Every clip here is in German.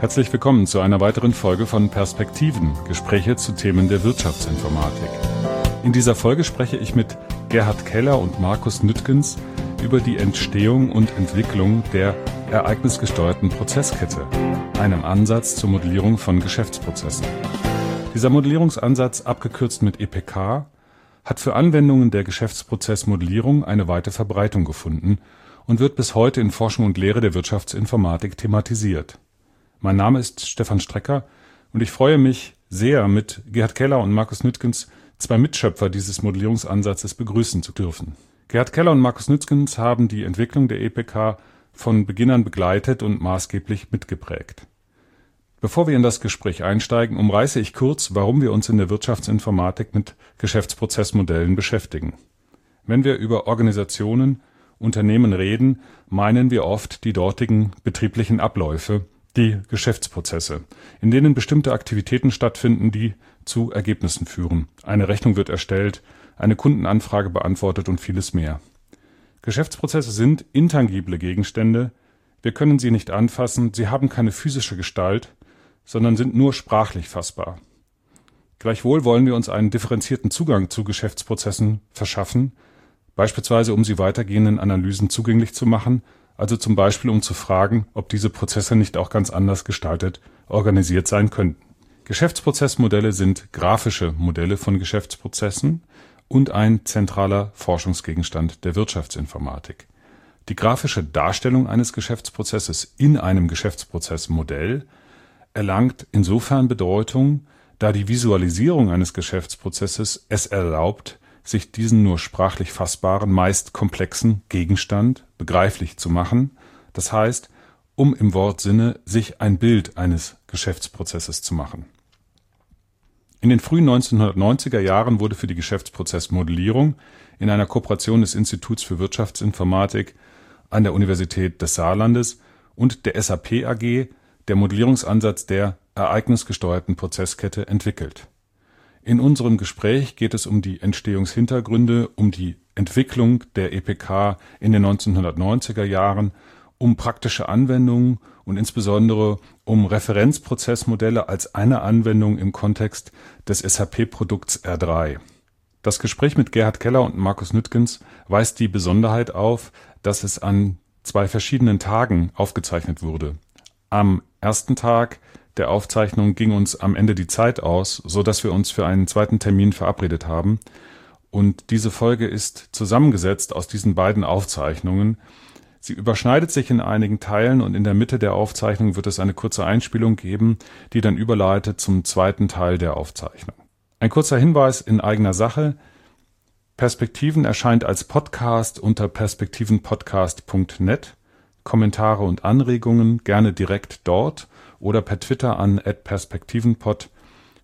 Herzlich willkommen zu einer weiteren Folge von Perspektiven, Gespräche zu Themen der Wirtschaftsinformatik. In dieser Folge spreche ich mit Gerhard Keller und Markus Nüttgens über die Entstehung und Entwicklung der ereignisgesteuerten Prozesskette, einem Ansatz zur Modellierung von Geschäftsprozessen. Dieser Modellierungsansatz, abgekürzt mit EPK, hat für Anwendungen der Geschäftsprozessmodellierung eine weite Verbreitung gefunden und wird bis heute in Forschung und Lehre der Wirtschaftsinformatik thematisiert. Mein Name ist Stefan Strecker und ich freue mich sehr, mit Gerhard Keller und Markus Nüttgens zwei Mitschöpfer dieses Modellierungsansatzes begrüßen zu dürfen. Gerhard Keller und Markus Nüttgens haben die Entwicklung der EPK von Beginn an begleitet und maßgeblich mitgeprägt. Bevor wir in das Gespräch einsteigen, umreiße ich kurz, warum wir uns in der Wirtschaftsinformatik mit Geschäftsprozessmodellen beschäftigen. Wenn wir über Organisationen, Unternehmen reden, meinen wir oft die dortigen betrieblichen Abläufe, die Geschäftsprozesse, in denen bestimmte Aktivitäten stattfinden, die zu Ergebnissen führen. Eine Rechnung wird erstellt, eine Kundenanfrage beantwortet und vieles mehr. Geschäftsprozesse sind intangible Gegenstände, wir können sie nicht anfassen, sie haben keine physische Gestalt, sondern sind nur sprachlich fassbar. Gleichwohl wollen wir uns einen differenzierten Zugang zu Geschäftsprozessen verschaffen, beispielsweise um sie weitergehenden Analysen zugänglich zu machen, also zum Beispiel um zu fragen, ob diese Prozesse nicht auch ganz anders gestaltet organisiert sein könnten. Geschäftsprozessmodelle sind grafische Modelle von Geschäftsprozessen und ein zentraler Forschungsgegenstand der Wirtschaftsinformatik. Die grafische Darstellung eines Geschäftsprozesses in einem Geschäftsprozessmodell erlangt insofern Bedeutung, da die Visualisierung eines Geschäftsprozesses es erlaubt, sich diesen nur sprachlich fassbaren, meist komplexen Gegenstand begreiflich zu machen, das heißt, um im Wortsinne sich ein Bild eines Geschäftsprozesses zu machen. In den frühen 1990er Jahren wurde für die Geschäftsprozessmodellierung in einer Kooperation des Instituts für Wirtschaftsinformatik an der Universität des Saarlandes und der SAP AG der Modellierungsansatz der ereignisgesteuerten Prozesskette entwickelt in unserem Gespräch geht es um die Entstehungshintergründe, um die Entwicklung der EPK in den 1990er Jahren, um praktische Anwendungen und insbesondere um Referenzprozessmodelle als eine Anwendung im Kontext des SAP-Produkts R3. Das Gespräch mit Gerhard Keller und Markus Nüttgens weist die Besonderheit auf, dass es an zwei verschiedenen Tagen aufgezeichnet wurde. Am ersten Tag der Aufzeichnung ging uns am Ende die Zeit aus, so dass wir uns für einen zweiten Termin verabredet haben. Und diese Folge ist zusammengesetzt aus diesen beiden Aufzeichnungen. Sie überschneidet sich in einigen Teilen und in der Mitte der Aufzeichnung wird es eine kurze Einspielung geben, die dann überleitet zum zweiten Teil der Aufzeichnung. Ein kurzer Hinweis in eigener Sache. Perspektiven erscheint als Podcast unter perspektivenpodcast.net. Kommentare und Anregungen gerne direkt dort oder per Twitter an @perspektivenpod.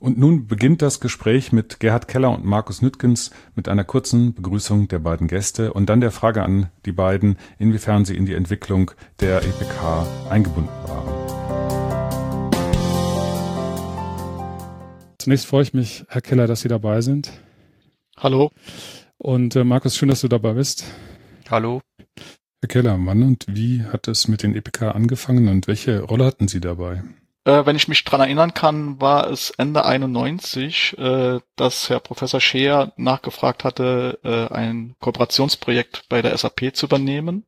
Und nun beginnt das Gespräch mit Gerhard Keller und Markus Nüttgens mit einer kurzen Begrüßung der beiden Gäste und dann der Frage an die beiden, inwiefern sie in die Entwicklung der EPK eingebunden waren. Zunächst freue ich mich, Herr Keller, dass Sie dabei sind. Hallo. Und äh, Markus, schön, dass du dabei bist. Hallo. Herr Keller, wann und wie hat es mit den EPK angefangen und welche Rolle hatten Sie dabei? Äh, wenn ich mich dran erinnern kann, war es Ende 91, äh, dass Herr Professor Scheer nachgefragt hatte, äh, ein Kooperationsprojekt bei der SAP zu übernehmen.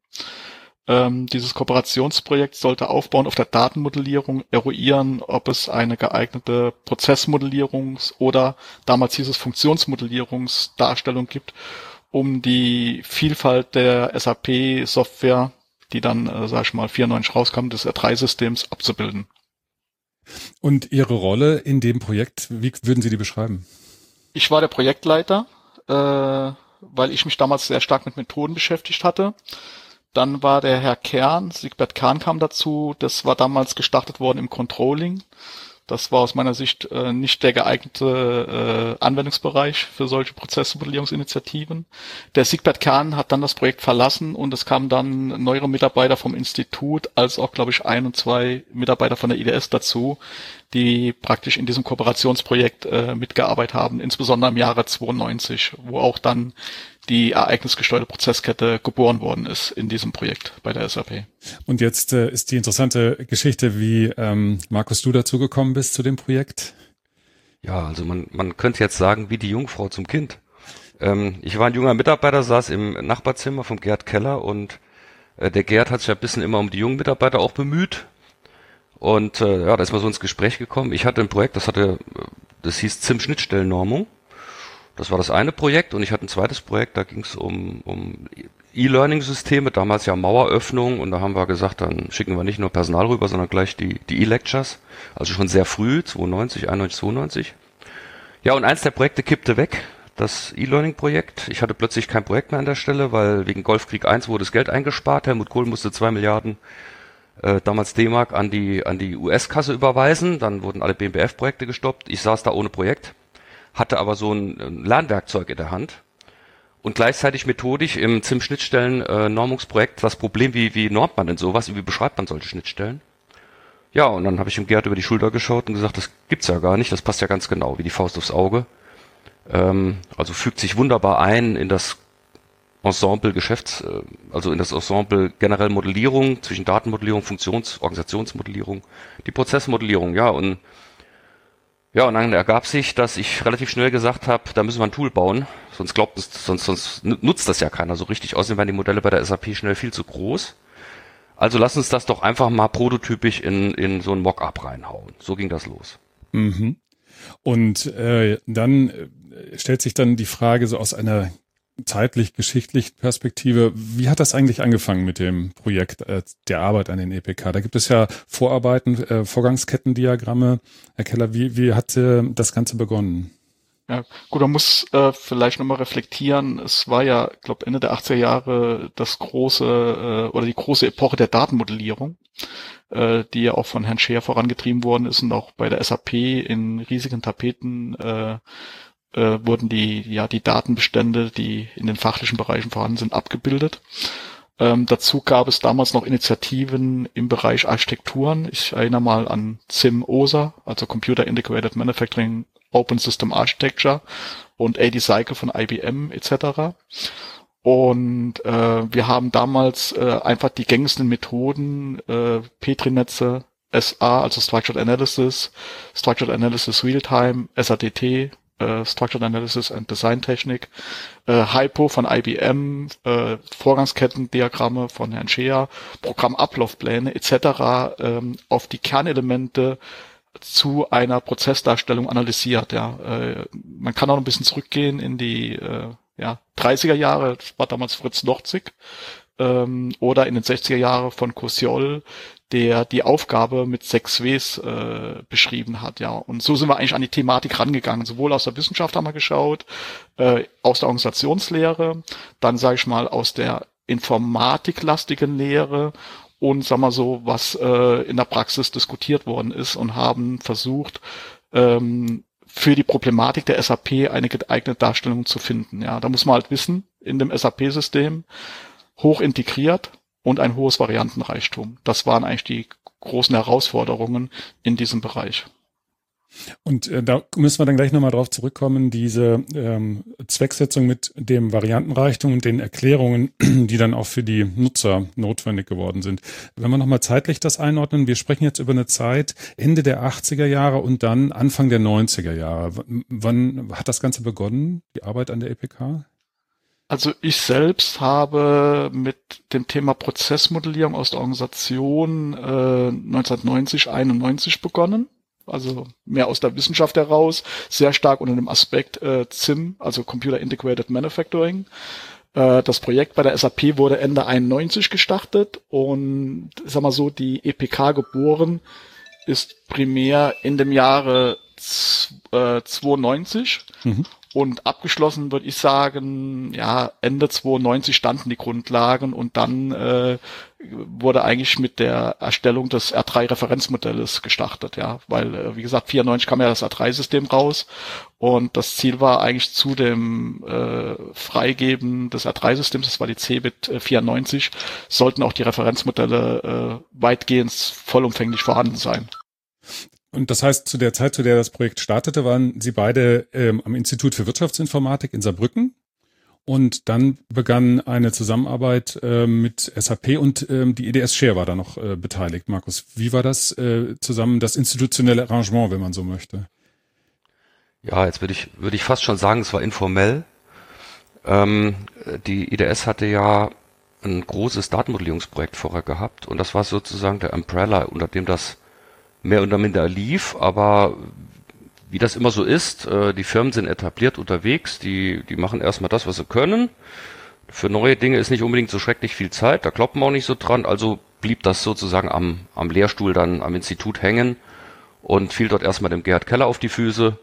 Ähm, dieses Kooperationsprojekt sollte aufbauen auf der Datenmodellierung, eruieren, ob es eine geeignete Prozessmodellierungs- oder damals hieß es Funktionsmodellierungsdarstellung gibt um die Vielfalt der SAP-Software, die dann, äh, sag ich mal, 94 rauskam, des R3-Systems abzubilden. Und Ihre Rolle in dem Projekt, wie würden Sie die beschreiben? Ich war der Projektleiter, äh, weil ich mich damals sehr stark mit Methoden beschäftigt hatte. Dann war der Herr Kern, Siegbert Kern kam dazu, das war damals gestartet worden im Controlling. Das war aus meiner Sicht äh, nicht der geeignete äh, Anwendungsbereich für solche Prozessmodellierungsinitiativen. Der Siegbert Kern hat dann das Projekt verlassen und es kamen dann neuere Mitarbeiter vom Institut, als auch, glaube ich, ein und zwei Mitarbeiter von der IDS dazu, die praktisch in diesem Kooperationsprojekt äh, mitgearbeitet haben, insbesondere im Jahre 92, wo auch dann die ereignisgesteuerte Prozesskette geboren worden ist in diesem Projekt bei der SAP. Und jetzt äh, ist die interessante Geschichte, wie ähm, Markus du dazu gekommen bist zu dem Projekt. Ja, also man, man könnte jetzt sagen, wie die Jungfrau zum Kind. Ähm, ich war ein junger Mitarbeiter, saß im Nachbarzimmer vom Gerd Keller und äh, der Gerd hat sich ein bisschen immer um die jungen Mitarbeiter auch bemüht. Und äh, ja, da ist mal so ins Gespräch gekommen. Ich hatte ein Projekt, das hatte, das hieß ZIM-Schnittstellennormung. Das war das eine Projekt und ich hatte ein zweites Projekt, da ging es um, um E-Learning-Systeme, damals ja Maueröffnung und da haben wir gesagt, dann schicken wir nicht nur Personal rüber, sondern gleich die, die E-Lectures. Also schon sehr früh, 92, 91, 92. Ja, und eins der Projekte kippte weg, das E-Learning-Projekt. Ich hatte plötzlich kein Projekt mehr an der Stelle, weil wegen Golfkrieg 1 wurde das Geld eingespart. Helmut Kohl musste zwei Milliarden äh, damals D-Mark an die, an die US-Kasse überweisen. Dann wurden alle BMBF-Projekte gestoppt. Ich saß da ohne Projekt hatte aber so ein Lernwerkzeug in der Hand und gleichzeitig methodisch im ZIM-Schnittstellen-Normungsprojekt äh, das Problem, wie, wie normt man denn sowas, wie beschreibt man solche Schnittstellen? Ja, und dann habe ich dem Gerd über die Schulter geschaut und gesagt, das gibt's ja gar nicht, das passt ja ganz genau, wie die Faust aufs Auge. Ähm, also fügt sich wunderbar ein in das Ensemble Geschäfts, äh, also in das Ensemble generell Modellierung zwischen Datenmodellierung, Funktions-, Organisationsmodellierung, die Prozessmodellierung, ja, und ja, und dann ergab sich, dass ich relativ schnell gesagt habe, da müssen wir ein Tool bauen, sonst glaubt es, sonst, sonst nutzt das ja keiner so richtig. Außerdem werden die Modelle bei der SAP schnell viel zu groß. Also lass uns das doch einfach mal prototypisch in, in so ein Mockup reinhauen. So ging das los. Mhm. Und äh, dann äh, stellt sich dann die Frage so aus einer zeitlich geschichtlich Perspektive, wie hat das eigentlich angefangen mit dem Projekt äh, der Arbeit an den EPK? Da gibt es ja Vorarbeiten, äh, Vorgangskettendiagramme. Herr Keller, wie, wie hat äh, das Ganze begonnen? Ja, gut, man muss äh, vielleicht nochmal reflektieren. Es war ja, glaube Ende der 80er Jahre das große äh, oder die große Epoche der Datenmodellierung, äh, die ja auch von Herrn Scheer vorangetrieben worden ist und auch bei der SAP in riesigen Tapeten äh, äh, wurden die, ja, die Datenbestände, die in den fachlichen Bereichen vorhanden sind, abgebildet. Ähm, dazu gab es damals noch Initiativen im Bereich Architekturen. Ich erinnere mal an CIM-OSA, also Computer Integrated Manufacturing Open System Architecture und AD Cycle von IBM etc. Und äh, wir haben damals äh, einfach die gängigsten Methoden, äh, Petri-Netze, SA, also Structured Analysis, Structured Analysis Realtime, SADT, äh, Structured Analysis and Design Technik, äh, Hypo von IBM, äh, Vorgangskettendiagramme von Herrn Scheer, Programmablaufpläne etc. Ähm, auf die Kernelemente zu einer Prozessdarstellung analysiert. Ja, äh, man kann auch ein bisschen zurückgehen in die äh, ja, 30er Jahre, das war damals Fritz Norzig, ähm, oder in den 60er Jahren von Kosiol, der die Aufgabe mit sechs Ws äh, beschrieben hat, ja. Und so sind wir eigentlich an die Thematik rangegangen. Sowohl aus der Wissenschaft haben wir geschaut, äh, aus der Organisationslehre, dann sage ich mal aus der informatiklastigen Lehre und sag mal so, was äh, in der Praxis diskutiert worden ist und haben versucht, ähm, für die Problematik der SAP eine geeignete Darstellung zu finden. Ja, da muss man halt wissen, in dem SAP-System hoch integriert, und ein hohes Variantenreichtum. Das waren eigentlich die großen Herausforderungen in diesem Bereich. Und äh, da müssen wir dann gleich nochmal drauf zurückkommen, diese ähm, Zwecksetzung mit dem Variantenreichtum und den Erklärungen, die dann auch für die Nutzer notwendig geworden sind. Wenn wir nochmal zeitlich das einordnen, wir sprechen jetzt über eine Zeit Ende der 80er Jahre und dann Anfang der 90er Jahre. W wann hat das Ganze begonnen, die Arbeit an der EPK? Also ich selbst habe mit dem Thema Prozessmodellierung aus der Organisation äh, 1990, 91 begonnen. Also mehr aus der Wissenschaft heraus, sehr stark unter dem Aspekt äh, CIM, also Computer Integrated Manufacturing. Äh, das Projekt bei der SAP wurde Ende 91 gestartet und ich sag mal so, die EPK geboren ist primär in dem Jahre äh, 92 mhm. Und abgeschlossen würde ich sagen, ja, Ende 92 standen die Grundlagen und dann äh, wurde eigentlich mit der Erstellung des R3-Referenzmodells gestartet, ja, weil, äh, wie gesagt, 94 kam ja das R3-System raus und das Ziel war eigentlich zu dem äh, Freigeben des R3-Systems, das war die CeBIT 94, sollten auch die Referenzmodelle äh, weitgehend vollumfänglich vorhanden sein. Und das heißt, zu der Zeit, zu der das Projekt startete, waren Sie beide ähm, am Institut für Wirtschaftsinformatik in Saarbrücken. Und dann begann eine Zusammenarbeit äh, mit SAP und ähm, die EDS Share war da noch äh, beteiligt. Markus, wie war das äh, zusammen, das institutionelle Arrangement, wenn man so möchte? Ja, jetzt würde ich, würde ich fast schon sagen, es war informell. Ähm, die IDS hatte ja ein großes Datenmodellierungsprojekt vorher gehabt und das war sozusagen der Umbrella, unter dem das mehr oder minder lief, aber wie das immer so ist, äh, die Firmen sind etabliert unterwegs, die, die machen erstmal das, was sie können. Für neue Dinge ist nicht unbedingt so schrecklich viel Zeit, da kloppt man auch nicht so dran, also blieb das sozusagen am, am Lehrstuhl dann am Institut hängen und fiel dort erstmal dem Gerhard Keller auf die Füße.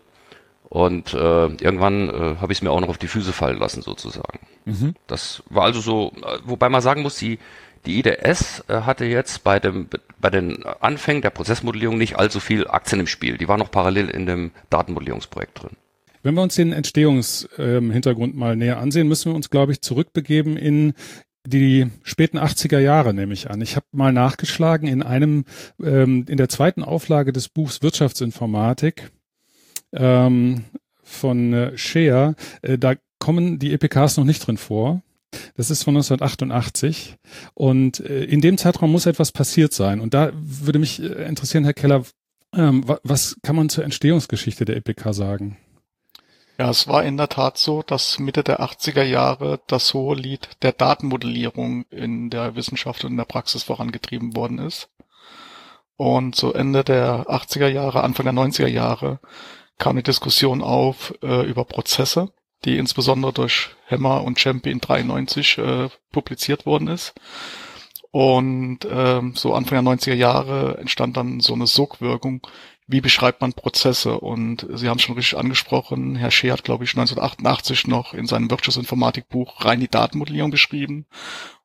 Und äh, irgendwann äh, habe ich es mir auch noch auf die Füße fallen lassen, sozusagen. Mhm. Das war also so, äh, wobei man sagen muss, die, die IDS äh, hatte jetzt bei dem bei den Anfängen der Prozessmodellierung nicht allzu viel Aktien im Spiel. Die waren noch parallel in dem Datenmodellierungsprojekt drin. Wenn wir uns den Entstehungshintergrund ähm, mal näher ansehen, müssen wir uns, glaube ich, zurückbegeben in die späten 80er Jahre, nehme ich an. Ich habe mal nachgeschlagen in einem, ähm, in der zweiten Auflage des Buchs Wirtschaftsinformatik ähm, von äh, Shea, äh, da kommen die EPKs noch nicht drin vor. Das ist von 1988 und äh, in dem Zeitraum muss etwas passiert sein. Und da würde mich äh, interessieren, Herr Keller, ähm, was kann man zur Entstehungsgeschichte der EPK sagen? Ja, es war in der Tat so, dass Mitte der 80er Jahre das hohe Lied der Datenmodellierung in der Wissenschaft und in der Praxis vorangetrieben worden ist. Und so Ende der 80er Jahre, Anfang der 90er Jahre kam eine Diskussion auf äh, über Prozesse die insbesondere durch Hammer und Champion 93 äh, publiziert worden ist. Und ähm, so Anfang der 90er Jahre entstand dann so eine Sogwirkung, wie beschreibt man Prozesse? Und Sie haben schon richtig angesprochen, Herr Schee hat, glaube ich, 1988 noch in seinem Wirtschaftsinformatikbuch rein die Datenmodellierung beschrieben.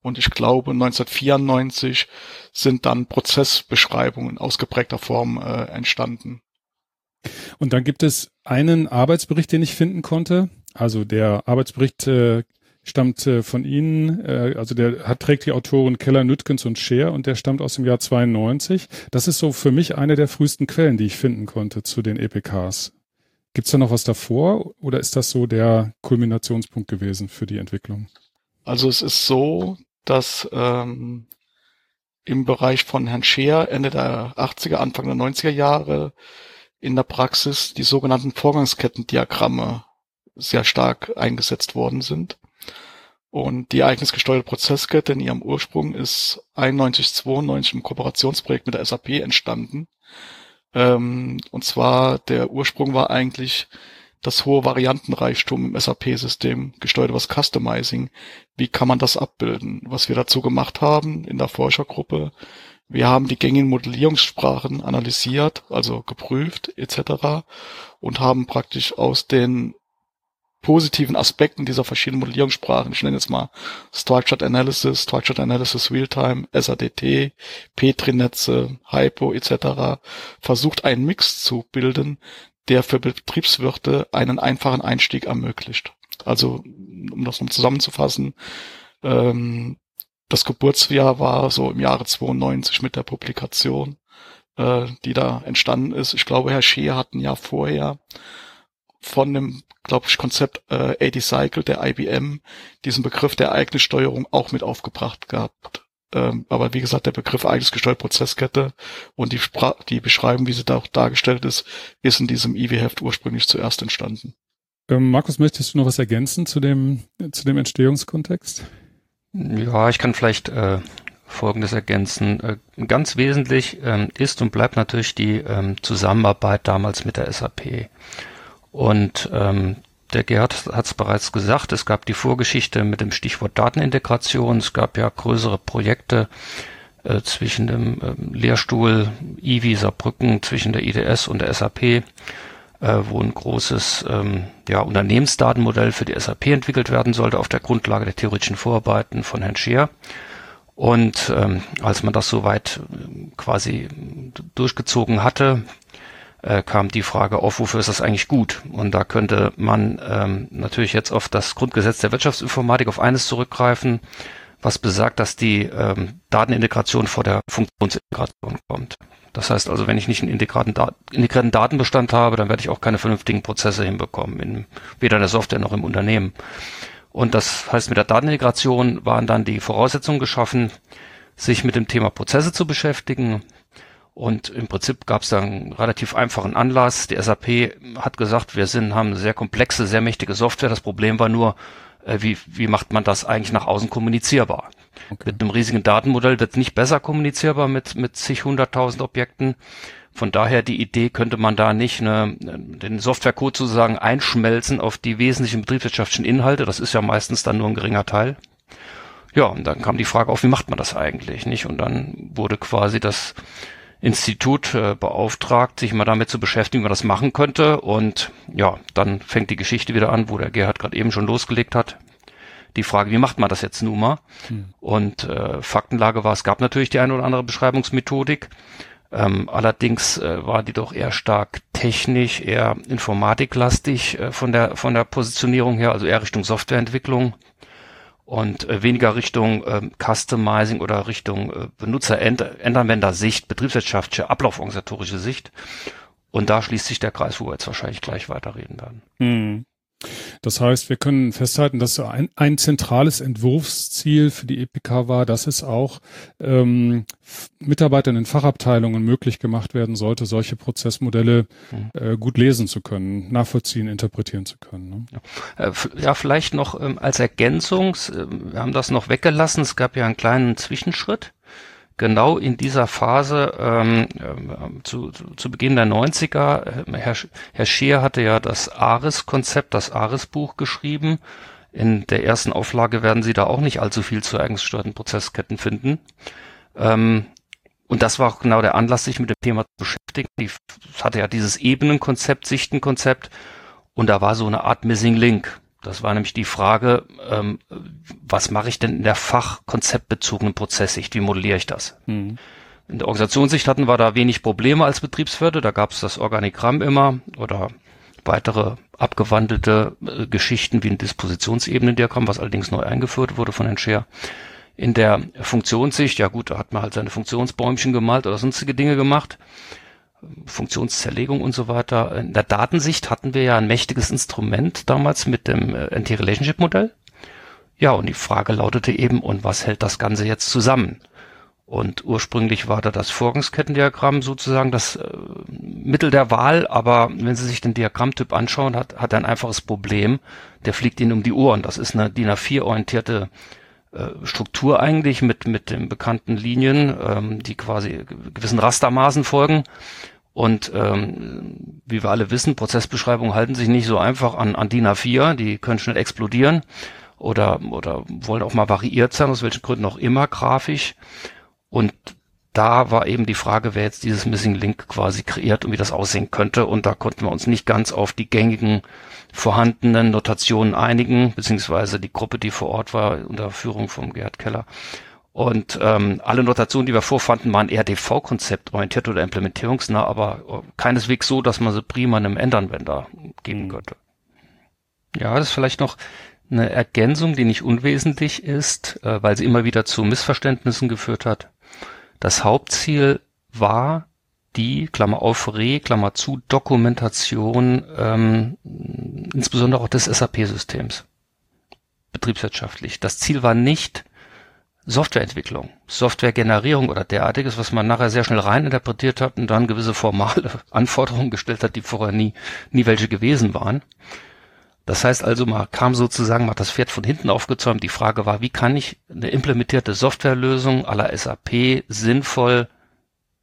Und ich glaube, 1994 sind dann Prozessbeschreibungen ausgeprägter Form äh, entstanden. Und dann gibt es einen Arbeitsbericht, den ich finden konnte, also der Arbeitsbericht äh, stammt äh, von Ihnen, äh, also der hat, trägt die Autoren Keller, Nüttgens und Scher und der stammt aus dem Jahr 92. Das ist so für mich eine der frühesten Quellen, die ich finden konnte zu den EPKs. Gibt's da noch was davor oder ist das so der Kulminationspunkt gewesen für die Entwicklung? Also es ist so, dass ähm, im Bereich von Herrn Scheer Ende der 80er, Anfang der 90er Jahre in der Praxis die sogenannten Vorgangskettendiagramme sehr stark eingesetzt worden sind. Und die ereignisgesteuerte Prozesskette in ihrem Ursprung ist 91, 92 im Kooperationsprojekt mit der SAP entstanden. Ähm, und zwar der Ursprung war eigentlich das hohe Variantenreichtum im SAP-System, gesteuert das Customizing. Wie kann man das abbilden? Was wir dazu gemacht haben in der Forschergruppe, wir haben die gängigen Modellierungssprachen analysiert, also geprüft etc. und haben praktisch aus den positiven Aspekten dieser verschiedenen Modellierungssprachen, ich nenne jetzt mal Structured Analysis, Structured Analysis Realtime, SADT, Petri-Netze, Hypo etc., versucht einen Mix zu bilden, der für Betriebswirte einen einfachen Einstieg ermöglicht. Also, um das noch zusammenzufassen, ähm, das Geburtsjahr war so im Jahre 92 mit der Publikation, äh, die da entstanden ist. Ich glaube, Herr Scheer hat ein Jahr vorher von dem, glaube ich, Konzept äh, A-Cycle der IBM diesen Begriff der Ereignissteuerung auch mit aufgebracht gehabt. Ähm, aber wie gesagt, der Begriff ereignisgesteuerte Prozesskette und die, Spra die Beschreibung, wie sie da auch dargestellt ist, ist in diesem IW-Heft ursprünglich zuerst entstanden. Ähm, Markus, möchtest du noch was ergänzen zu dem, zu dem Entstehungskontext? Ja, ich kann vielleicht äh, Folgendes ergänzen. Äh, ganz wesentlich ähm, ist und bleibt natürlich die ähm, Zusammenarbeit damals mit der SAP. Und ähm, der Gerd hat es bereits gesagt, es gab die Vorgeschichte mit dem Stichwort Datenintegration. Es gab ja größere Projekte äh, zwischen dem äh, Lehrstuhl IWI Saarbrücken, zwischen der IDS und der SAP, äh, wo ein großes ähm, ja, Unternehmensdatenmodell für die SAP entwickelt werden sollte auf der Grundlage der theoretischen Vorarbeiten von Herrn Scheer. Und ähm, als man das soweit äh, quasi durchgezogen hatte, äh, kam die Frage auf, wofür ist das eigentlich gut? Und da könnte man ähm, natürlich jetzt auf das Grundgesetz der Wirtschaftsinformatik auf eines zurückgreifen, was besagt, dass die ähm, Datenintegration vor der Funktionsintegration kommt. Das heißt also, wenn ich nicht einen integraten, Dat integrierten Datenbestand habe, dann werde ich auch keine vernünftigen Prozesse hinbekommen, in, weder in der Software noch im Unternehmen. Und das heißt, mit der Datenintegration waren dann die Voraussetzungen geschaffen, sich mit dem Thema Prozesse zu beschäftigen. Und im Prinzip gab es dann einen relativ einfachen Anlass. Die SAP hat gesagt, wir sind, haben eine sehr komplexe, sehr mächtige Software. Das Problem war nur, äh, wie, wie macht man das eigentlich nach außen kommunizierbar? Okay. Mit einem riesigen Datenmodell wird es nicht besser kommunizierbar mit, mit zig hunderttausend Objekten. Von daher die Idee, könnte man da nicht eine, den Softwarecode sozusagen einschmelzen auf die wesentlichen betriebswirtschaftlichen Inhalte. Das ist ja meistens dann nur ein geringer Teil. Ja, und dann kam die Frage auf, wie macht man das eigentlich, nicht? Und dann wurde quasi das Institut äh, beauftragt, sich mal damit zu beschäftigen, wie man das machen könnte. Und ja, dann fängt die Geschichte wieder an, wo der Gerhard gerade eben schon losgelegt hat. Die Frage, wie macht man das jetzt nun mal? Hm. Und äh, Faktenlage war, es gab natürlich die eine oder andere Beschreibungsmethodik. Ähm, allerdings äh, war die doch eher stark technisch, eher informatiklastig äh, von der von der Positionierung her, also eher Richtung Softwareentwicklung und äh, weniger Richtung äh, Customizing oder Richtung äh, Benutzer-Endanwender-Sicht, betriebswirtschaftliche, ablauforganisatorische Sicht. Und da schließt sich der Kreis, wo wir jetzt wahrscheinlich gleich weiterreden werden. Mhm. Das heißt, wir können festhalten, dass ein, ein zentrales Entwurfsziel für die EPK war, dass es auch ähm, Mitarbeitern in Fachabteilungen möglich gemacht werden sollte, solche Prozessmodelle mhm. äh, gut lesen zu können, nachvollziehen, interpretieren zu können. Ne? Ja. Äh, vielleicht noch ähm, als Ergänzung, äh, wir haben das noch weggelassen, es gab ja einen kleinen Zwischenschritt genau in dieser Phase ähm, äh, zu, zu Beginn der 90er, äh, Herr, Herr Scheer hatte ja das ARIS-Konzept, das ARIS-Buch geschrieben. In der ersten Auflage werden Sie da auch nicht allzu viel zu eigensgesteuerten Prozessketten finden. Ähm, und das war auch genau der Anlass, sich mit dem Thema zu beschäftigen. Die hatte ja dieses Ebenenkonzept, Sichtenkonzept und da war so eine Art Missing Link. Das war nämlich die Frage, ähm, was mache ich denn in der fachkonzeptbezogenen Prozesssicht? Wie modelliere ich das? Mhm. In der Organisationssicht hatten wir da wenig Probleme als Betriebswirte. Da gab es das Organigramm immer oder weitere abgewandelte äh, Geschichten wie ein Dispositionsebenendiagramm, was allerdings neu eingeführt wurde von Herrn Scher. In der Funktionssicht, ja gut, da hat man halt seine Funktionsbäumchen gemalt oder sonstige Dinge gemacht. Funktionszerlegung und so weiter. In der Datensicht hatten wir ja ein mächtiges Instrument damals mit dem äh, NT-Relationship-Modell. Ja, und die Frage lautete eben, und was hält das Ganze jetzt zusammen? Und ursprünglich war da das Vorgangskettendiagramm sozusagen das äh, Mittel der Wahl, aber wenn Sie sich den Diagrammtyp anschauen, hat, hat er ein einfaches Problem. Der fliegt Ihnen um die Ohren. Das ist eine DIN A4-orientierte äh, Struktur eigentlich mit, mit den bekannten Linien, ähm, die quasi gewissen Rastermaßen folgen. Und ähm, wie wir alle wissen, Prozessbeschreibungen halten sich nicht so einfach an, an DIN A4, die können schnell explodieren oder, oder wollen auch mal variiert sein, aus welchen Gründen auch immer grafisch. Und da war eben die Frage, wer jetzt dieses Missing Link quasi kreiert und wie das aussehen könnte. Und da konnten wir uns nicht ganz auf die gängigen vorhandenen Notationen einigen, beziehungsweise die Gruppe, die vor Ort war, unter Führung vom Gerhard Keller. Und ähm, alle Notationen, die wir vorfanden, waren eher DV-Konzept orientiert oder implementierungsnah, aber äh, keineswegs so, dass man sie prima einem Endanwender geben mhm. könnte. Ja, das ist vielleicht noch eine Ergänzung, die nicht unwesentlich ist, äh, weil sie immer wieder zu Missverständnissen geführt hat. Das Hauptziel war die, Klammer auf, Re, Klammer zu, Dokumentation, ähm, insbesondere auch des SAP-Systems, betriebswirtschaftlich. Das Ziel war nicht Softwareentwicklung, Softwaregenerierung oder derartiges, was man nachher sehr schnell reininterpretiert hat und dann gewisse formale Anforderungen gestellt hat, die vorher nie, nie welche gewesen waren. Das heißt also, man kam sozusagen, man hat das Pferd von hinten aufgezäumt. Die Frage war, wie kann ich eine implementierte Softwarelösung aller SAP sinnvoll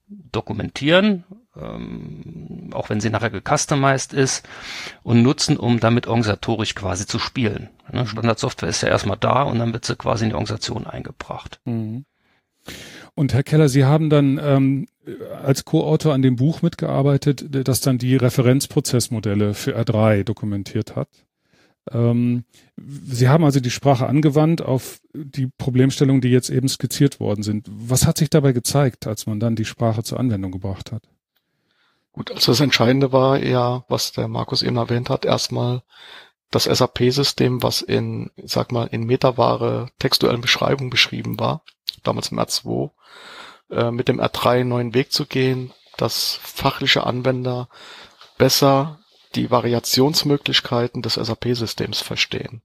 dokumentieren, ähm, auch wenn sie nachher gecustomized ist und nutzen, um damit organisatorisch quasi zu spielen. Ne? Standardsoftware ist ja erstmal da und dann wird sie quasi in die Organisation eingebracht. Mhm. Und Herr Keller, Sie haben dann ähm, als Co-Autor an dem Buch mitgearbeitet, das dann die Referenzprozessmodelle für R3 dokumentiert hat. Ähm, Sie haben also die Sprache angewandt auf die Problemstellungen, die jetzt eben skizziert worden sind. Was hat sich dabei gezeigt, als man dann die Sprache zur Anwendung gebracht hat? Gut, also das Entscheidende war ja, was der Markus eben erwähnt hat, erstmal das SAP-System, was in, sag mal, in Metaware textuellen Beschreibungen beschrieben war, damals im R2, äh, mit dem R3 einen neuen Weg zu gehen, dass fachliche Anwender besser die Variationsmöglichkeiten des SAP-Systems verstehen.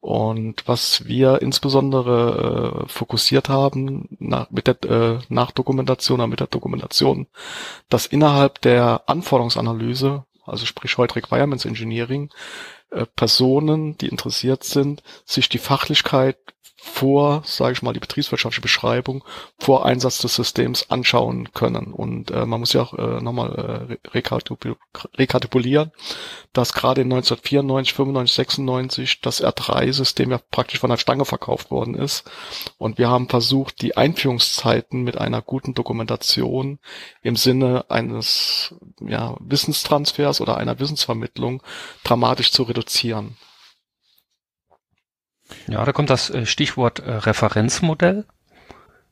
Und was wir insbesondere äh, fokussiert haben nach, mit der äh, Nachdokumentation mit der Dokumentation, dass innerhalb der Anforderungsanalyse, also sprich heute Requirements Engineering, äh, Personen, die interessiert sind, sich die Fachlichkeit vor, sage ich mal, die betriebswirtschaftliche Beschreibung vor Einsatz des Systems anschauen können. Und äh, man muss ja auch äh, nochmal äh, rekatibulieren, dass gerade in 1994, 95, 96 das R3-System ja praktisch von der Stange verkauft worden ist. Und wir haben versucht, die Einführungszeiten mit einer guten Dokumentation im Sinne eines ja, Wissenstransfers oder einer Wissensvermittlung dramatisch zu reduzieren. Ja, da kommt das äh, Stichwort äh, Referenzmodell.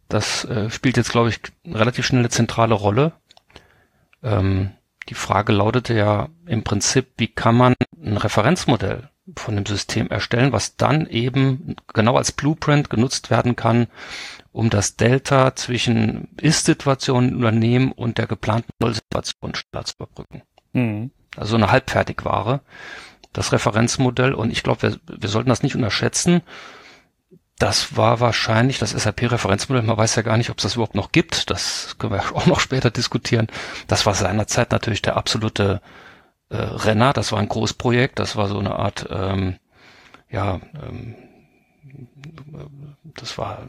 Das äh, spielt jetzt, glaube ich, relativ schnell eine zentrale Rolle. Ähm, die Frage lautete ja im Prinzip, wie kann man ein Referenzmodell von dem System erstellen, was dann eben genau als Blueprint genutzt werden kann, um das Delta zwischen Ist-Situation im Unternehmen und der geplanten Null-Situation schneller zu überbrücken. Mhm. Also eine Halbfertigware das Referenzmodell. Und ich glaube, wir, wir sollten das nicht unterschätzen. Das war wahrscheinlich das SAP-Referenzmodell. Man weiß ja gar nicht, ob es das überhaupt noch gibt. Das können wir auch noch später diskutieren. Das war seinerzeit natürlich der absolute äh, Renner. Das war ein Großprojekt. Das war so eine Art, ähm, ja, ähm, das war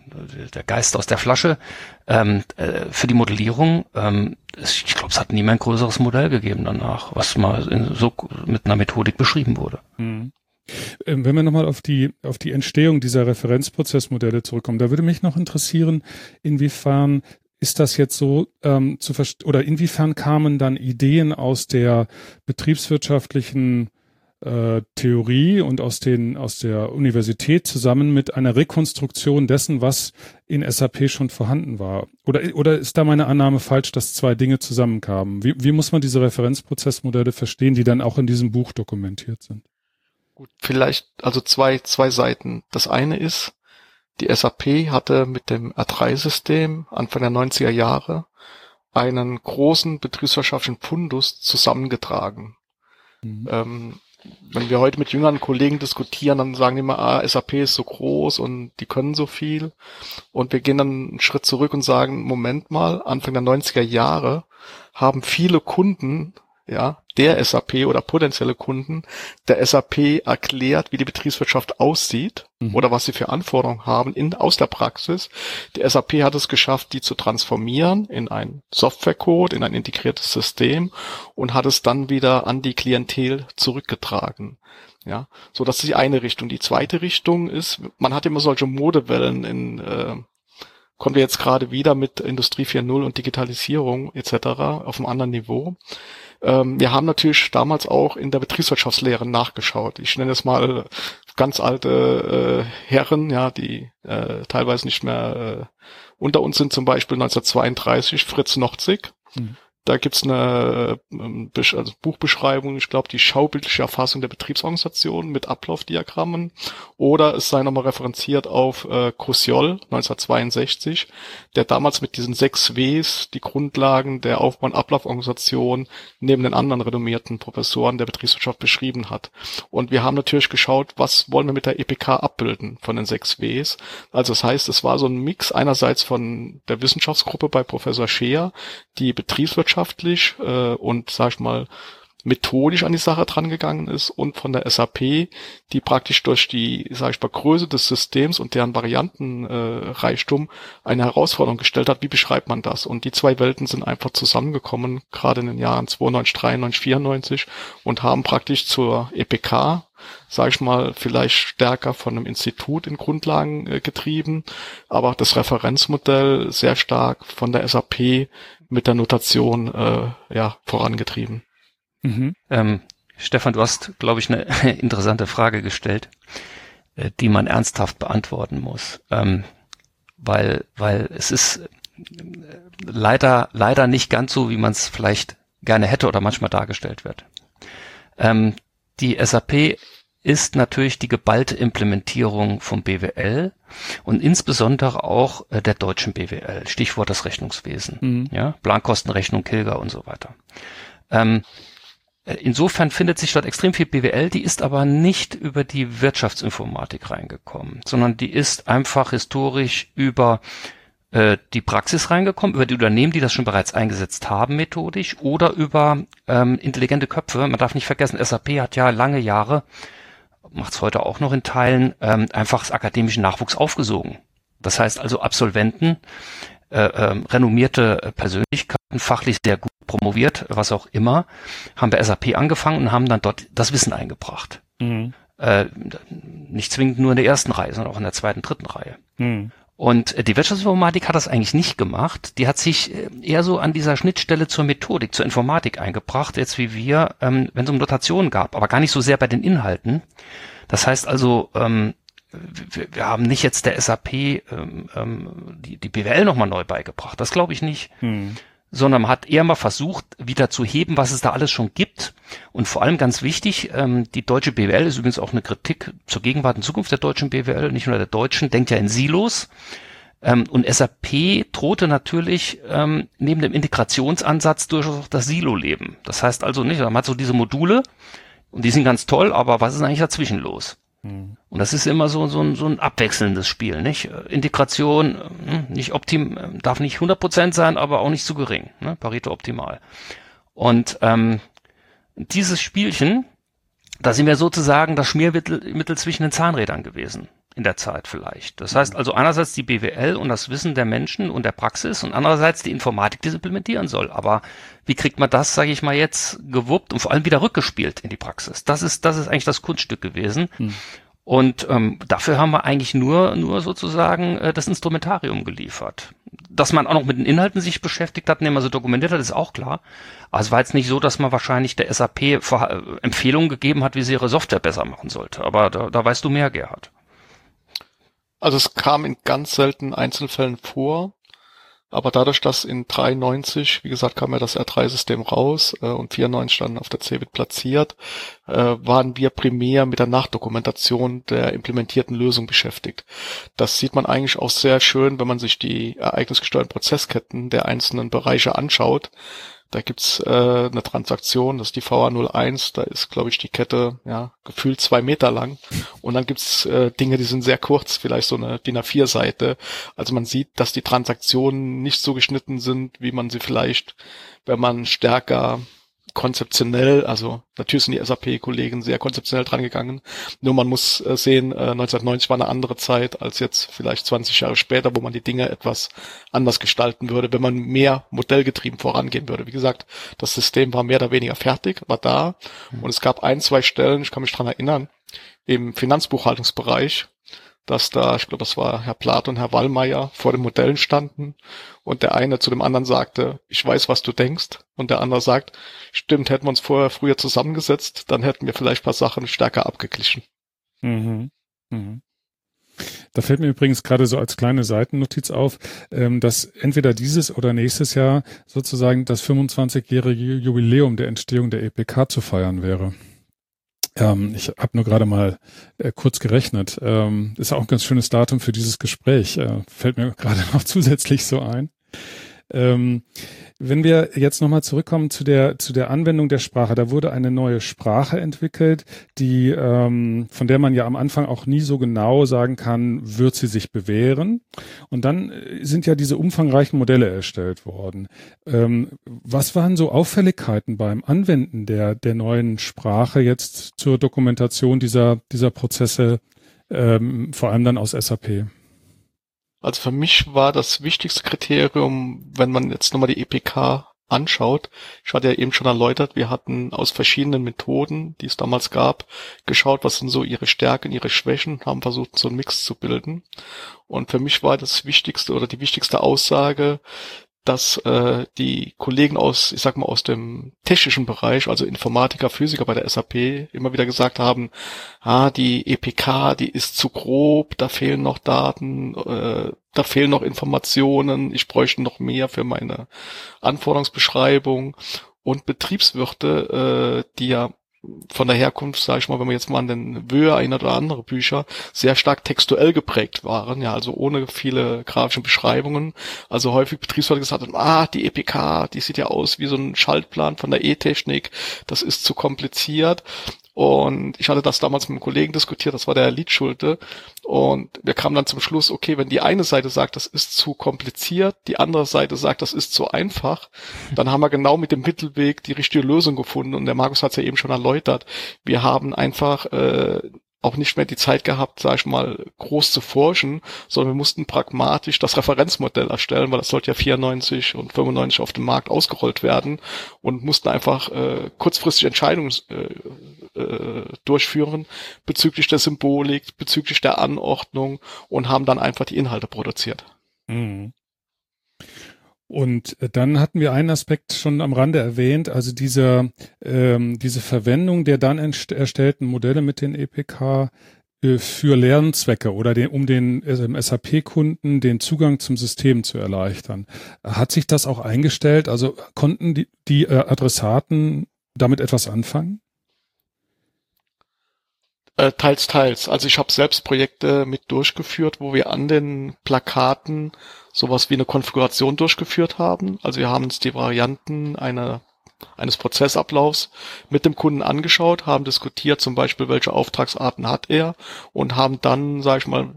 der Geist aus der Flasche, ähm, äh, für die Modellierung. Ähm, ich glaube, es hat nie mehr ein größeres Modell gegeben danach, was mal in, so mit einer Methodik beschrieben wurde. Mhm. Wenn wir nochmal auf die, auf die Entstehung dieser Referenzprozessmodelle zurückkommen, da würde mich noch interessieren, inwiefern ist das jetzt so ähm, zu verstehen, oder inwiefern kamen dann Ideen aus der betriebswirtschaftlichen äh, Theorie und aus den aus der Universität zusammen mit einer Rekonstruktion dessen, was in SAP schon vorhanden war. Oder oder ist da meine Annahme falsch, dass zwei Dinge zusammenkamen? Wie, wie muss man diese Referenzprozessmodelle verstehen, die dann auch in diesem Buch dokumentiert sind? Gut, vielleicht also zwei zwei Seiten. Das eine ist, die SAP hatte mit dem R3-System Anfang der 90er Jahre einen großen betriebswirtschaftlichen Fundus zusammengetragen. Mhm. Ähm, wenn wir heute mit jüngeren Kollegen diskutieren, dann sagen die immer, ah, SAP ist so groß und die können so viel. Und wir gehen dann einen Schritt zurück und sagen, Moment mal, Anfang der 90er Jahre haben viele Kunden ja, der SAP oder potenzielle Kunden der SAP erklärt, wie die Betriebswirtschaft aussieht mhm. oder was sie für Anforderungen haben in, aus der Praxis. Die SAP hat es geschafft, die zu transformieren in ein Softwarecode, in ein integriertes System und hat es dann wieder an die Klientel zurückgetragen. Ja, so das ist die eine Richtung. Die zweite Richtung ist, man hat immer solche Modewellen in, äh, kommen wir jetzt gerade wieder mit Industrie 4.0 und Digitalisierung etc. auf einem anderen Niveau. Ähm, wir haben natürlich damals auch in der Betriebswirtschaftslehre nachgeschaut. Ich nenne es mal ganz alte äh, Herren, ja, die äh, teilweise nicht mehr äh, unter uns sind, zum Beispiel 1932 Fritz Nochzig. Mhm. Da gibt's eine ähm, also Buchbeschreibung, ich glaube, die schaubildliche Erfassung der Betriebsorganisation mit Ablaufdiagrammen. Oder es sei nochmal referenziert auf äh, Kosiol 1962, der damals mit diesen sechs Ws die Grundlagen der Aufbau- und Ablauforganisation neben den anderen renommierten Professoren der Betriebswirtschaft beschrieben hat. Und wir haben natürlich geschaut, was wollen wir mit der EPK abbilden von den sechs Ws. Also das heißt, es war so ein Mix einerseits von der Wissenschaftsgruppe bei Professor Scheer, die Betriebswirtschaft wissenschaftlich äh, und, sag ich mal, methodisch an die Sache drangegangen ist und von der SAP, die praktisch durch die, sage ich mal, Größe des Systems und deren Variantenreichtum äh, eine Herausforderung gestellt hat. Wie beschreibt man das? Und die zwei Welten sind einfach zusammengekommen, gerade in den Jahren 92, 93, 94 und haben praktisch zur EPK, sage ich mal, vielleicht stärker von einem Institut in Grundlagen äh, getrieben, aber das Referenzmodell sehr stark von der SAP mit der Notation äh, ja vorangetrieben. Mhm. Ähm, Stefan, du hast, glaube ich, eine interessante Frage gestellt, äh, die man ernsthaft beantworten muss, ähm, weil weil es ist äh, leider leider nicht ganz so, wie man es vielleicht gerne hätte oder manchmal dargestellt wird. Ähm, die SAP ist natürlich die geballte Implementierung vom BWL und insbesondere auch äh, der deutschen BWL. Stichwort das Rechnungswesen. Mhm. Ja, Plankostenrechnung, Kilger und so weiter. Ähm, äh, insofern findet sich dort extrem viel BWL, die ist aber nicht über die Wirtschaftsinformatik reingekommen, sondern die ist einfach historisch über äh, die Praxis reingekommen, über die Unternehmen, die das schon bereits eingesetzt haben methodisch oder über ähm, intelligente Köpfe. Man darf nicht vergessen, SAP hat ja lange Jahre, macht es heute auch noch in Teilen, ähm, einfach akademischen Nachwuchs aufgesogen. Das heißt also Absolventen, äh, äh, renommierte Persönlichkeiten, fachlich sehr gut promoviert, was auch immer, haben bei SAP angefangen und haben dann dort das Wissen eingebracht. Mhm. Äh, nicht zwingend nur in der ersten Reihe, sondern auch in der zweiten, dritten Reihe. Mhm. Und äh, die Wirtschaftsinformatik hat das eigentlich nicht gemacht. Die hat sich äh, eher so an dieser Schnittstelle zur Methodik, zur Informatik eingebracht, jetzt wie wir, ähm, wenn es um Notationen gab, aber gar nicht so sehr bei den Inhalten. Das heißt also, ähm, wir, wir haben nicht jetzt der SAP ähm, ähm, die, die BWL nochmal neu beigebracht. Das glaube ich nicht. Hm sondern man hat eher mal versucht, wieder zu heben, was es da alles schon gibt. Und vor allem ganz wichtig, ähm, die deutsche BWL ist übrigens auch eine Kritik zur Gegenwart und Zukunft der deutschen BWL, nicht nur der deutschen, denkt ja in Silos. Ähm, und SAP drohte natürlich ähm, neben dem Integrationsansatz durchaus auch das Silo-Leben. Das heißt also nicht, man hat so diese Module und die sind ganz toll, aber was ist eigentlich dazwischen los? Mhm. Und das ist immer so, so, ein, so ein abwechselndes Spiel, nicht? Integration, hm, nicht optim, darf nicht 100% sein, aber auch nicht zu gering, ne? Pareto optimal. Und ähm, dieses Spielchen, da sind wir sozusagen das Schmiermittel Mittel zwischen den Zahnrädern gewesen in der Zeit vielleicht. Das heißt also einerseits die BWL und das Wissen der Menschen und der Praxis und andererseits die Informatik, die es implementieren soll. Aber wie kriegt man das, sage ich mal, jetzt gewuppt und vor allem wieder rückgespielt in die Praxis? Das ist, das ist eigentlich das Kunststück gewesen. Hm. Und ähm, dafür haben wir eigentlich nur, nur sozusagen äh, das Instrumentarium geliefert. Dass man auch noch mit den Inhalten sich beschäftigt hat, indem man sie dokumentiert hat, ist auch klar. Aber es war jetzt nicht so, dass man wahrscheinlich der SAP äh, Empfehlungen gegeben hat, wie sie ihre Software besser machen sollte. Aber da, da weißt du mehr, Gerhard. Also es kam in ganz seltenen Einzelfällen vor, aber dadurch, dass in 93, wie gesagt, kam ja das R3-System raus äh, und 94 dann auf der CeBIT platziert, äh, waren wir primär mit der Nachdokumentation der implementierten Lösung beschäftigt. Das sieht man eigentlich auch sehr schön, wenn man sich die ereignisgesteuerten Prozessketten der einzelnen Bereiche anschaut. Da gibt's äh, eine Transaktion, das ist die VA01, da ist, glaube ich, die Kette ja gefühlt zwei Meter lang. Und dann gibt's äh, Dinge, die sind sehr kurz, vielleicht so eine DIN A4-Seite. Also man sieht, dass die Transaktionen nicht so geschnitten sind, wie man sie vielleicht, wenn man stärker konzeptionell, also natürlich sind die SAP-Kollegen sehr konzeptionell dran gegangen. Nur man muss äh, sehen, äh, 1990 war eine andere Zeit als jetzt vielleicht 20 Jahre später, wo man die Dinge etwas anders gestalten würde, wenn man mehr modellgetrieben vorangehen würde. Wie gesagt, das System war mehr oder weniger fertig, war da mhm. und es gab ein, zwei Stellen, ich kann mich dran erinnern, im Finanzbuchhaltungsbereich, dass da, ich glaube, das war Herr Plath und Herr Wallmeier vor den Modellen standen und der eine zu dem anderen sagte, ich weiß, was du denkst und der andere sagt, stimmt, hätten wir uns vorher früher zusammengesetzt, dann hätten wir vielleicht paar Sachen stärker abgeglichen. Mhm. Mhm. Da fällt mir übrigens gerade so als kleine Seitennotiz auf, ähm, dass entweder dieses oder nächstes Jahr sozusagen das 25-jährige Jubiläum der Entstehung der EPK zu feiern wäre. Ähm, ich habe nur gerade mal äh, kurz gerechnet. Ähm, ist auch ein ganz schönes Datum für dieses Gespräch. Äh, fällt mir gerade noch zusätzlich so ein. Ähm, wenn wir jetzt nochmal zurückkommen zu der, zu der Anwendung der Sprache, da wurde eine neue Sprache entwickelt, die, ähm, von der man ja am Anfang auch nie so genau sagen kann, wird sie sich bewähren. Und dann äh, sind ja diese umfangreichen Modelle erstellt worden. Ähm, was waren so Auffälligkeiten beim Anwenden der, der neuen Sprache jetzt zur Dokumentation dieser, dieser Prozesse, ähm, vor allem dann aus SAP? Also für mich war das wichtigste Kriterium, wenn man jetzt nochmal die EPK anschaut. Ich hatte ja eben schon erläutert, wir hatten aus verschiedenen Methoden, die es damals gab, geschaut, was sind so ihre Stärken, ihre Schwächen, haben versucht, so einen Mix zu bilden. Und für mich war das Wichtigste oder die wichtigste Aussage, dass äh, die Kollegen aus, ich sag mal, aus dem technischen Bereich, also Informatiker, Physiker bei der SAP, immer wieder gesagt haben, ah, die EPK, die ist zu grob, da fehlen noch Daten, äh, da fehlen noch Informationen, ich bräuchte noch mehr für meine Anforderungsbeschreibung. Und Betriebswirte, äh, die ja von der Herkunft, sage ich mal, wenn man jetzt mal an den Wöhe ein oder andere Bücher sehr stark textuell geprägt waren, ja, also ohne viele grafischen Beschreibungen. Also häufig Betriebsleute gesagt haben, ah, die EPK, die sieht ja aus wie so ein Schaltplan von der E-Technik, das ist zu kompliziert. Und ich hatte das damals mit einem Kollegen diskutiert, das war der Liedschulte. Und wir kamen dann zum Schluss, okay, wenn die eine Seite sagt, das ist zu kompliziert, die andere Seite sagt, das ist zu einfach, dann haben wir genau mit dem Mittelweg die richtige Lösung gefunden. Und der Markus hat es ja eben schon erläutert. Wir haben einfach äh, auch nicht mehr die Zeit gehabt, sag ich mal, groß zu forschen, sondern wir mussten pragmatisch das Referenzmodell erstellen, weil das sollte ja 94 und 95 auf dem Markt ausgerollt werden und mussten einfach äh, kurzfristig Entscheidungen äh, äh, durchführen bezüglich der Symbolik, bezüglich der Anordnung und haben dann einfach die Inhalte produziert. Mhm. Und äh, dann hatten wir einen Aspekt schon am Rande erwähnt, also diese, ähm, diese Verwendung der dann erstellten Modelle mit den EPK äh, für Lernzwecke oder den, um den äh, SAP-Kunden den Zugang zum System zu erleichtern. Hat sich das auch eingestellt? Also konnten die, die äh, Adressaten damit etwas anfangen? Äh, teils, teils. Also ich habe selbst Projekte mit durchgeführt, wo wir an den Plakaten sowas wie eine Konfiguration durchgeführt haben. Also wir haben uns die Varianten einer eines Prozessablaufs mit dem Kunden angeschaut, haben diskutiert, zum Beispiel, welche Auftragsarten hat er und haben dann, sage ich mal,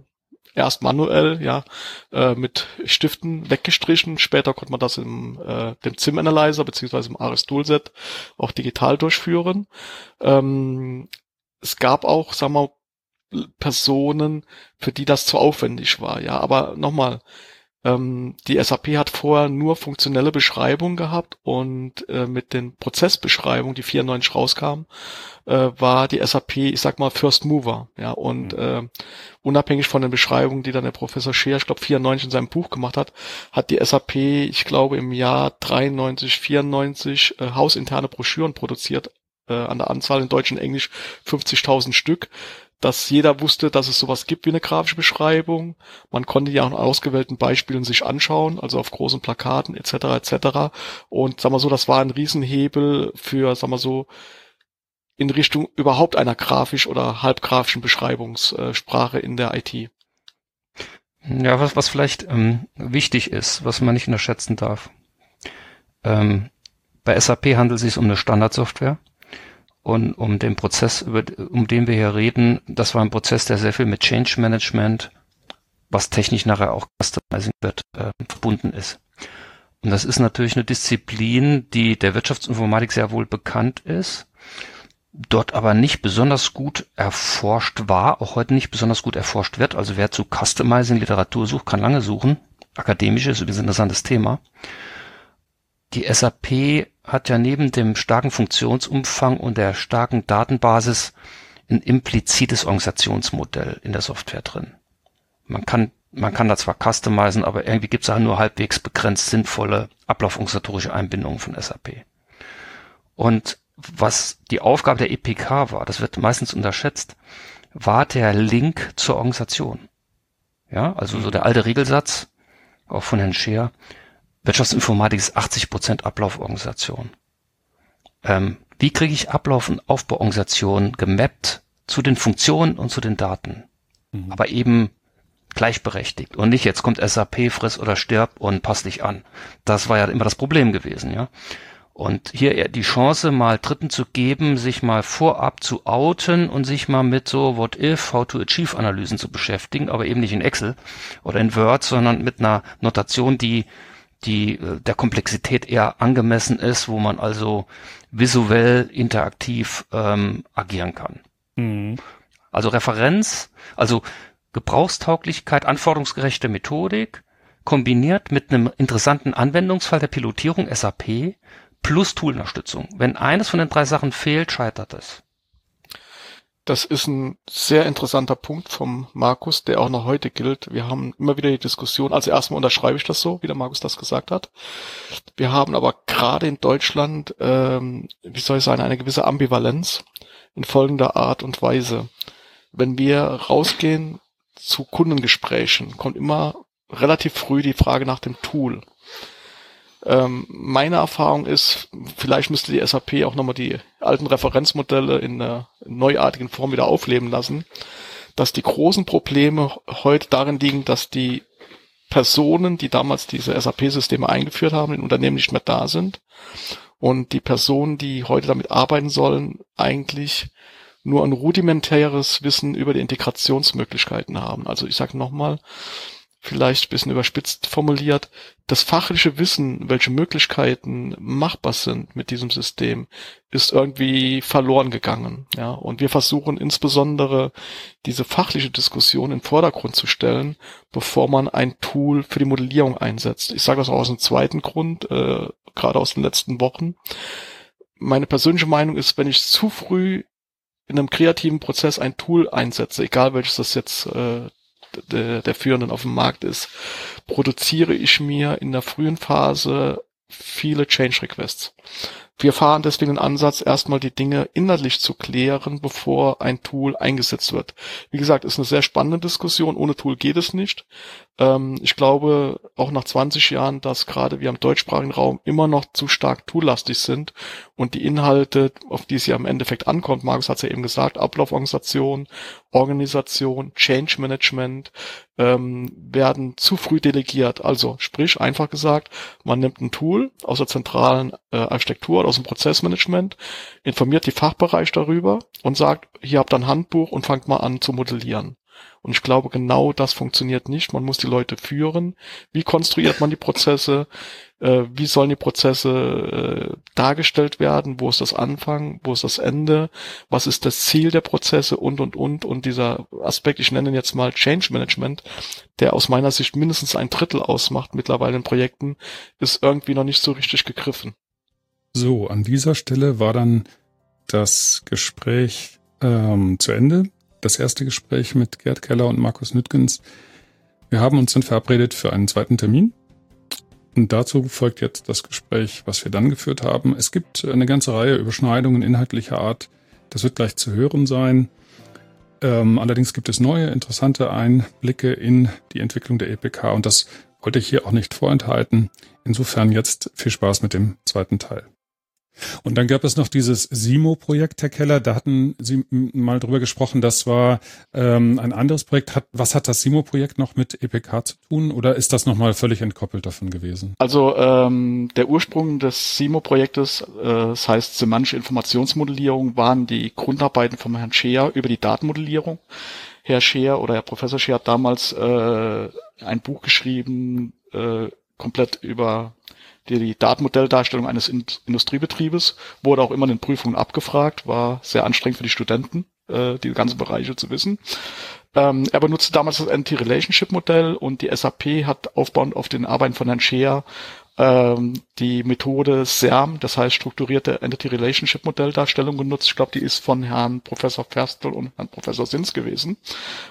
erst manuell, ja, äh, mit Stiften weggestrichen. Später konnte man das im äh, dem ZIM Analyzer beziehungsweise im Ares Toolset auch digital durchführen. Ähm, es gab auch, sagen wir, Personen, für die das zu aufwendig war, ja. Aber nochmal, ähm, die SAP hat vorher nur funktionelle Beschreibungen gehabt und äh, mit den Prozessbeschreibungen, die 94 rauskamen, äh, war die SAP, ich sag mal, First Mover. Ja, und mhm. äh, unabhängig von den Beschreibungen, die dann der Professor Scheer, ich glaube 94 in seinem Buch gemacht hat, hat die SAP, ich glaube im Jahr 93, 94 äh, hausinterne Broschüren produziert äh, an der Anzahl in Deutsch und Englisch 50.000 Stück dass jeder wusste, dass es sowas gibt wie eine grafische Beschreibung. Man konnte ja auch an ausgewählten Beispielen sich anschauen, also auf großen Plakaten etc. etc. Und sag mal so, das war ein Riesenhebel für, sag mal so, in Richtung überhaupt einer grafisch oder halbgrafischen Beschreibungssprache in der IT. Ja, was, was vielleicht ähm, wichtig ist, was man nicht unterschätzen darf. Ähm, bei SAP handelt es sich um eine Standardsoftware. Und um den Prozess, über, um den wir hier reden, das war ein Prozess, der sehr viel mit Change Management, was technisch nachher auch Customizing wird, äh, verbunden ist. Und das ist natürlich eine Disziplin, die der Wirtschaftsinformatik sehr wohl bekannt ist, dort aber nicht besonders gut erforscht war, auch heute nicht besonders gut erforscht wird. Also wer zu Customizing Literatur sucht, kann lange suchen. Akademisch ist übrigens ein interessantes Thema. Die SAP hat ja neben dem starken Funktionsumfang und der starken Datenbasis ein implizites Organisationsmodell in der Software drin. Man kann, man kann da zwar customizen, aber irgendwie gibt es auch nur halbwegs begrenzt sinnvolle ablauforganisatorische Einbindungen von SAP. Und was die Aufgabe der EPK war, das wird meistens unterschätzt, war der Link zur Organisation. Ja, also so der alte Regelsatz, auch von Herrn Scheer, Wirtschaftsinformatik ist 80 Prozent Ablauforganisation. Ähm, wie kriege ich Ablauf- und Aufbauorganisation gemappt zu den Funktionen und zu den Daten? Mhm. Aber eben gleichberechtigt und nicht jetzt kommt SAP, friss oder stirb und passt dich an. Das war ja immer das Problem gewesen, ja. Und hier die Chance, mal Dritten zu geben, sich mal vorab zu outen und sich mal mit so What if, How to Achieve Analysen zu beschäftigen, aber eben nicht in Excel oder in Word, sondern mit einer Notation, die die äh, der Komplexität eher angemessen ist, wo man also visuell interaktiv ähm, agieren kann. Mhm. Also Referenz, also Gebrauchstauglichkeit, anforderungsgerechte Methodik, kombiniert mit einem interessanten Anwendungsfall der Pilotierung SAP plus Toolunterstützung. Wenn eines von den drei Sachen fehlt, scheitert es. Das ist ein sehr interessanter Punkt vom Markus, der auch noch heute gilt. Wir haben immer wieder die Diskussion, also erstmal unterschreibe ich das so, wie der Markus das gesagt hat. Wir haben aber gerade in Deutschland, ähm, wie soll ich sagen, eine gewisse Ambivalenz in folgender Art und Weise. Wenn wir rausgehen zu Kundengesprächen, kommt immer relativ früh die Frage nach dem Tool. Ähm, meine Erfahrung ist, vielleicht müsste die SAP auch nochmal die alten Referenzmodelle in einer neuartigen Form wieder aufleben lassen, dass die großen Probleme heute darin liegen, dass die Personen, die damals diese SAP-Systeme eingeführt haben, in Unternehmen nicht mehr da sind und die Personen, die heute damit arbeiten sollen, eigentlich nur ein rudimentäres Wissen über die Integrationsmöglichkeiten haben. Also ich sage nochmal, vielleicht bisschen überspitzt formuliert, das fachliche Wissen, welche Möglichkeiten machbar sind mit diesem System, ist irgendwie verloren gegangen. Ja, und wir versuchen insbesondere diese fachliche Diskussion in den Vordergrund zu stellen, bevor man ein Tool für die Modellierung einsetzt. Ich sage das auch aus dem zweiten Grund, äh, gerade aus den letzten Wochen. Meine persönliche Meinung ist, wenn ich zu früh in einem kreativen Prozess ein Tool einsetze, egal welches das jetzt äh, der, der führenden auf dem Markt ist, produziere ich mir in der frühen Phase viele Change Requests. Wir fahren deswegen den Ansatz, erstmal die Dinge inhaltlich zu klären, bevor ein Tool eingesetzt wird. Wie gesagt, ist eine sehr spannende Diskussion. Ohne Tool geht es nicht. Ähm, ich glaube auch nach 20 Jahren, dass gerade wir im deutschsprachigen Raum immer noch zu stark toollastig sind und die Inhalte, auf die es ja im Endeffekt ankommt, Markus hat es ja eben gesagt, Ablauforganisation, Organisation, Change Management, ähm, werden zu früh delegiert. Also sprich, einfach gesagt, man nimmt ein Tool aus der zentralen äh, Architektur oder aus dem Prozessmanagement, informiert die Fachbereich darüber und sagt, hier habt ihr ein Handbuch und fangt mal an zu modellieren. Und ich glaube, genau das funktioniert nicht. Man muss die Leute führen. Wie konstruiert man die Prozesse? Äh, wie sollen die Prozesse äh, dargestellt werden? Wo ist das Anfang? Wo ist das Ende? Was ist das Ziel der Prozesse? Und, und, und. Und dieser Aspekt, ich nenne ihn jetzt mal Change Management, der aus meiner Sicht mindestens ein Drittel ausmacht mittlerweile in Projekten, ist irgendwie noch nicht so richtig gegriffen. So, an dieser Stelle war dann das Gespräch ähm, zu Ende das erste Gespräch mit Gerd Keller und Markus Nüttgens. Wir haben uns dann verabredet für einen zweiten Termin. Und dazu folgt jetzt das Gespräch, was wir dann geführt haben. Es gibt eine ganze Reihe Überschneidungen inhaltlicher Art. Das wird gleich zu hören sein. Ähm, allerdings gibt es neue, interessante Einblicke in die Entwicklung der EPK und das wollte ich hier auch nicht vorenthalten. Insofern jetzt viel Spaß mit dem zweiten Teil. Und dann gab es noch dieses SIMO-Projekt, Herr Keller. Da hatten Sie mal drüber gesprochen. Das war ähm, ein anderes Projekt. Hat, was hat das SIMO-Projekt noch mit EPK zu tun? Oder ist das nochmal völlig entkoppelt davon gewesen? Also ähm, der Ursprung des SIMO-Projektes, äh, das heißt semantische Informationsmodellierung, waren die Grundarbeiten von Herrn Scheer über die Datenmodellierung. Herr Scheer oder Herr Professor Scheer hat damals äh, ein Buch geschrieben, äh, komplett über die, die Datenmodelldarstellung eines Industriebetriebes wurde auch immer in den Prüfungen abgefragt, war sehr anstrengend für die Studenten, äh, die ganzen Bereiche zu wissen. Ähm, er benutzte damals das Entity-Relationship-Modell und die SAP hat aufbauend auf den Arbeiten von Herrn Scheer ähm, die Methode SERM, das heißt strukturierte Entity Relationship Modelldarstellung genutzt. Ich glaube, die ist von Herrn Professor Ferstel und Herrn Professor Sins gewesen.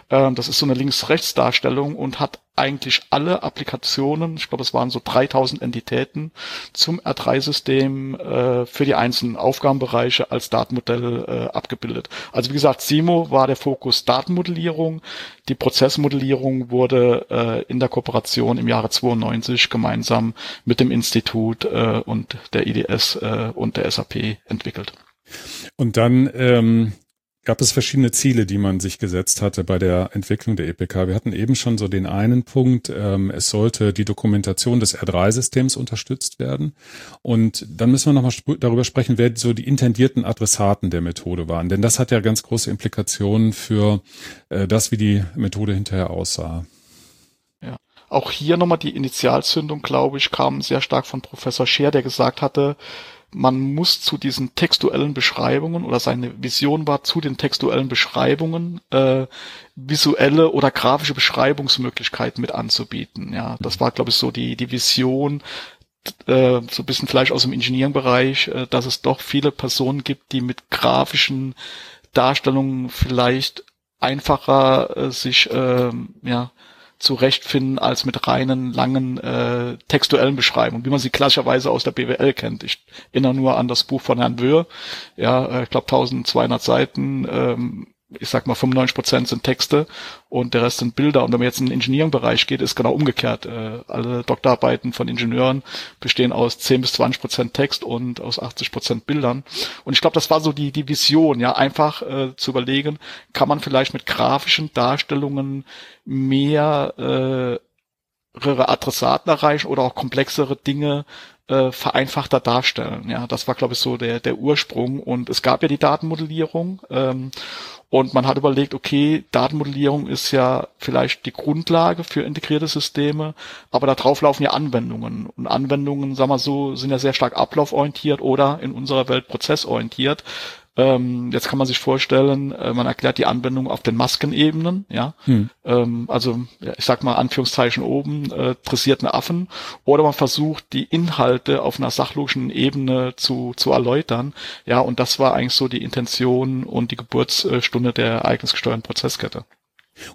Ähm, das ist so eine Links-Rechts-Darstellung und hat eigentlich alle Applikationen, ich glaube, es waren so 3000 Entitäten zum R3-System äh, für die einzelnen Aufgabenbereiche als Datenmodell äh, abgebildet. Also wie gesagt, SIMO war der Fokus Datenmodellierung. Die Prozessmodellierung wurde äh, in der Kooperation im Jahre 92 gemeinsam mit dem Institut äh, und der IDS äh, und der SAP entwickelt. Und dann ähm, gab es verschiedene Ziele, die man sich gesetzt hatte bei der Entwicklung der EPK. Wir hatten eben schon so den einen Punkt, ähm, es sollte die Dokumentation des R3-Systems unterstützt werden. Und dann müssen wir nochmal sp darüber sprechen, wer so die intendierten Adressaten der Methode waren. Denn das hat ja ganz große Implikationen für äh, das, wie die Methode hinterher aussah. Auch hier nochmal die Initialzündung, glaube ich, kam sehr stark von Professor Scher, der gesagt hatte, man muss zu diesen textuellen Beschreibungen oder seine Vision war zu den textuellen Beschreibungen äh, visuelle oder grafische Beschreibungsmöglichkeiten mit anzubieten. Ja, das war glaube ich so die die Vision äh, so ein bisschen vielleicht aus dem Engineering-Bereich, äh, dass es doch viele Personen gibt, die mit grafischen Darstellungen vielleicht einfacher äh, sich äh, ja zurechtfinden als mit reinen, langen äh, textuellen Beschreibungen, wie man sie klassischerweise aus der BWL kennt. Ich erinnere nur an das Buch von Herrn Wöhr, ja, äh, ich glaube 1200 Seiten, ähm, ich sag mal 95 Prozent sind Texte und der Rest sind Bilder. Und wenn man jetzt in den Engineering-Bereich geht, ist genau umgekehrt. Äh, alle Doktorarbeiten von Ingenieuren bestehen aus 10 bis 20 Prozent Text und aus 80 Prozent Bildern. Und ich glaube, das war so die, die Vision, ja, einfach äh, zu überlegen, kann man vielleicht mit grafischen Darstellungen mehr äh, Adressaten erreichen oder auch komplexere Dinge äh, vereinfachter darstellen. Ja, das war, glaube ich, so der, der Ursprung. Und es gab ja die Datenmodellierung. Ähm, und man hat überlegt, okay, Datenmodellierung ist ja vielleicht die Grundlage für integrierte Systeme, aber darauf laufen ja Anwendungen. Und Anwendungen, sagen wir so, sind ja sehr stark ablauforientiert oder in unserer Welt prozessorientiert. Ähm, jetzt kann man sich vorstellen, äh, man erklärt die Anwendung auf den Maskenebenen, ja. Hm. Ähm, also ja, ich sag mal Anführungszeichen oben, äh, dressierten Affen, oder man versucht die Inhalte auf einer sachlogischen Ebene zu, zu erläutern. Ja, und das war eigentlich so die Intention und die Geburtsstunde der ereignisgesteuerten Prozesskette.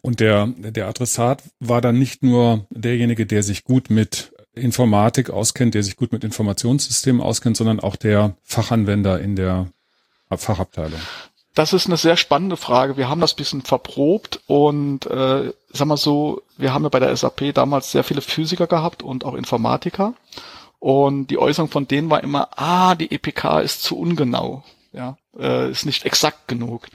Und der, der Adressat war dann nicht nur derjenige, der sich gut mit Informatik auskennt, der sich gut mit Informationssystemen auskennt, sondern auch der Fachanwender in der Fachabteilung? Das ist eine sehr spannende Frage. Wir haben das bisschen verprobt und äh, sag mal so, wir haben ja bei der SAP damals sehr viele Physiker gehabt und auch Informatiker. Und die Äußerung von denen war immer, ah, die EPK ist zu ungenau, ja, äh, ist nicht exakt genug.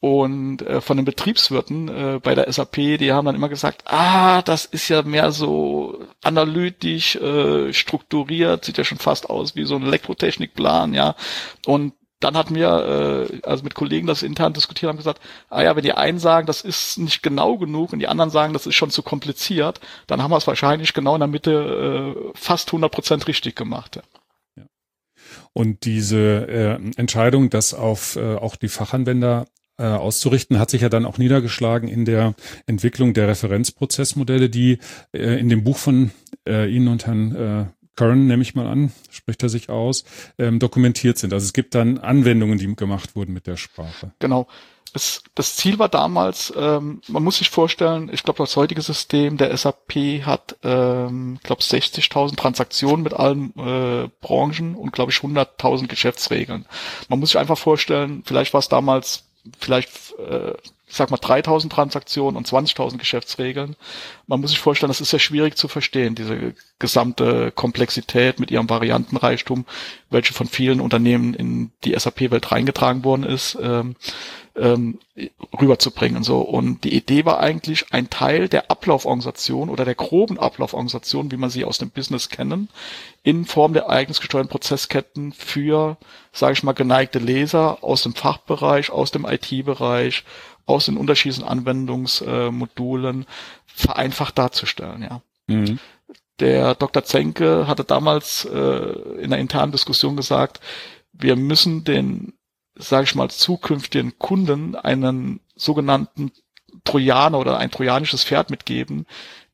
Und äh, von den Betriebswirten äh, bei der SAP, die haben dann immer gesagt, ah, das ist ja mehr so analytisch äh, strukturiert, sieht ja schon fast aus wie so ein Elektrotechnikplan, ja. Und dann hatten wir, äh, also mit Kollegen das intern diskutiert, haben gesagt, ah ja, wenn die einen sagen, das ist nicht genau genug und die anderen sagen, das ist schon zu kompliziert, dann haben wir es wahrscheinlich genau in der Mitte äh, fast 100 Prozent richtig gemacht. Ja. Und diese äh, Entscheidung, das auf äh, auch die Fachanwender äh, auszurichten, hat sich ja dann auch niedergeschlagen in der Entwicklung der Referenzprozessmodelle, die äh, in dem Buch von äh, Ihnen und Herrn äh, Curran, nehme ich mal an, spricht er sich aus, ähm, dokumentiert sind. Also es gibt dann Anwendungen, die gemacht wurden mit der Sprache. Genau. Es, das Ziel war damals, ähm, man muss sich vorstellen, ich glaube, das heutige System der SAP hat, ähm, ich glaube, 60.000 Transaktionen mit allen äh, Branchen und, glaube ich, 100.000 Geschäftsregeln. Man muss sich einfach vorstellen, vielleicht war es damals vielleicht äh, ich sag mal 3000 Transaktionen und 20.000 Geschäftsregeln. Man muss sich vorstellen, das ist sehr schwierig zu verstehen, diese gesamte Komplexität mit ihrem Variantenreichtum, welche von vielen Unternehmen in die SAP-Welt reingetragen worden ist. Ähm, ähm, rüberzubringen. So. Und die Idee war eigentlich, ein Teil der Ablauforganisation oder der groben Ablauforganisation, wie man sie aus dem Business kennen, in Form der ereignisgesteuerten Prozessketten für, sage ich mal, geneigte Leser aus dem Fachbereich, aus dem IT-Bereich, aus den unterschiedlichen Anwendungsmodulen vereinfacht darzustellen. Ja. Mhm. Der Dr. Zenke hatte damals äh, in einer internen Diskussion gesagt, wir müssen den sage ich mal, zukünftigen Kunden einen sogenannten Trojaner oder ein trojanisches Pferd mitgeben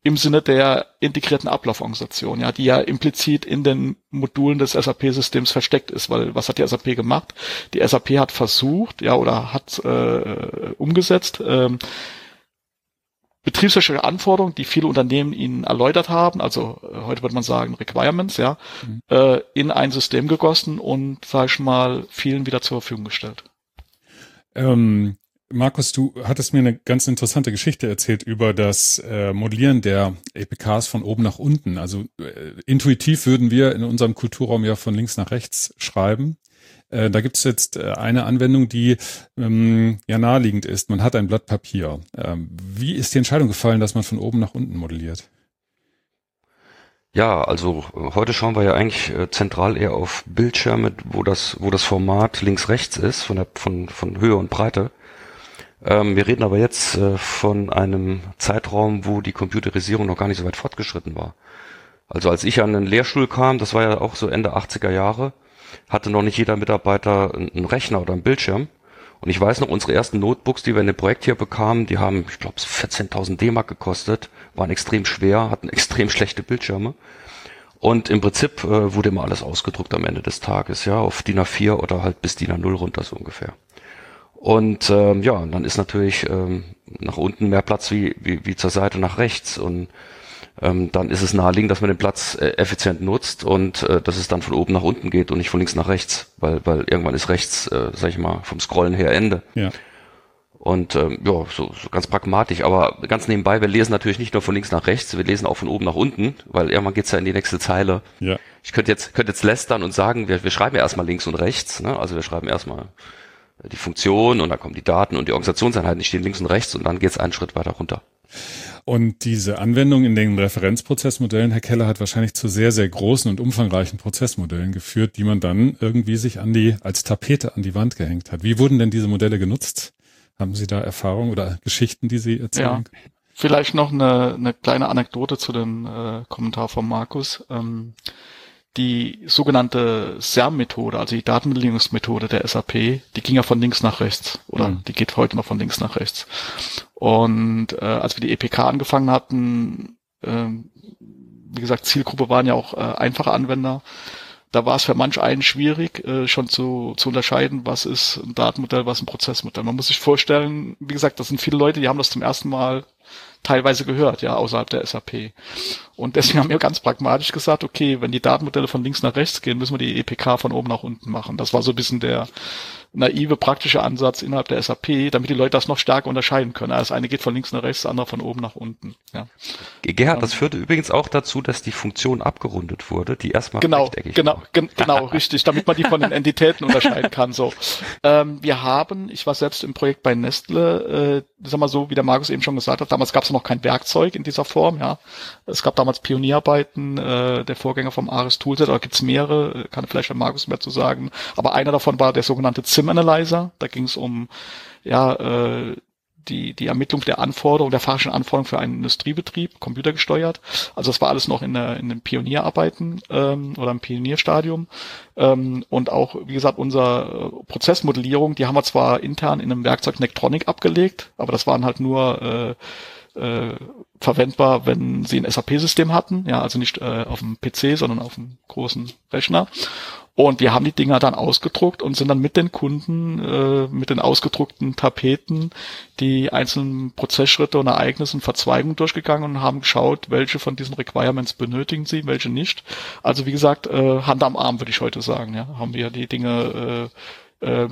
im Sinne der integrierten Ablauforganisation, ja, die ja implizit in den Modulen des SAP-Systems versteckt ist, weil was hat die SAP gemacht? Die SAP hat versucht, ja, oder hat äh, umgesetzt, ähm, betriebswirtschaftliche Anforderungen, die viele Unternehmen ihnen erläutert haben, also äh, heute würde man sagen Requirements, ja, mhm. äh, in ein System gegossen und, sag ich mal, vielen wieder zur Verfügung gestellt. Ähm, Markus, du hattest mir eine ganz interessante Geschichte erzählt über das äh, Modellieren der APKs von oben nach unten. Also äh, intuitiv würden wir in unserem Kulturraum ja von links nach rechts schreiben. Äh, da gibt es jetzt äh, eine Anwendung, die ähm, ja naheliegend ist. Man hat ein Blatt Papier. Ähm, wie ist die Entscheidung gefallen, dass man von oben nach unten modelliert? Ja, also heute schauen wir ja eigentlich äh, zentral eher auf Bildschirme, wo das, wo das Format links-rechts ist, von, der, von, von Höhe und Breite. Ähm, wir reden aber jetzt äh, von einem Zeitraum, wo die Computerisierung noch gar nicht so weit fortgeschritten war. Also als ich an den Lehrstuhl kam, das war ja auch so Ende 80er Jahre, hatte noch nicht jeder Mitarbeiter einen Rechner oder einen Bildschirm. Und ich weiß noch, unsere ersten Notebooks, die wir in dem Projekt hier bekamen, die haben, ich glaube, 14.000 D-Mark gekostet, waren extrem schwer, hatten extrem schlechte Bildschirme. Und im Prinzip äh, wurde immer alles ausgedruckt am Ende des Tages, ja, auf DIN A4 oder halt bis DIN A0 runter so ungefähr. Und ähm, ja, dann ist natürlich ähm, nach unten mehr Platz wie, wie, wie zur Seite nach rechts. Und ähm, dann ist es naheliegend, dass man den Platz äh, effizient nutzt und äh, dass es dann von oben nach unten geht und nicht von links nach rechts, weil, weil irgendwann ist rechts, äh, sag ich mal, vom Scrollen her Ende. Ja. Und ähm, ja, so, so ganz pragmatisch, aber ganz nebenbei, wir lesen natürlich nicht nur von links nach rechts, wir lesen auch von oben nach unten, weil irgendwann geht's ja in die nächste Zeile. Ja. Ich könnte jetzt, könnte jetzt lästern und sagen, wir, wir schreiben ja erstmal links und rechts, ne? Also wir schreiben erstmal die Funktion und dann kommen die Daten und die Organisationseinheiten, die stehen links und rechts und dann geht's einen Schritt weiter runter. Und diese Anwendung in den Referenzprozessmodellen, Herr Keller, hat wahrscheinlich zu sehr, sehr großen und umfangreichen Prozessmodellen geführt, die man dann irgendwie sich an die, als Tapete an die Wand gehängt hat. Wie wurden denn diese Modelle genutzt? Haben Sie da Erfahrungen oder Geschichten, die Sie erzählen? Ja. Vielleicht noch eine, eine kleine Anekdote zu dem äh, Kommentar von Markus. Ähm, die sogenannte SERM-Methode, also die Datenmodellierungsmethode der SAP, die ging ja von links nach rechts oder mhm. die geht heute noch von links nach rechts. Und äh, als wir die EPK angefangen hatten, äh, wie gesagt, Zielgruppe waren ja auch äh, einfache Anwender, da war es für manch einen schwierig, äh, schon zu, zu unterscheiden, was ist ein Datenmodell, was ein Prozessmodell. Man muss sich vorstellen, wie gesagt, das sind viele Leute, die haben das zum ersten Mal teilweise gehört, ja, außerhalb der SAP. Und deswegen haben wir ganz pragmatisch gesagt, okay, wenn die Datenmodelle von links nach rechts gehen, müssen wir die EPK von oben nach unten machen. Das war so ein bisschen der, naive praktische Ansatz innerhalb der SAP, damit die Leute das noch stärker unterscheiden können. Das eine geht von links nach rechts, das andere von oben nach unten. Ja. Gerhard, das führte übrigens auch dazu, dass die Funktion abgerundet wurde, die erstmal genau, genau, gen genau, richtig, damit man die von den Entitäten unterscheiden kann. So, ähm, wir haben, ich war selbst im Projekt bei Nestle, äh, sag mal so, wie der Markus eben schon gesagt hat, damals gab es noch kein Werkzeug in dieser Form. Ja, es gab damals Pionierarbeiten, äh, der Vorgänger vom Ares Toolset, da gibt's mehrere, kann vielleicht der Markus mehr zu sagen, aber einer davon war der sogenannte Sim Analyzer. Da ging es um ja äh, die, die Ermittlung der Anforderungen, der fahrischen Anforderungen für einen Industriebetrieb, computergesteuert. Also das war alles noch in, der, in den Pionierarbeiten ähm, oder im Pionierstadium. Ähm, und auch, wie gesagt, unsere äh, Prozessmodellierung, die haben wir zwar intern in einem Werkzeug Nectronic abgelegt, aber das waren halt nur äh, äh, verwendbar, wenn sie ein SAP-System hatten, ja, also nicht äh, auf dem PC, sondern auf dem großen Rechner. Und wir haben die Dinger dann ausgedruckt und sind dann mit den Kunden, äh, mit den ausgedruckten Tapeten, die einzelnen Prozessschritte und Ereignisse und Verzweigungen durchgegangen und haben geschaut, welche von diesen Requirements benötigen sie, welche nicht. Also wie gesagt, äh, Hand am Arm würde ich heute sagen, ja, haben wir die Dinge äh, äh,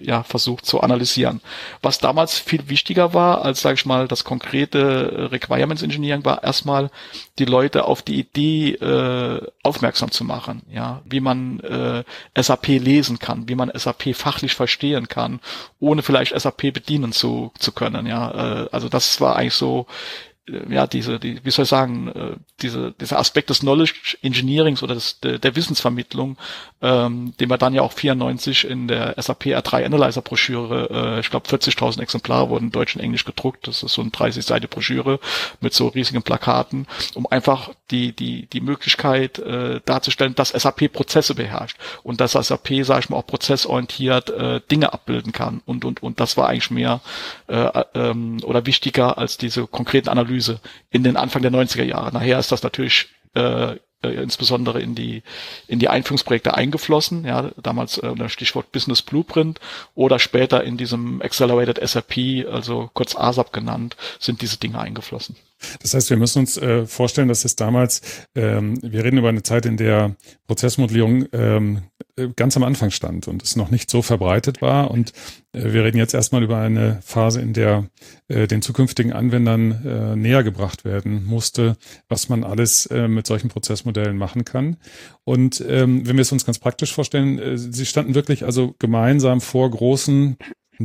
ja, versucht zu analysieren. Was damals viel wichtiger war, als, sage ich mal, das konkrete Requirements Engineering, war erstmal die Leute auf die Idee äh, aufmerksam zu machen, ja, wie man äh, SAP lesen kann, wie man SAP fachlich verstehen kann, ohne vielleicht SAP bedienen zu, zu können, ja. Äh, also das war eigentlich so äh, ja, diese, die, wie soll ich sagen, äh, diese, dieser Aspekt des Knowledge Engineerings oder des, der, der Wissensvermittlung, ähm, den wir dann ja auch 94 in der SAP R3 Analyzer Broschüre, äh, ich glaube 40.000 Exemplare wurden Deutsch und Englisch gedruckt. Das ist so eine 30 Seite Broschüre mit so riesigen Plakaten, um einfach die, die, die Möglichkeit äh, darzustellen, dass SAP Prozesse beherrscht und dass SAP, sage ich mal, auch prozessorientiert äh, Dinge abbilden kann und, und, und das war eigentlich mehr äh, ähm, oder wichtiger als diese konkreten Analyse in den Anfang der 90er Jahre. Nachher ist das natürlich äh, äh, insbesondere in die in die Einführungsprojekte eingeflossen, ja, damals äh, unter Stichwort Business Blueprint oder später in diesem Accelerated SAP, also kurz ASAP genannt, sind diese Dinge eingeflossen. Das heißt, wir müssen uns äh, vorstellen, dass es damals, ähm, wir reden über eine Zeit, in der Prozessmodellierung ähm, äh, ganz am Anfang stand und es noch nicht so verbreitet war. Und äh, wir reden jetzt erstmal über eine Phase, in der äh, den zukünftigen Anwendern äh, näher gebracht werden musste, was man alles äh, mit solchen Prozessmodellen machen kann. Und ähm, wenn wir es uns ganz praktisch vorstellen, äh, sie standen wirklich also gemeinsam vor großen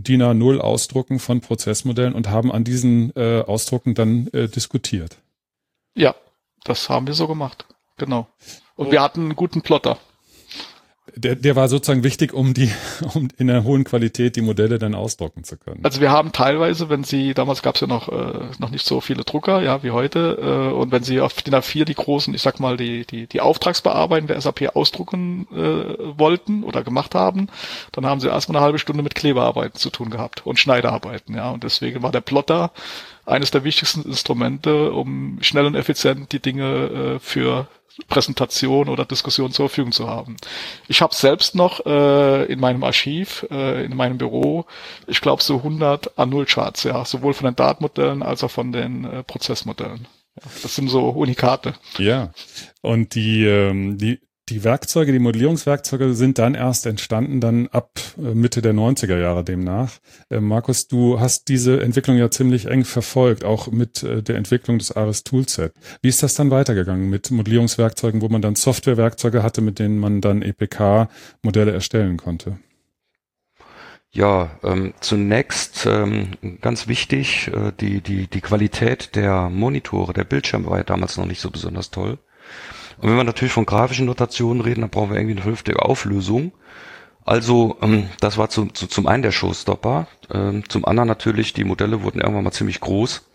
DIN A0 Ausdrucken von Prozessmodellen und haben an diesen äh, Ausdrucken dann äh, diskutiert. Ja, das haben wir so gemacht. Genau. Und wir hatten einen guten Plotter der, der war sozusagen wichtig, um die, um in einer hohen Qualität die Modelle dann ausdrucken zu können. Also wir haben teilweise, wenn Sie, damals gab es ja noch, äh, noch nicht so viele Drucker, ja, wie heute, äh, und wenn Sie auf DIN A4 die großen, ich sag mal, die, die, die Auftragsbearbeiten der SAP ausdrucken äh, wollten oder gemacht haben, dann haben Sie erstmal eine halbe Stunde mit Klebearbeiten zu tun gehabt und Schneiderarbeiten, ja, und deswegen war der Plotter eines der wichtigsten Instrumente, um schnell und effizient die Dinge äh, für Präsentation oder Diskussion zur Verfügung zu haben. Ich habe selbst noch äh, in meinem Archiv, äh, in meinem Büro, ich glaube so 100 A0-Charts, ja, sowohl von den Datenmodellen als auch von den äh, Prozessmodellen. Das sind so Unikate. Ja, und die, ähm, die die Werkzeuge, die Modellierungswerkzeuge sind dann erst entstanden, dann ab äh, Mitte der 90er Jahre demnach. Äh, Markus, du hast diese Entwicklung ja ziemlich eng verfolgt, auch mit äh, der Entwicklung des ARIS Toolset. Wie ist das dann weitergegangen mit Modellierungswerkzeugen, wo man dann Softwarewerkzeuge hatte, mit denen man dann EPK-Modelle erstellen konnte? Ja, ähm, zunächst ähm, ganz wichtig, äh, die, die, die Qualität der Monitore, der Bildschirme war ja damals noch nicht so besonders toll. Und wenn wir natürlich von grafischen Notationen reden, dann brauchen wir irgendwie eine vernünftige Auflösung. Also ähm, das war zu, zu, zum einen der Showstopper, ähm, zum anderen natürlich, die Modelle wurden irgendwann mal ziemlich groß.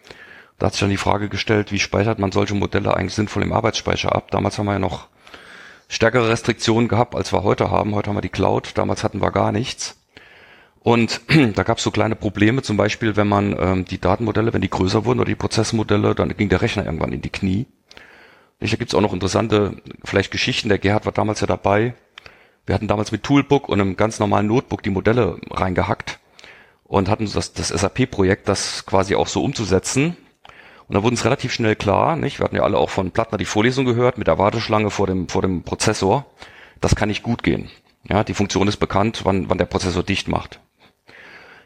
Da hat sich dann die Frage gestellt, wie speichert man solche Modelle eigentlich sinnvoll im Arbeitsspeicher ab? Damals haben wir ja noch stärkere Restriktionen gehabt, als wir heute haben. Heute haben wir die Cloud, damals hatten wir gar nichts. Und da gab es so kleine Probleme, zum Beispiel, wenn man ähm, die Datenmodelle, wenn die größer wurden oder die Prozessmodelle, dann ging der Rechner irgendwann in die Knie. Da gibt's auch noch interessante, vielleicht Geschichten. Der Gerhard war damals ja dabei. Wir hatten damals mit Toolbook und einem ganz normalen Notebook die Modelle reingehackt und hatten das, das SAP-Projekt, das quasi auch so umzusetzen. Und da wurden es relativ schnell klar, nicht? Wir hatten ja alle auch von Plattner die Vorlesung gehört mit der Warteschlange vor dem, vor dem Prozessor. Das kann nicht gut gehen. Ja, die Funktion ist bekannt, wann, wann der Prozessor dicht macht.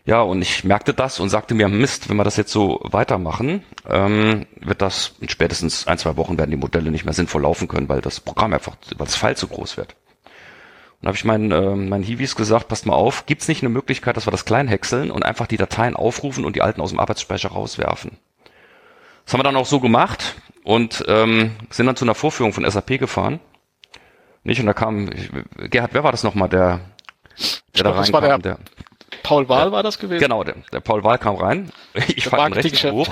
Ja, und ich merkte das und sagte mir, Mist, wenn wir das jetzt so weitermachen, ähm, wird das in spätestens ein, zwei Wochen werden die Modelle nicht mehr sinnvoll laufen können, weil das Programm einfach, weil das File zu groß wird. Und da habe ich meinen, äh, meinen Hiwis gesagt, passt mal auf, gibt's nicht eine Möglichkeit, dass wir das klein häckseln und einfach die Dateien aufrufen und die alten aus dem Arbeitsspeicher rauswerfen? Das haben wir dann auch so gemacht und ähm, sind dann zu einer Vorführung von SAP gefahren. Nicht? Und da kam, Gerhard, wer war das nochmal, der, der da reinkam? Der, Paul Wahl war das gewesen? Genau, der, der Paul Wahl kam rein. Ich fahre den Rechner hoch.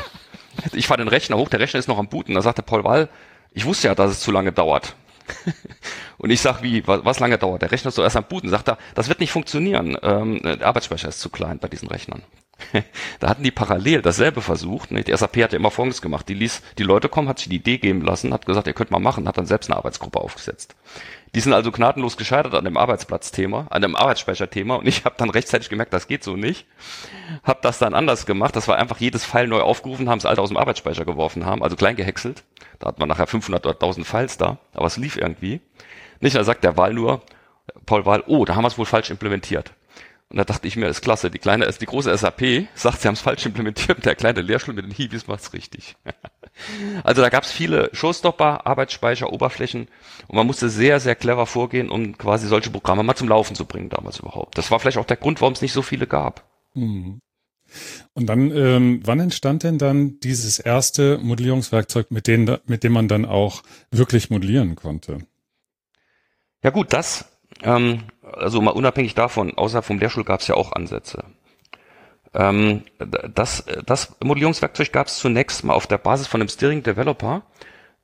Ich fahre den Rechner hoch, der Rechner ist noch am Booten. Da sagte Paul Wahl, ich wusste ja, dass es zu lange dauert. und ich sag, wie, was, was lange dauert? Der Rechner ist so erst am Booten. Sagt er, das wird nicht funktionieren. Ähm, der Arbeitsspeicher ist zu klein bei diesen Rechnern. da hatten die parallel dasselbe versucht. Ne? Die SAP hatte immer Folgendes gemacht. Die ließ die Leute kommen, hat sich die Idee geben lassen, hat gesagt, ihr könnt mal machen, hat dann selbst eine Arbeitsgruppe aufgesetzt. Die sind also gnadenlos gescheitert an dem Arbeitsplatzthema, an dem Arbeitsspeicherthema und ich habe dann rechtzeitig gemerkt, das geht so nicht. Hab das dann anders gemacht, das war einfach jedes File neu aufgerufen, haben es alte aus dem Arbeitsspeicher geworfen haben, also klein gehäckselt. Da hat man nachher 500 oder 1000 Files da, aber es lief irgendwie. Nicht, da sagt der Wahl nur, Paul Wahl, oh, da haben wir es wohl falsch implementiert. Und da dachte ich mir, ist klasse, die kleine, die große SAP sagt, sie haben es falsch implementiert, der kleine Lehrstuhl mit den Hiwis macht's richtig. Also da gab es viele Showstopper, Arbeitsspeicher, Oberflächen und man musste sehr, sehr clever vorgehen, um quasi solche Programme mal zum Laufen zu bringen damals überhaupt. Das war vielleicht auch der Grund, warum es nicht so viele gab. Mhm. Und dann, ähm, wann entstand denn dann dieses erste Modellierungswerkzeug, mit, denen, mit dem man dann auch wirklich modellieren konnte? Ja gut, das, ähm, also mal unabhängig davon, außerhalb vom Lehrstuhl gab es ja auch Ansätze. Ähm, das, das Modellierungswerkzeug gab es zunächst mal auf der Basis von einem Steering Developer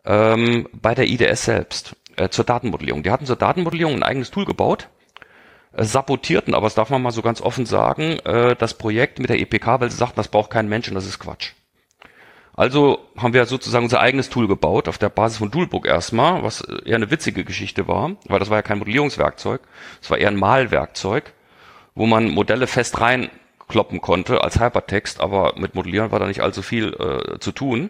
ähm, bei der IDS selbst äh, zur Datenmodellierung. Die hatten zur Datenmodellierung ein eigenes Tool gebaut, äh, sabotierten, aber das darf man mal so ganz offen sagen, äh, das Projekt mit der EPK, weil sie sagten, das braucht kein Mensch und das ist Quatsch. Also haben wir sozusagen unser eigenes Tool gebaut, auf der Basis von Dualbook erstmal, was eher eine witzige Geschichte war, weil das war ja kein Modellierungswerkzeug, es war eher ein Malwerkzeug, wo man Modelle fest rein kloppen konnte als Hypertext, aber mit Modellieren war da nicht allzu viel äh, zu tun.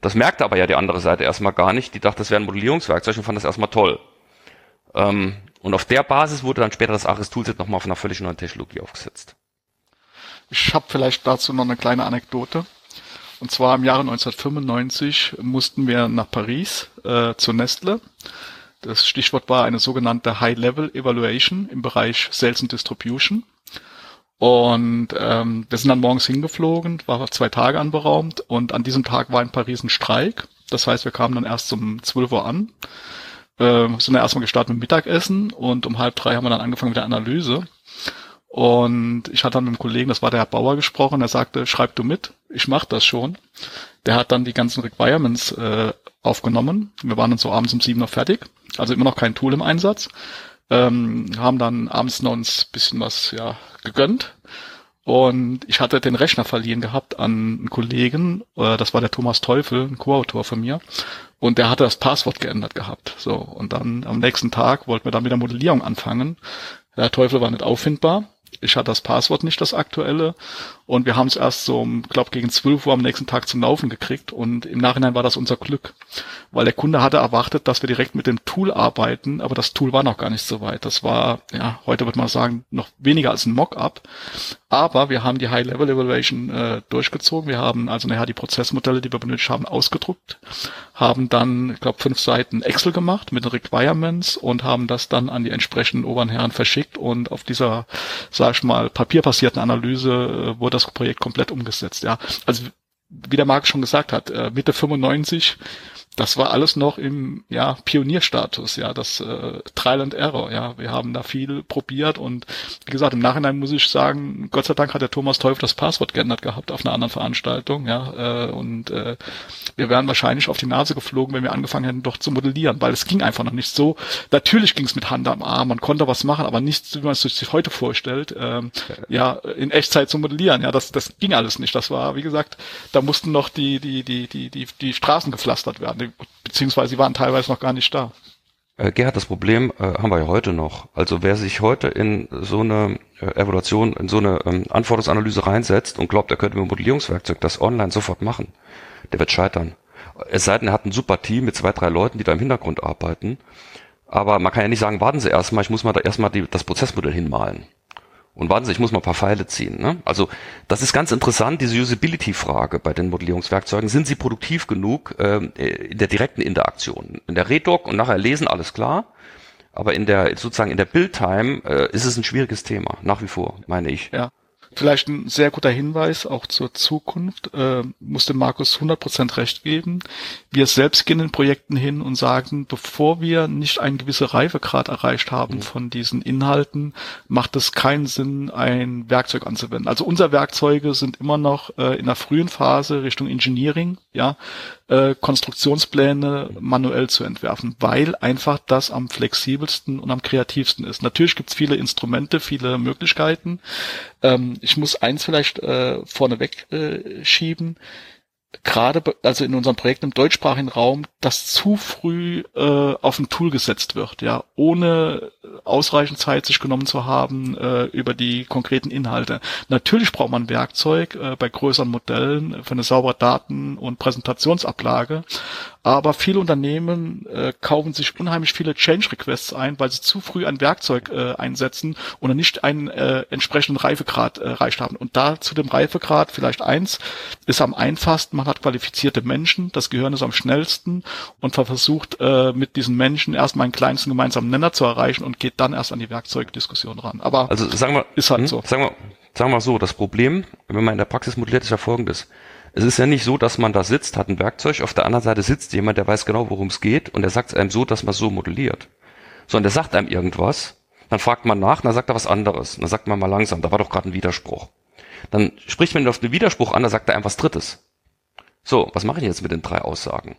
Das merkte aber ja die andere Seite erstmal gar nicht. Die dachte, das wäre ein Modellierungswerkzeug und fand das erstmal toll. Ähm, und auf der Basis wurde dann später das Aris Toolset nochmal auf einer völlig neuen Technologie aufgesetzt. Ich habe vielleicht dazu noch eine kleine Anekdote. Und zwar im Jahre 1995 mussten wir nach Paris äh, zu Nestle. Das Stichwort war eine sogenannte High-Level Evaluation im Bereich Sales and Distribution. Und ähm, wir sind dann morgens hingeflogen, war zwei Tage anberaumt und an diesem Tag war in Paris ein Streik. Das heißt, wir kamen dann erst um 12 Uhr an, äh, sind dann erstmal gestartet mit Mittagessen und um halb drei haben wir dann angefangen mit der Analyse. Und ich hatte dann mit einem Kollegen, das war der Herr Bauer, gesprochen, er sagte, schreib du mit, ich mach das schon. Der hat dann die ganzen Requirements äh, aufgenommen. Wir waren dann so abends um sieben noch fertig, also immer noch kein Tool im Einsatz ähm, haben dann abends noch uns bisschen was ja gegönnt und ich hatte den Rechner verliehen gehabt an einen Kollegen, äh, das war der Thomas Teufel, ein Co-Autor von mir, und der hatte das Passwort geändert gehabt. So, und dann am nächsten Tag wollten wir dann mit der Modellierung anfangen. Der Teufel war nicht auffindbar ich hatte das Passwort nicht, das aktuelle. Und wir haben es erst so, glaube gegen 12 Uhr am nächsten Tag zum Laufen gekriegt. Und im Nachhinein war das unser Glück. Weil der Kunde hatte erwartet, dass wir direkt mit dem Tool arbeiten, aber das Tool war noch gar nicht so weit. Das war, ja, heute würde man sagen, noch weniger als ein Mock-up. Aber wir haben die High-Level-Evaluation äh, durchgezogen. Wir haben also nachher die Prozessmodelle, die wir benötigt haben, ausgedruckt, haben dann, ich glaube, fünf Seiten Excel gemacht mit den Requirements und haben das dann an die entsprechenden oberen Herren verschickt und auf dieser, sag ich mal, papierbasierten Analyse äh, wurde das Projekt komplett umgesetzt. Ja, also wie der Marc schon gesagt hat, äh, Mitte 95 das war alles noch im ja, Pionierstatus, ja, das äh, Trial and Error, ja. Wir haben da viel probiert und wie gesagt, im Nachhinein muss ich sagen, Gott sei Dank hat der Thomas Teufel das Passwort geändert gehabt auf einer anderen Veranstaltung, ja, äh, und äh, wir wären wahrscheinlich auf die Nase geflogen, wenn wir angefangen hätten, doch zu modellieren, weil es ging einfach noch nicht so. Natürlich ging es mit Hand am Arm, man konnte was machen, aber nicht, wie man es sich heute vorstellt, ähm, ja, in Echtzeit zu modellieren, ja, das, das ging alles nicht. Das war, wie gesagt, da mussten noch die, die, die, die, die, die Straßen gepflastert werden beziehungsweise sie waren teilweise noch gar nicht da. Äh, Gerhard, das Problem äh, haben wir ja heute noch. Also wer sich heute in so eine äh, Evaluation, in so eine ähm, Anforderungsanalyse reinsetzt und glaubt, er könnte mit dem Modellierungswerkzeug das online sofort machen, der wird scheitern. Es sei denn, er hat ein super Team mit zwei, drei Leuten, die da im Hintergrund arbeiten. Aber man kann ja nicht sagen, warten Sie erstmal, ich muss mal da erstmal die, das Prozessmodell hinmalen. Und warten Sie, ich muss mal ein paar Pfeile ziehen. Ne? Also das ist ganz interessant, diese Usability-Frage bei den Modellierungswerkzeugen. Sind sie produktiv genug äh, in der direkten Interaktion? In der Redoc und nachher lesen, alles klar. Aber in der sozusagen in der Build-Time äh, ist es ein schwieriges Thema, nach wie vor, meine ich. Ja. Vielleicht ein sehr guter Hinweis auch zur Zukunft, äh, musste Markus 100% recht geben. Wir selbst gehen in Projekten hin und sagen, bevor wir nicht einen gewissen Reifegrad erreicht haben mhm. von diesen Inhalten, macht es keinen Sinn, ein Werkzeug anzuwenden. Also unsere Werkzeuge sind immer noch äh, in der frühen Phase Richtung Engineering, ja, äh, Konstruktionspläne manuell zu entwerfen, weil einfach das am flexibelsten und am kreativsten ist. Natürlich gibt's viele Instrumente, viele Möglichkeiten. Ähm, ich muss eins vielleicht äh, vorneweg äh, schieben gerade also in unserem Projekt im deutschsprachigen Raum, das zu früh äh, auf ein Tool gesetzt wird, ja, ohne ausreichend Zeit sich genommen zu haben äh, über die konkreten Inhalte. Natürlich braucht man Werkzeug äh, bei größeren Modellen für eine saubere Daten- und Präsentationsablage, aber viele Unternehmen äh, kaufen sich unheimlich viele Change Requests ein, weil sie zu früh ein Werkzeug äh, einsetzen oder nicht einen äh, entsprechenden Reifegrad äh, erreicht haben. Und da zu dem Reifegrad vielleicht eins ist am einfachsten, man hat qualifizierte Menschen, das Gehirn ist am schnellsten und versucht äh, mit diesen Menschen erstmal einen kleinsten gemeinsamen Nenner zu erreichen und geht dann erst an die Werkzeugdiskussion ran. Aber also sagen wir, ist halt hm, so. Sagen wir, sagen wir so, das Problem, wenn man in der Praxis modelliert, ist ja folgendes. Es ist ja nicht so, dass man da sitzt, hat ein Werkzeug, auf der anderen Seite sitzt jemand, der weiß genau, worum es geht und der sagt es einem so, dass man es so modelliert. Sondern der sagt einem irgendwas, dann fragt man nach, dann sagt er was anderes. Dann sagt man mal langsam, da war doch gerade ein Widerspruch. Dann spricht man ihn auf den Widerspruch an, dann sagt er einem was Drittes. So, was mache ich jetzt mit den drei Aussagen?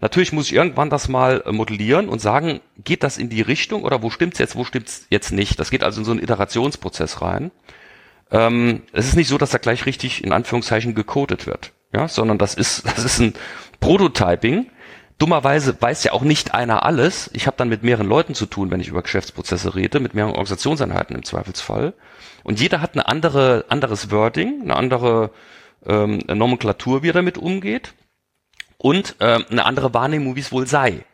Natürlich muss ich irgendwann das mal äh, modellieren und sagen, geht das in die Richtung oder wo stimmt's jetzt, wo stimmt's jetzt nicht? Das geht also in so einen Iterationsprozess rein. Ähm, es ist nicht so, dass da gleich richtig in Anführungszeichen gecodet wird, ja, sondern das ist, das ist ein Prototyping. Dummerweise weiß ja auch nicht einer alles. Ich habe dann mit mehreren Leuten zu tun, wenn ich über Geschäftsprozesse rede, mit mehreren Organisationseinheiten im Zweifelsfall. Und jeder hat eine andere, anderes Wording, eine andere ähm, Nomenklatur, wie er damit umgeht und ähm, eine andere Wahrnehmung, wie es wohl sei.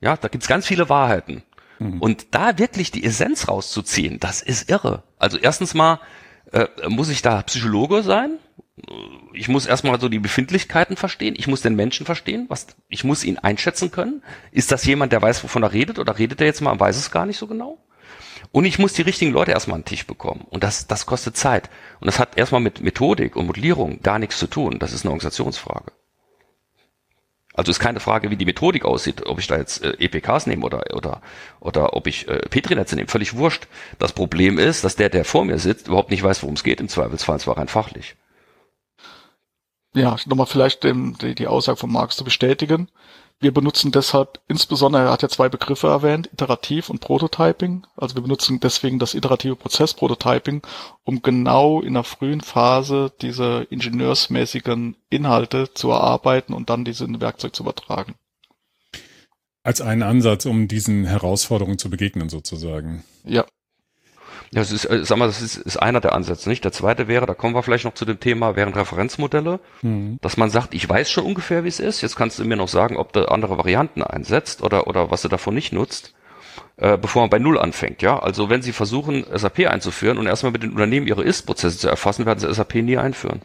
Ja, da gibt's ganz viele Wahrheiten. Mhm. Und da wirklich die Essenz rauszuziehen, das ist irre. Also erstens mal äh, muss ich da Psychologe sein? Ich muss erstmal so die Befindlichkeiten verstehen. Ich muss den Menschen verstehen. Was, ich muss ihn einschätzen können. Ist das jemand, der weiß, wovon er redet? Oder redet er jetzt mal und weiß es gar nicht so genau? Und ich muss die richtigen Leute erstmal an den Tisch bekommen. Und das, das kostet Zeit. Und das hat erstmal mit Methodik und Modellierung gar nichts zu tun. Das ist eine Organisationsfrage. Also ist keine Frage, wie die Methodik aussieht, ob ich da jetzt äh, EPKs nehme oder, oder, oder ob ich äh, Petri-Netze nehme. Völlig wurscht. Das Problem ist, dass der, der vor mir sitzt, überhaupt nicht weiß, worum es geht, im Zweifelsfall, zwar rein fachlich. Ja, nochmal vielleicht den, die, die Aussage von Marx zu bestätigen. Wir benutzen deshalb insbesondere, er hat ja zwei Begriffe erwähnt, Iterativ und Prototyping. Also wir benutzen deswegen das iterative Prozess Prototyping, um genau in der frühen Phase diese ingenieursmäßigen Inhalte zu erarbeiten und dann diese in ein Werkzeug zu übertragen. Als einen Ansatz, um diesen Herausforderungen zu begegnen, sozusagen. Ja. Ja, das ist, äh, sag mal, das ist, ist einer der Ansätze, nicht? Der zweite wäre, da kommen wir vielleicht noch zu dem Thema, wären Referenzmodelle, mhm. dass man sagt, ich weiß schon ungefähr, wie es ist, jetzt kannst du mir noch sagen, ob du andere Varianten einsetzt oder, oder was du davon nicht nutzt, äh, bevor man bei Null anfängt, ja? Also wenn sie versuchen, SAP einzuführen und erstmal mit den Unternehmen ihre Ist-Prozesse zu erfassen, werden sie SAP nie einführen.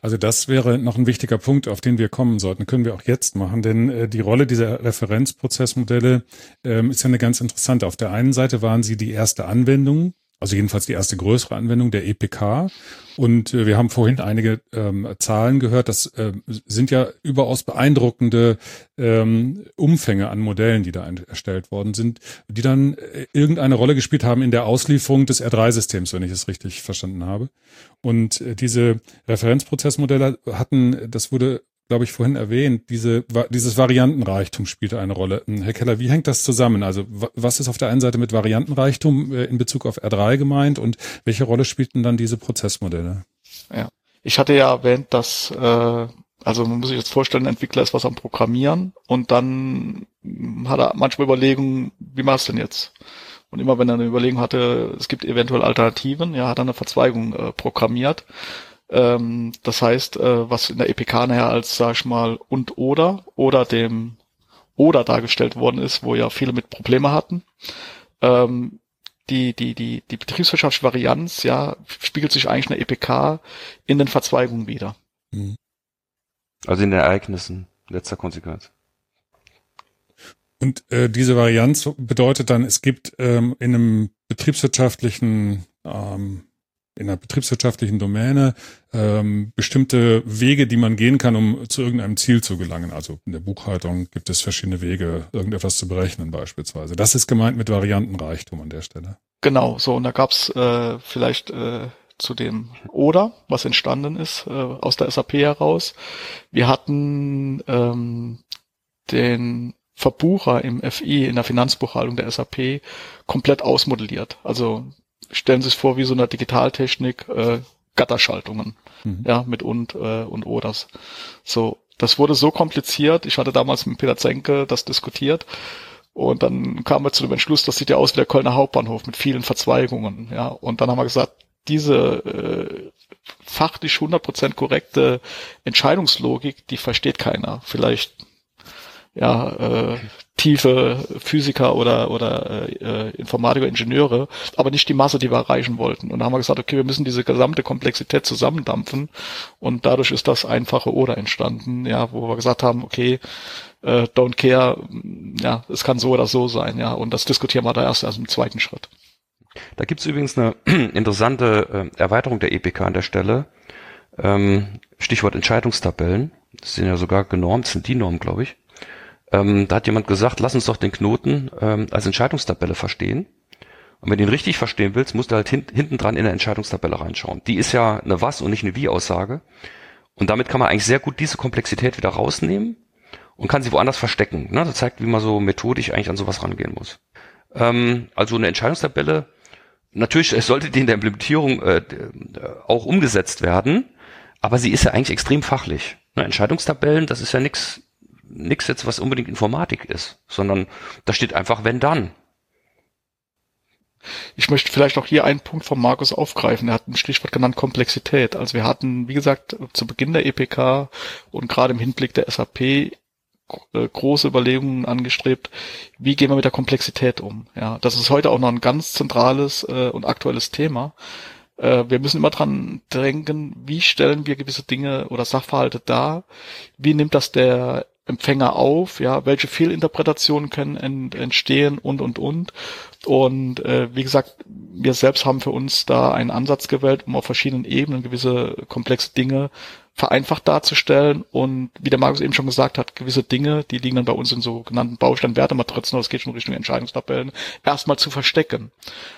Also das wäre noch ein wichtiger Punkt, auf den wir kommen sollten. Können wir auch jetzt machen, denn äh, die Rolle dieser Referenzprozessmodelle ähm, ist ja eine ganz interessante. Auf der einen Seite waren sie die erste Anwendung also jedenfalls die erste größere Anwendung der EPK. Und äh, wir haben vorhin einige ähm, Zahlen gehört. Das äh, sind ja überaus beeindruckende ähm, Umfänge an Modellen, die da erstellt worden sind, die dann äh, irgendeine Rolle gespielt haben in der Auslieferung des R3-Systems, wenn ich es richtig verstanden habe. Und äh, diese Referenzprozessmodelle hatten, das wurde glaube ich, vorhin erwähnt, diese, dieses Variantenreichtum spielte eine Rolle. Hm, Herr Keller, wie hängt das zusammen? Also was ist auf der einen Seite mit Variantenreichtum äh, in Bezug auf R3 gemeint und welche Rolle spielten dann diese Prozessmodelle? Ja, ich hatte ja erwähnt, dass, äh, also man muss sich jetzt vorstellen, ein Entwickler ist was am Programmieren und dann hat er manchmal Überlegungen, wie machst du denn jetzt? Und immer wenn er eine Überlegung hatte, es gibt eventuell Alternativen, ja, hat er eine Verzweigung äh, programmiert. Ähm, das heißt, äh, was in der EPK nachher als, sag ich mal, und oder oder dem oder dargestellt worden ist, wo ja viele mit Probleme hatten. Ähm, die, die, die, die betriebswirtschaftliche Varianz, ja, spiegelt sich eigentlich in der EPK in den Verzweigungen wieder. Mhm. Also in den Ereignissen letzter Konsequenz. Und äh, diese Varianz bedeutet dann, es gibt ähm, in einem betriebswirtschaftlichen ähm, in einer betriebswirtschaftlichen Domäne ähm, bestimmte Wege, die man gehen kann, um zu irgendeinem Ziel zu gelangen. Also in der Buchhaltung gibt es verschiedene Wege, irgendetwas zu berechnen beispielsweise. Das ist gemeint mit Variantenreichtum an der Stelle. Genau, so und da gab's äh, vielleicht äh, zu dem Oder, was entstanden ist äh, aus der SAP heraus. Wir hatten ähm, den Verbucher im FI in der Finanzbuchhaltung der SAP komplett ausmodelliert. Also stellen Sie sich vor, wie so eine Digitaltechnik, äh, Gatterschaltungen, mhm. ja, mit und äh, und Oders. So, das wurde so kompliziert. Ich hatte damals mit Peter Zenke das diskutiert. Und dann kamen wir zu dem Entschluss, das sieht ja aus wie der Kölner Hauptbahnhof mit vielen Verzweigungen, ja. Und dann haben wir gesagt, diese äh, fachlich 100% korrekte Entscheidungslogik, die versteht keiner. Vielleicht ja, äh, tiefe Physiker oder, oder äh, Informatiker, Ingenieure, aber nicht die Masse, die wir erreichen wollten. Und da haben wir gesagt, okay, wir müssen diese gesamte Komplexität zusammendampfen und dadurch ist das einfache Oder entstanden, ja, wo wir gesagt haben, okay, äh, don't care, ja, es kann so oder so sein, ja, und das diskutieren wir da erst als im zweiten Schritt. Da gibt's übrigens eine interessante äh, Erweiterung der EPK an der Stelle. Ähm, Stichwort Entscheidungstabellen. Das sind ja sogar genormt, sind die Normen, glaube ich. Ähm, da hat jemand gesagt, lass uns doch den Knoten ähm, als Entscheidungstabelle verstehen. Und wenn du ihn richtig verstehen willst, musst du halt hint, hinten dran in der Entscheidungstabelle reinschauen. Die ist ja eine Was- und nicht eine Wie-Aussage. Und damit kann man eigentlich sehr gut diese Komplexität wieder rausnehmen und kann sie woanders verstecken. Ne? Das zeigt, wie man so methodisch eigentlich an sowas rangehen muss. Ähm, also eine Entscheidungstabelle, natürlich es sollte die in der Implementierung äh, auch umgesetzt werden, aber sie ist ja eigentlich extrem fachlich. Ne? Entscheidungstabellen, das ist ja nichts nichts jetzt, was unbedingt Informatik ist, sondern da steht einfach wenn dann. Ich möchte vielleicht auch hier einen Punkt von Markus aufgreifen. Er hat ein Stichwort genannt Komplexität. Also wir hatten, wie gesagt, zu Beginn der EPK und gerade im Hinblick der SAP äh, große Überlegungen angestrebt, wie gehen wir mit der Komplexität um. Ja, das ist heute auch noch ein ganz zentrales äh, und aktuelles Thema. Äh, wir müssen immer dran denken, wie stellen wir gewisse Dinge oder Sachverhalte dar, wie nimmt das der Empfänger auf, ja, welche Fehlinterpretationen können ent entstehen und und und. Und äh, wie gesagt, wir selbst haben für uns da einen Ansatz gewählt, um auf verschiedenen Ebenen gewisse komplexe Dinge vereinfacht darzustellen und wie der Markus eben schon gesagt hat, gewisse Dinge, die liegen dann bei uns in sogenannten Baustein-Wertematrizen, das geht schon Richtung Entscheidungstabellen, erstmal zu verstecken.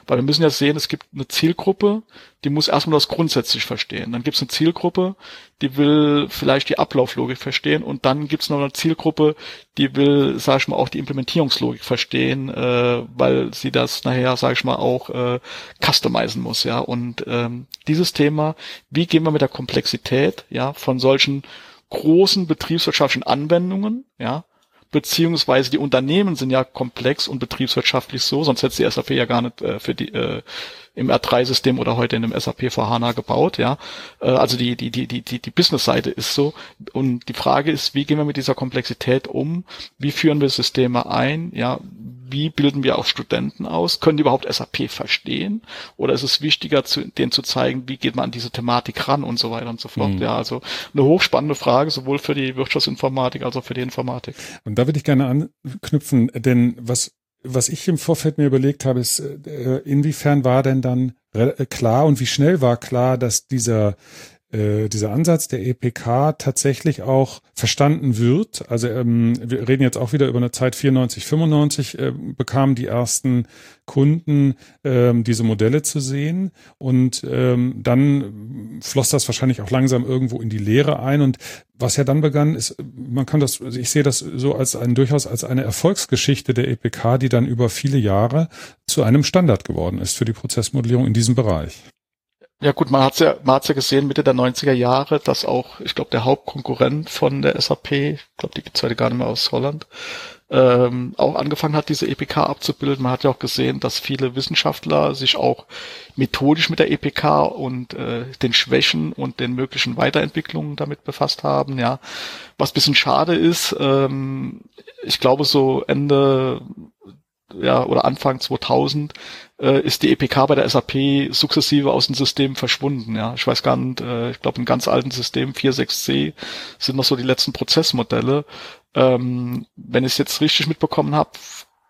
Weil wir müssen ja sehen, es gibt eine Zielgruppe, die muss erstmal das grundsätzlich verstehen. Dann gibt es eine Zielgruppe, die will vielleicht die Ablauflogik verstehen und dann gibt es noch eine Zielgruppe, die will, sag ich mal, auch die Implementierungslogik verstehen, äh, weil sie das nachher, sag ich mal, auch äh, customizen muss, ja. Und ähm, dieses Thema, wie gehen wir mit der Komplexität, ja, von solchen großen betriebswirtschaftlichen Anwendungen, ja, beziehungsweise die Unternehmen sind ja komplex und betriebswirtschaftlich so, sonst hätte die SAP ja gar nicht äh, für die äh, im R3-System oder heute in einem SAP vor HANA gebaut, ja. Äh, also die, die, die, die, die, die Business-Seite ist so. Und die Frage ist, wie gehen wir mit dieser Komplexität um? Wie führen wir Systeme ein? Ja, wie bilden wir auch Studenten aus? Können die überhaupt SAP verstehen? Oder ist es wichtiger, zu, denen zu zeigen, wie geht man an diese Thematik ran und so weiter und so fort? Mhm. Ja, also eine hochspannende Frage, sowohl für die Wirtschaftsinformatik als auch für die Informatik. Und da würde ich gerne anknüpfen, denn was was ich im Vorfeld mir überlegt habe, ist, äh, inwiefern war denn dann äh, klar und wie schnell war klar, dass dieser äh, dieser Ansatz der EPK tatsächlich auch verstanden wird. Also ähm, wir reden jetzt auch wieder über eine Zeit 94, 95, äh, bekamen die ersten Kunden ähm, diese Modelle zu sehen und ähm, dann floss das wahrscheinlich auch langsam irgendwo in die Lehre ein und was ja dann begann, ist, man kann das, also ich sehe das so als ein durchaus als eine Erfolgsgeschichte der EPK, die dann über viele Jahre zu einem Standard geworden ist für die Prozessmodellierung in diesem Bereich. Ja gut, man hat's ja, man hat's ja gesehen Mitte der 90er Jahre, dass auch, ich glaube, der Hauptkonkurrent von der SAP, ich glaube, die gibt's heute gar nicht mehr aus Holland, ähm, auch angefangen hat, diese EPK abzubilden. Man hat ja auch gesehen, dass viele Wissenschaftler sich auch methodisch mit der EPK und äh, den Schwächen und den möglichen Weiterentwicklungen damit befasst haben. Ja, was bisschen schade ist, ähm, ich glaube so Ende ja, oder Anfang 2000 äh, ist die EPK bei der SAP sukzessive aus dem System verschwunden. Ja, ich weiß gar nicht, äh, ich glaube im ganz alten System 4.6c sind noch so die letzten Prozessmodelle. Ähm, wenn ich es jetzt richtig mitbekommen habe,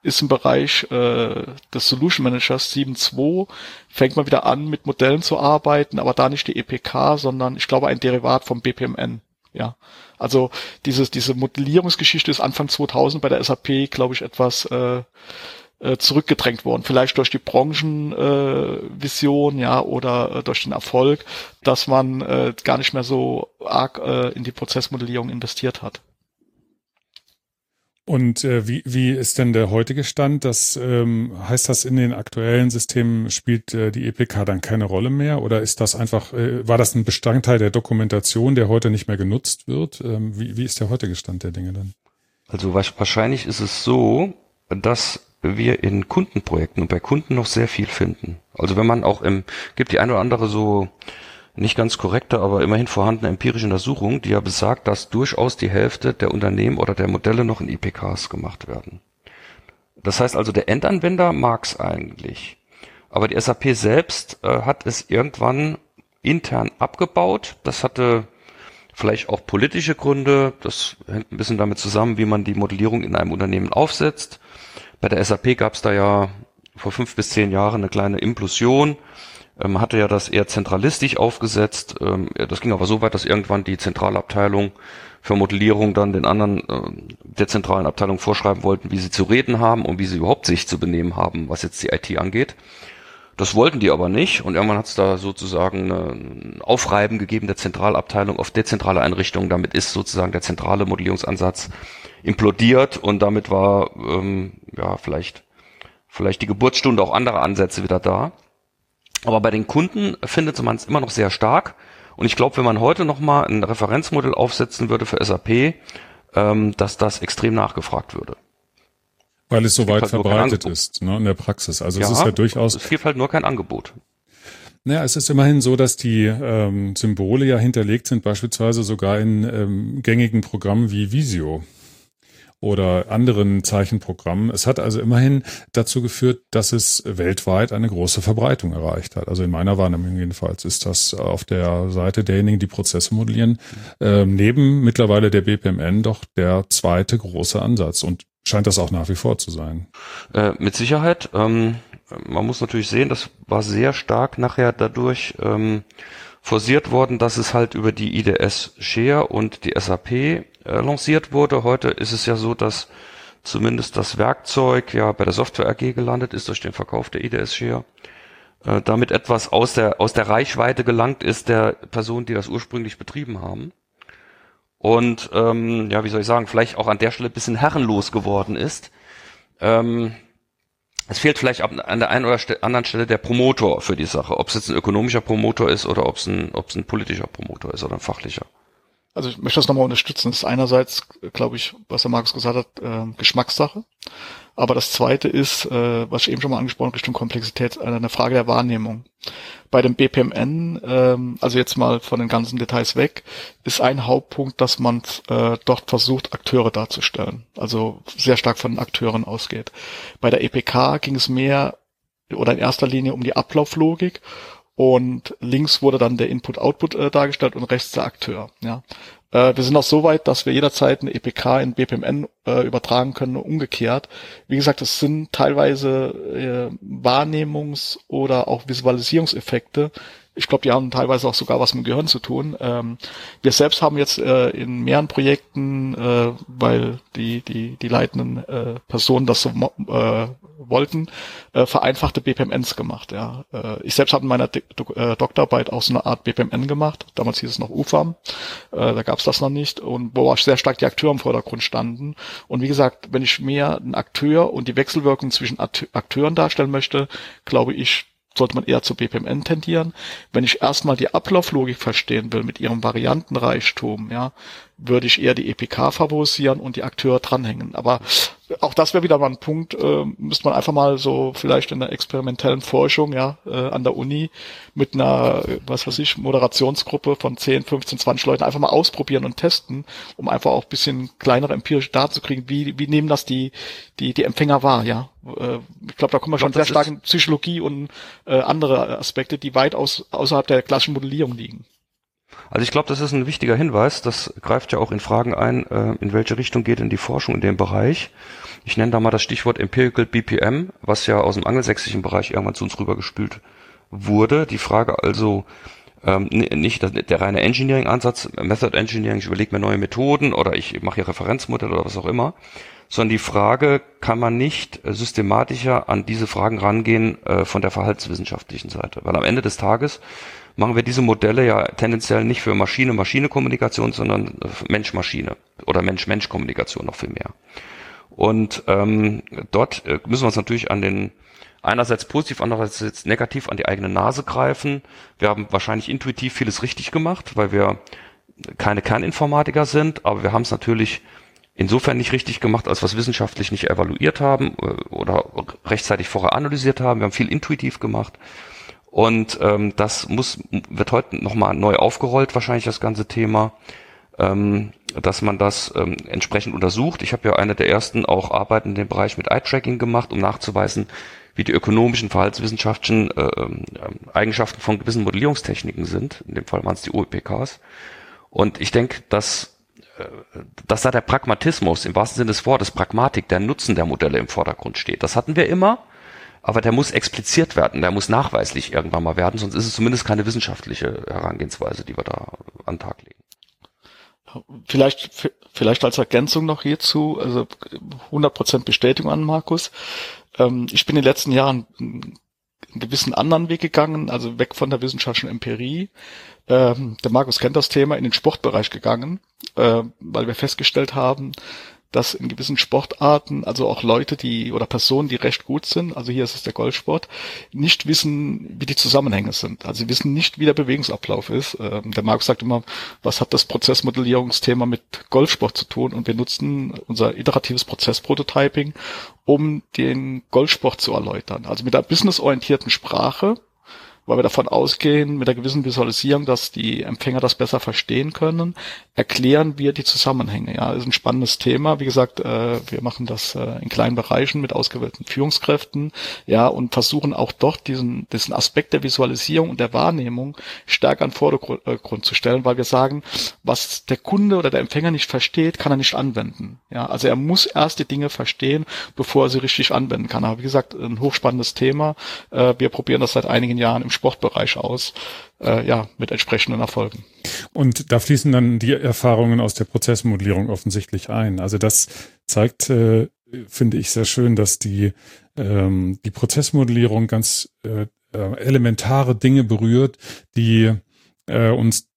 ist im Bereich äh, des Solution Managers 7.2 fängt man wieder an mit Modellen zu arbeiten, aber da nicht die EPK, sondern ich glaube ein Derivat vom BPMN. Ja, also dieses, diese Modellierungsgeschichte ist Anfang 2000 bei der SAP, glaube ich, etwas äh, äh, zurückgedrängt worden. Vielleicht durch die Branchenvision, äh, ja, oder äh, durch den Erfolg, dass man äh, gar nicht mehr so arg äh, in die Prozessmodellierung investiert hat. Und äh, wie, wie ist denn der heutige Stand? Das ähm, heißt das in den aktuellen Systemen spielt äh, die EPK dann keine Rolle mehr oder ist das einfach äh, war das ein Bestandteil der Dokumentation, der heute nicht mehr genutzt wird? Ähm, wie, wie ist der heutige Stand der Dinge dann? Also wahrscheinlich ist es so, dass wir in Kundenprojekten und bei Kunden noch sehr viel finden. Also wenn man auch im gibt die ein oder andere so nicht ganz korrekte, aber immerhin vorhandene empirische Untersuchung, die ja besagt, dass durchaus die Hälfte der Unternehmen oder der Modelle noch in IPKs gemacht werden. Das heißt also, der Endanwender mag's eigentlich. Aber die SAP selbst äh, hat es irgendwann intern abgebaut. Das hatte vielleicht auch politische Gründe. Das hängt ein bisschen damit zusammen, wie man die Modellierung in einem Unternehmen aufsetzt. Bei der SAP gab's da ja vor fünf bis zehn Jahren eine kleine Implosion ähm, hatte ja das eher zentralistisch aufgesetzt. Ähm, das ging aber so weit, dass irgendwann die Zentralabteilung für Modellierung dann den anderen äh, der zentralen Abteilung vorschreiben wollten, wie sie zu reden haben und wie sie überhaupt sich zu benehmen haben, was jetzt die IT angeht. Das wollten die aber nicht und irgendwann hat es da sozusagen ein Aufreiben gegeben der Zentralabteilung auf dezentrale Einrichtungen. Damit ist sozusagen der zentrale Modellierungsansatz implodiert und damit war ähm, ja vielleicht vielleicht die Geburtsstunde auch anderer Ansätze wieder da. Aber bei den Kunden findet man es immer noch sehr stark. Und ich glaube, wenn man heute nochmal ein Referenzmodell aufsetzen würde für SAP, ähm, dass das extrem nachgefragt würde. Weil es so weit halt verbreitet ist, ne, in der Praxis. Also ja, es ist ja durchaus. Es gibt halt nur kein Angebot. Naja, es ist immerhin so, dass die ähm, Symbole ja hinterlegt sind, beispielsweise sogar in ähm, gängigen Programmen wie Visio oder anderen Zeichenprogrammen. Es hat also immerhin dazu geführt, dass es weltweit eine große Verbreitung erreicht hat. Also in meiner Wahrnehmung jedenfalls ist das auf der Seite derjenigen, die Prozesse modellieren, äh, neben mittlerweile der BPMN doch der zweite große Ansatz und scheint das auch nach wie vor zu sein. Äh, mit Sicherheit. Ähm, man muss natürlich sehen, das war sehr stark nachher dadurch ähm, forciert worden, dass es halt über die IDS Share und die SAP äh, lanciert wurde. Heute ist es ja so, dass zumindest das Werkzeug ja bei der Software AG gelandet ist durch den Verkauf der IDS Share. Äh, damit etwas aus der, aus der Reichweite gelangt ist der Personen, die das ursprünglich betrieben haben. Und ähm, ja, wie soll ich sagen, vielleicht auch an der Stelle bisschen herrenlos geworden ist. Ähm, es fehlt vielleicht an der einen oder anderen Stelle der Promotor für die Sache, ob es jetzt ein ökonomischer Promotor ist oder ob es ein, ob es ein politischer Promotor ist oder ein fachlicher. Also ich möchte das nochmal unterstützen. Das ist einerseits, glaube ich, was der Markus gesagt hat, äh, Geschmackssache. Aber das zweite ist, äh, was ich eben schon mal angesprochen Richtung Komplexität, äh, eine Frage der Wahrnehmung. Bei dem BPMN, ähm, also jetzt mal von den ganzen Details weg, ist ein Hauptpunkt, dass man äh, dort versucht, Akteure darzustellen. Also sehr stark von Akteuren ausgeht. Bei der EPK ging es mehr oder in erster Linie um die Ablauflogik und links wurde dann der Input-Output äh, dargestellt und rechts der Akteur. Ja. Äh, wir sind auch so weit, dass wir jederzeit eine EPK in BPMN äh, übertragen können, umgekehrt. Wie gesagt, es sind teilweise äh, Wahrnehmungs- oder auch Visualisierungseffekte. Ich glaube, die haben teilweise auch sogar was mit Gehirn zu tun. Ähm, wir selbst haben jetzt äh, in mehreren Projekten, äh, weil die, die, die leitenden äh, Personen das so äh, wollten, äh, vereinfachte BPMNs gemacht. Ja. Äh, ich selbst habe in meiner Do äh, Doktorarbeit auch so eine Art BPMN gemacht. Damals hieß es noch UFAM. Äh, da gab es das noch nicht. Und wo auch sehr stark die Akteure im Vordergrund standen. Und wie gesagt, wenn ich mehr einen Akteur und die Wechselwirkung zwischen Akteuren darstellen möchte, glaube ich, sollte man eher zu BPMN tendieren. Wenn ich erstmal die Ablauflogik verstehen will mit ihrem Variantenreichtum, ja, würde ich eher die EPK favorisieren und die Akteure dranhängen. Aber auch das wäre wieder mal ein Punkt, äh, müsste man einfach mal so vielleicht in der experimentellen Forschung, ja, äh, an der Uni mit einer, was weiß ich, Moderationsgruppe von 10, 15, 20 Leuten einfach mal ausprobieren und testen, um einfach auch bisschen kleinere empirische Daten zu kriegen, wie, wie nehmen das die, die, die Empfänger wahr, ja. Äh, ich glaube, da kommen wir schon sehr stark in Psychologie und äh, andere Aspekte, die weit aus, außerhalb der klassischen Modellierung liegen. Also ich glaube, das ist ein wichtiger Hinweis. Das greift ja auch in Fragen ein, äh, in welche Richtung geht denn die Forschung in dem Bereich. Ich nenne da mal das Stichwort Empirical BPM, was ja aus dem angelsächsischen Bereich irgendwann zu uns rübergespült wurde. Die Frage also, ähm, nicht der, reine Engineering-Ansatz, Method Engineering, ich überlege mir neue Methoden oder ich mache hier Referenzmodelle oder was auch immer, sondern die Frage, kann man nicht systematischer an diese Fragen rangehen äh, von der verhaltenswissenschaftlichen Seite? Weil am Ende des Tages machen wir diese Modelle ja tendenziell nicht für Maschine-Maschine-Kommunikation, sondern Mensch-Maschine oder Mensch-Mensch-Kommunikation noch viel mehr. Und ähm, dort äh, müssen wir uns natürlich an den einerseits positiv, andererseits negativ an die eigene Nase greifen. Wir haben wahrscheinlich intuitiv vieles richtig gemacht, weil wir keine Kerninformatiker sind, aber wir haben es natürlich insofern nicht richtig gemacht, als wir es wissenschaftlich nicht evaluiert haben äh, oder rechtzeitig vorher analysiert haben. Wir haben viel intuitiv gemacht. Und ähm, das muss, wird heute nochmal neu aufgerollt, wahrscheinlich das ganze Thema, ähm, dass man das ähm, entsprechend untersucht. Ich habe ja eine der ersten auch Arbeiten in dem Bereich mit Eye-Tracking gemacht, um nachzuweisen, wie die ökonomischen, verhaltenswissenschaftlichen äh, äh, Eigenschaften von gewissen Modellierungstechniken sind. In dem Fall waren es die OEPKs. Und ich denke, dass, äh, dass da der Pragmatismus im wahrsten Sinne des Wortes, Pragmatik, der Nutzen der Modelle im Vordergrund steht. Das hatten wir immer aber der muss expliziert werden, der muss nachweislich irgendwann mal werden, sonst ist es zumindest keine wissenschaftliche Herangehensweise, die wir da an den Tag legen. Vielleicht, vielleicht als Ergänzung noch hierzu, also 100% Bestätigung an Markus. Ähm, ich bin in den letzten Jahren einen gewissen anderen Weg gegangen, also weg von der wissenschaftlichen Empirie. Ähm, der Markus kennt das Thema in den Sportbereich gegangen, äh, weil wir festgestellt haben, dass in gewissen Sportarten, also auch Leute, die oder Personen, die recht gut sind, also hier ist es der Golfsport, nicht wissen, wie die Zusammenhänge sind. Also sie wissen nicht, wie der Bewegungsablauf ist. Ähm, der Markus sagt immer, was hat das Prozessmodellierungsthema mit Golfsport zu tun? Und wir nutzen unser iteratives Prozessprototyping, um den Golfsport zu erläutern. Also mit einer businessorientierten Sprache, weil wir davon ausgehen, mit einer gewissen Visualisierung, dass die Empfänger das besser verstehen können, erklären wir die Zusammenhänge. Ja, ist ein spannendes Thema. Wie gesagt, äh, wir machen das äh, in kleinen Bereichen mit ausgewählten Führungskräften, ja, und versuchen auch dort diesen, diesen Aspekt der Visualisierung und der Wahrnehmung stärker an Vordergrund äh, zu stellen, weil wir sagen, was der Kunde oder der Empfänger nicht versteht, kann er nicht anwenden. Ja, also er muss erst die Dinge verstehen, bevor er sie richtig anwenden kann. Aber wie gesagt, ein hochspannendes Thema. Wir probieren das seit einigen Jahren im Sportbereich aus, äh, ja, mit entsprechenden Erfolgen. Und da fließen dann die Erfahrungen aus der Prozessmodellierung offensichtlich ein. Also das zeigt, äh, finde ich sehr schön, dass die, ähm, die Prozessmodellierung ganz äh, äh elementare Dinge berührt, die äh, uns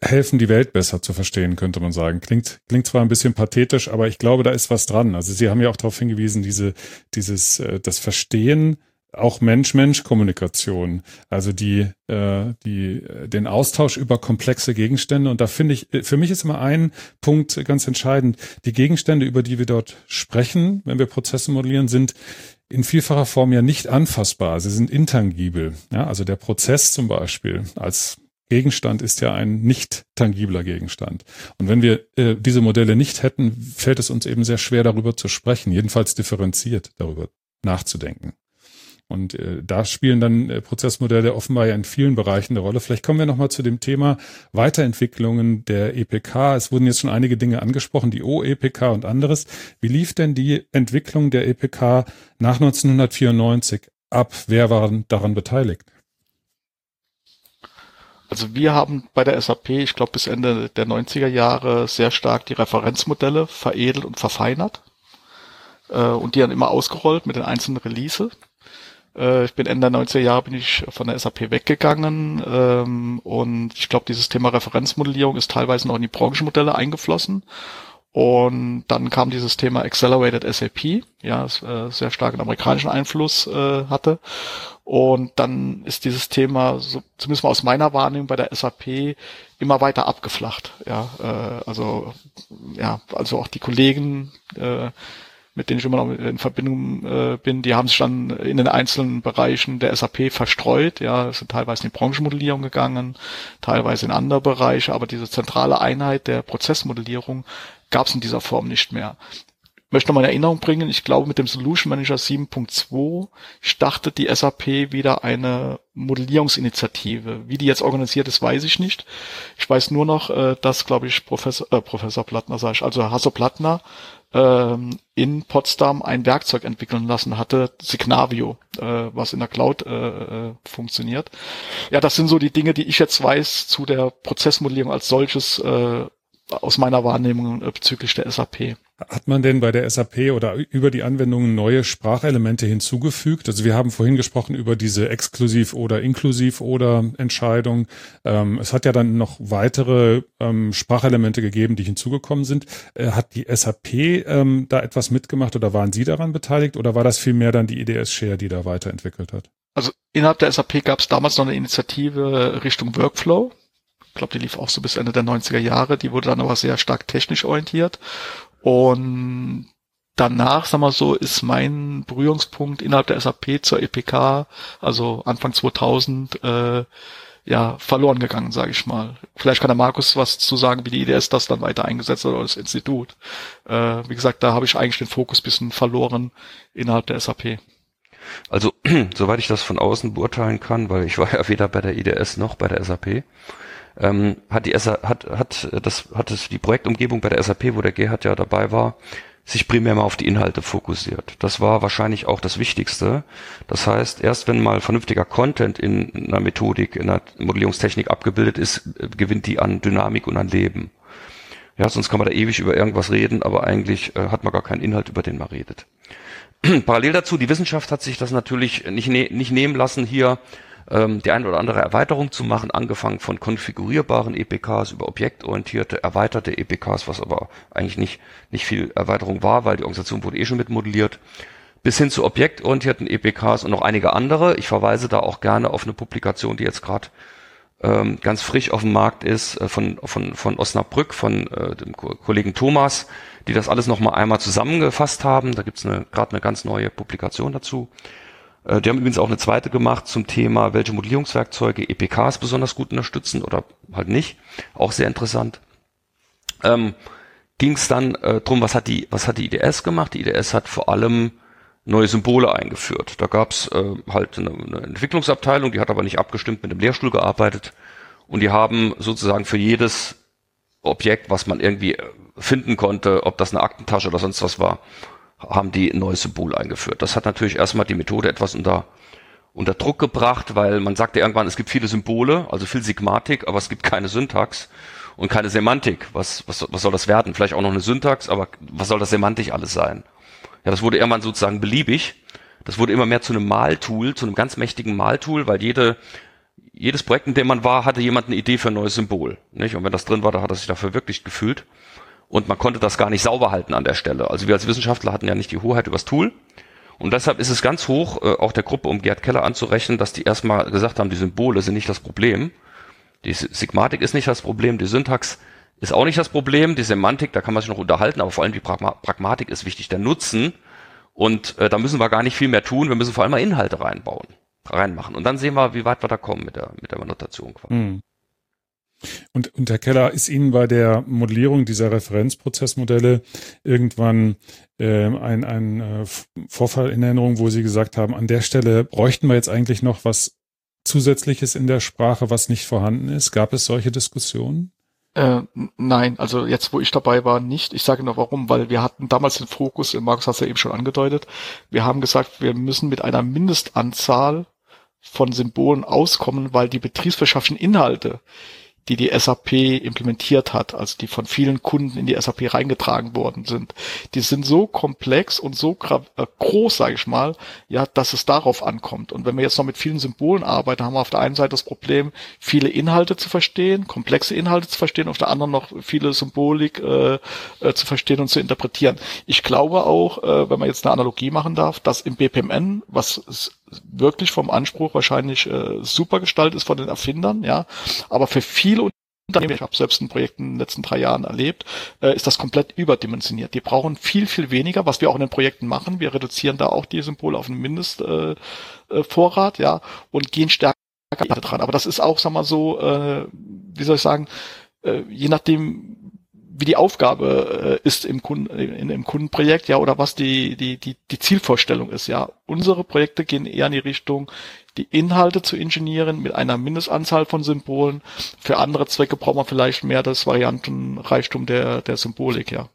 helfen, die Welt besser zu verstehen, könnte man sagen. Klingt, klingt zwar ein bisschen pathetisch, aber ich glaube, da ist was dran. Also Sie haben ja auch darauf hingewiesen, diese, dieses, äh, das Verstehen auch Mensch-Mensch-Kommunikation, also die, äh, die, den Austausch über komplexe Gegenstände. Und da finde ich, für mich ist immer ein Punkt ganz entscheidend. Die Gegenstände, über die wir dort sprechen, wenn wir Prozesse modellieren, sind in vielfacher Form ja nicht anfassbar. Sie sind intangibel. Ja, also der Prozess zum Beispiel als Gegenstand ist ja ein nicht tangibler Gegenstand. Und wenn wir äh, diese Modelle nicht hätten, fällt es uns eben sehr schwer, darüber zu sprechen, jedenfalls differenziert darüber nachzudenken. Und äh, da spielen dann äh, Prozessmodelle offenbar ja in vielen Bereichen eine Rolle. Vielleicht kommen wir nochmal zu dem Thema Weiterentwicklungen der EPK. Es wurden jetzt schon einige Dinge angesprochen, die OEPK und anderes. Wie lief denn die Entwicklung der EPK nach 1994 ab? Wer war daran beteiligt? Also wir haben bei der SAP, ich glaube bis Ende der 90er Jahre, sehr stark die Referenzmodelle veredelt und verfeinert äh, und die dann immer ausgerollt mit den einzelnen Release. Äh, ich bin Ende der 90er Jahre bin ich von der SAP weggegangen ähm, und ich glaube, dieses Thema Referenzmodellierung ist teilweise noch in die Branchenmodelle eingeflossen. Und dann kam dieses Thema Accelerated SAP, ja, das äh, sehr starken amerikanischen Einfluss äh, hatte. Und dann ist dieses Thema, so, zumindest mal aus meiner Wahrnehmung bei der SAP, immer weiter abgeflacht. Ja, äh, also ja, also auch die Kollegen, äh, mit denen ich immer noch in Verbindung äh, bin, die haben sich dann in den einzelnen Bereichen der SAP verstreut. Ja, sind teilweise in die Branchenmodellierung gegangen, teilweise in andere Bereiche, aber diese zentrale Einheit der Prozessmodellierung gab es in dieser Form nicht mehr. Möchte nochmal in Erinnerung bringen, ich glaube mit dem Solution Manager 7.2 startet die SAP wieder eine Modellierungsinitiative. Wie die jetzt organisiert ist, weiß ich nicht. Ich weiß nur noch, äh, dass, glaube ich, Professor, äh, Professor Plattner, sag ich, also Hasso Plattner ähm, in Potsdam ein Werkzeug entwickeln lassen hatte, Signavio, äh, was in der Cloud äh, äh, funktioniert. Ja, das sind so die Dinge, die ich jetzt weiß zu der Prozessmodellierung als solches äh, aus meiner Wahrnehmung äh, bezüglich der SAP. Hat man denn bei der SAP oder über die Anwendungen neue Sprachelemente hinzugefügt? Also wir haben vorhin gesprochen über diese Exklusiv- oder Inklusiv- oder Entscheidung. Ähm, es hat ja dann noch weitere ähm, Sprachelemente gegeben, die hinzugekommen sind. Äh, hat die SAP ähm, da etwas mitgemacht oder waren Sie daran beteiligt oder war das vielmehr dann die IDS Share, die da weiterentwickelt hat? Also innerhalb der SAP gab es damals noch eine Initiative Richtung Workflow. Ich glaube, die lief auch so bis Ende der 90er Jahre. Die wurde dann aber sehr stark technisch orientiert und danach, sagen wir so, ist mein Berührungspunkt innerhalb der SAP zur EPK, also Anfang 2000, äh, ja, verloren gegangen, sage ich mal. Vielleicht kann der Markus was zu sagen, wie die IDS das dann weiter eingesetzt hat oder das Institut. Äh, wie gesagt, da habe ich eigentlich den Fokus bisschen verloren innerhalb der SAP. Also, soweit ich das von außen beurteilen kann, weil ich war ja weder bei der IDS noch bei der SAP, ähm, hat die SA, hat, hat das, hat es die Projektumgebung bei der SAP, wo der Gerhard ja dabei war, sich primär mal auf die Inhalte fokussiert. Das war wahrscheinlich auch das Wichtigste. Das heißt, erst wenn mal vernünftiger Content in einer Methodik, in einer Modellierungstechnik abgebildet ist, gewinnt die an Dynamik und an Leben. Ja, sonst kann man da ewig über irgendwas reden, aber eigentlich äh, hat man gar keinen Inhalt, über den man redet. Parallel dazu, die Wissenschaft hat sich das natürlich nicht, ne nicht nehmen lassen, hier ähm, die eine oder andere Erweiterung zu machen, angefangen von konfigurierbaren EPKs über objektorientierte, erweiterte EPKs, was aber eigentlich nicht, nicht viel Erweiterung war, weil die Organisation wurde eh schon mitmodelliert, bis hin zu objektorientierten EPKs und noch einige andere. Ich verweise da auch gerne auf eine Publikation, die jetzt gerade ähm, ganz frisch auf dem Markt ist, äh, von, von, von Osnabrück, von äh, dem Ko Kollegen Thomas, die das alles nochmal einmal zusammengefasst haben. Da gibt's eine, gerade eine ganz neue Publikation dazu. Äh, die haben übrigens auch eine zweite gemacht zum Thema, welche Modellierungswerkzeuge EPKs besonders gut unterstützen oder halt nicht. Auch sehr interessant. Ähm, Ging es dann äh, drum, was hat die, was hat die IDS gemacht? Die IDS hat vor allem neue Symbole eingeführt. Da gab's äh, halt eine, eine Entwicklungsabteilung, die hat aber nicht abgestimmt mit dem Lehrstuhl gearbeitet und die haben sozusagen für jedes Objekt, was man irgendwie äh, finden konnte, ob das eine Aktentasche oder sonst was war, haben die ein neues Symbol eingeführt. Das hat natürlich erstmal die Methode etwas unter, unter Druck gebracht, weil man sagte irgendwann, es gibt viele Symbole, also viel Sigmatik, aber es gibt keine Syntax und keine Semantik. Was, was, was soll das werden? Vielleicht auch noch eine Syntax, aber was soll das semantisch alles sein? Ja, das wurde irgendwann sozusagen beliebig. Das wurde immer mehr zu einem Maltool, zu einem ganz mächtigen Maltool, weil jede, jedes Projekt, in dem man war, hatte jemand eine Idee für ein neues Symbol. Nicht? Und wenn das drin war, da hat er sich dafür wirklich gefühlt und man konnte das gar nicht sauber halten an der Stelle. Also wir als Wissenschaftler hatten ja nicht die Hoheit übers Tool Und deshalb ist es ganz hoch, äh, auch der Gruppe um Gerd Keller anzurechnen, dass die erstmal gesagt haben, die Symbole sind nicht das Problem. Die Sigmatik ist nicht das Problem, die Syntax ist auch nicht das Problem, die Semantik, da kann man sich noch unterhalten, aber vor allem die Pragma Pragmatik ist wichtig, der Nutzen. Und äh, da müssen wir gar nicht viel mehr tun, wir müssen vor allem mal Inhalte reinbauen, reinmachen. Und dann sehen wir, wie weit wir da kommen mit der, mit der Notation. Mhm. Und, und Herr Keller, ist Ihnen bei der Modellierung dieser Referenzprozessmodelle irgendwann äh, ein, ein äh, Vorfall in Erinnerung, wo Sie gesagt haben, an der Stelle bräuchten wir jetzt eigentlich noch was Zusätzliches in der Sprache, was nicht vorhanden ist? Gab es solche Diskussionen? Äh, nein, also jetzt, wo ich dabei war, nicht. Ich sage nur warum, weil wir hatten damals den Fokus, Markus hat es ja eben schon angedeutet, wir haben gesagt, wir müssen mit einer Mindestanzahl von Symbolen auskommen, weil die betriebswirtschaftlichen Inhalte, die die SAP implementiert hat, also die von vielen Kunden in die SAP reingetragen worden sind. Die sind so komplex und so äh, groß, sage ich mal, ja, dass es darauf ankommt. Und wenn wir jetzt noch mit vielen Symbolen arbeiten, haben wir auf der einen Seite das Problem, viele Inhalte zu verstehen, komplexe Inhalte zu verstehen, auf der anderen noch viele Symbolik äh, äh, zu verstehen und zu interpretieren. Ich glaube auch, äh, wenn man jetzt eine Analogie machen darf, dass im BPMN, was wirklich vom Anspruch wahrscheinlich äh, super gestaltet ist von den Erfindern, ja. Aber für viele Unternehmen, ich habe selbst ein Projekt in den letzten drei Jahren erlebt, äh, ist das komplett überdimensioniert. Die brauchen viel, viel weniger, was wir auch in den Projekten machen. Wir reduzieren da auch die Symbole auf einen Mindestvorrat, äh, äh, ja, und gehen stärker dran. Aber das ist auch, sag mal so, äh, wie soll ich sagen, äh, je nachdem, wie die Aufgabe äh, ist im, Kunden, in, im Kundenprojekt, ja, oder was die, die, die, die Zielvorstellung ist, ja. Unsere Projekte gehen eher in die Richtung, die Inhalte zu ingenieren mit einer Mindestanzahl von Symbolen. Für andere Zwecke braucht man vielleicht mehr das Variantenreichtum der, der Symbolik, ja.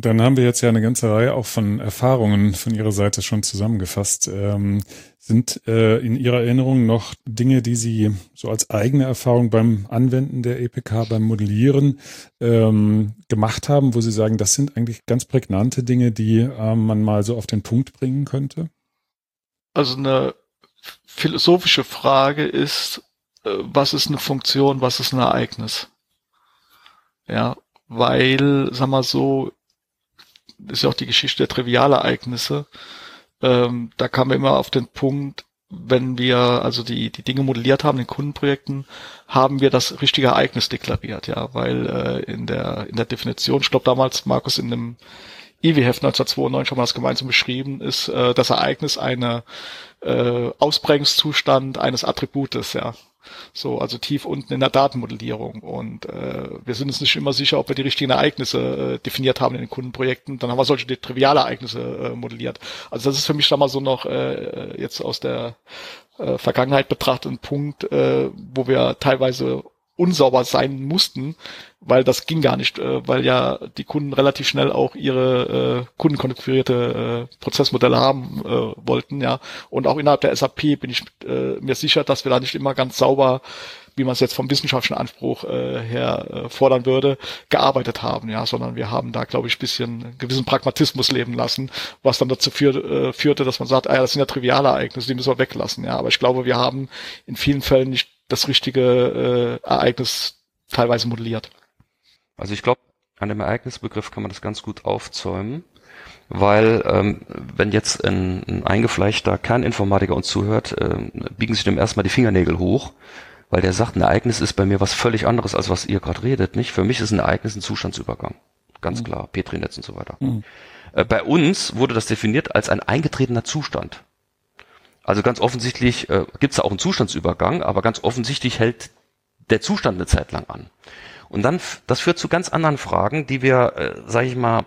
Dann haben wir jetzt ja eine ganze Reihe auch von Erfahrungen von Ihrer Seite schon zusammengefasst. Ähm, sind äh, in Ihrer Erinnerung noch Dinge, die Sie so als eigene Erfahrung beim Anwenden der EPK, beim Modellieren ähm, gemacht haben, wo Sie sagen, das sind eigentlich ganz prägnante Dinge, die äh, man mal so auf den Punkt bringen könnte? Also eine philosophische Frage ist, äh, was ist eine Funktion, was ist ein Ereignis? Ja, weil, sag mal so, ist ja auch die Geschichte der Trivialereignisse. Ähm, da kam immer auf den Punkt, wenn wir also die, die Dinge modelliert haben in Kundenprojekten, haben wir das richtige Ereignis deklariert, ja, weil äh, in der in der Definition, ich glaube damals Markus in dem IW-Heft 1992 haben wir das gemeinsam beschrieben, ist äh, das Ereignis eine äh, Ausprägungszustand eines Attributes, ja. So, also tief unten in der Datenmodellierung. Und äh, wir sind uns nicht immer sicher, ob wir die richtigen Ereignisse äh, definiert haben in den Kundenprojekten. Dann haben wir solche triviale Ereignisse äh, modelliert. Also das ist für mich da mal so noch äh, jetzt aus der äh, Vergangenheit betrachtet ein Punkt, äh, wo wir teilweise unsauber sein mussten, weil das ging gar nicht, äh, weil ja die Kunden relativ schnell auch ihre äh, kundenkonfigurierte äh, Prozessmodelle haben äh, wollten, ja. Und auch innerhalb der SAP bin ich äh, mir sicher, dass wir da nicht immer ganz sauber wie man es jetzt vom wissenschaftlichen Anspruch äh, her äh, fordern würde, gearbeitet haben, ja, sondern wir haben da, glaube ich, bisschen gewissen Pragmatismus leben lassen, was dann dazu führ, äh, führte, dass man sagt, ah ja, das sind ja triviale Ereignisse, die müssen wir weglassen, ja. Aber ich glaube, wir haben in vielen Fällen nicht das richtige äh, Ereignis teilweise modelliert. Also ich glaube, an dem Ereignisbegriff kann man das ganz gut aufzäumen, weil ähm, wenn jetzt ein, ein eingefleischter Kerninformatiker uns zuhört, äh, biegen sich dem erstmal die Fingernägel hoch, weil der sagt, ein Ereignis ist bei mir was völlig anderes, als was ihr gerade redet. Nicht? Für mich ist ein Ereignis ein Zustandsübergang. Ganz mhm. klar, Petri-Netz und so weiter. Mhm. Äh, bei uns wurde das definiert als ein eingetretener Zustand. Also ganz offensichtlich äh, gibt es da auch einen Zustandsübergang, aber ganz offensichtlich hält der Zustand eine Zeit lang an. Und dann, das führt zu ganz anderen Fragen, die wir, äh, sage ich mal,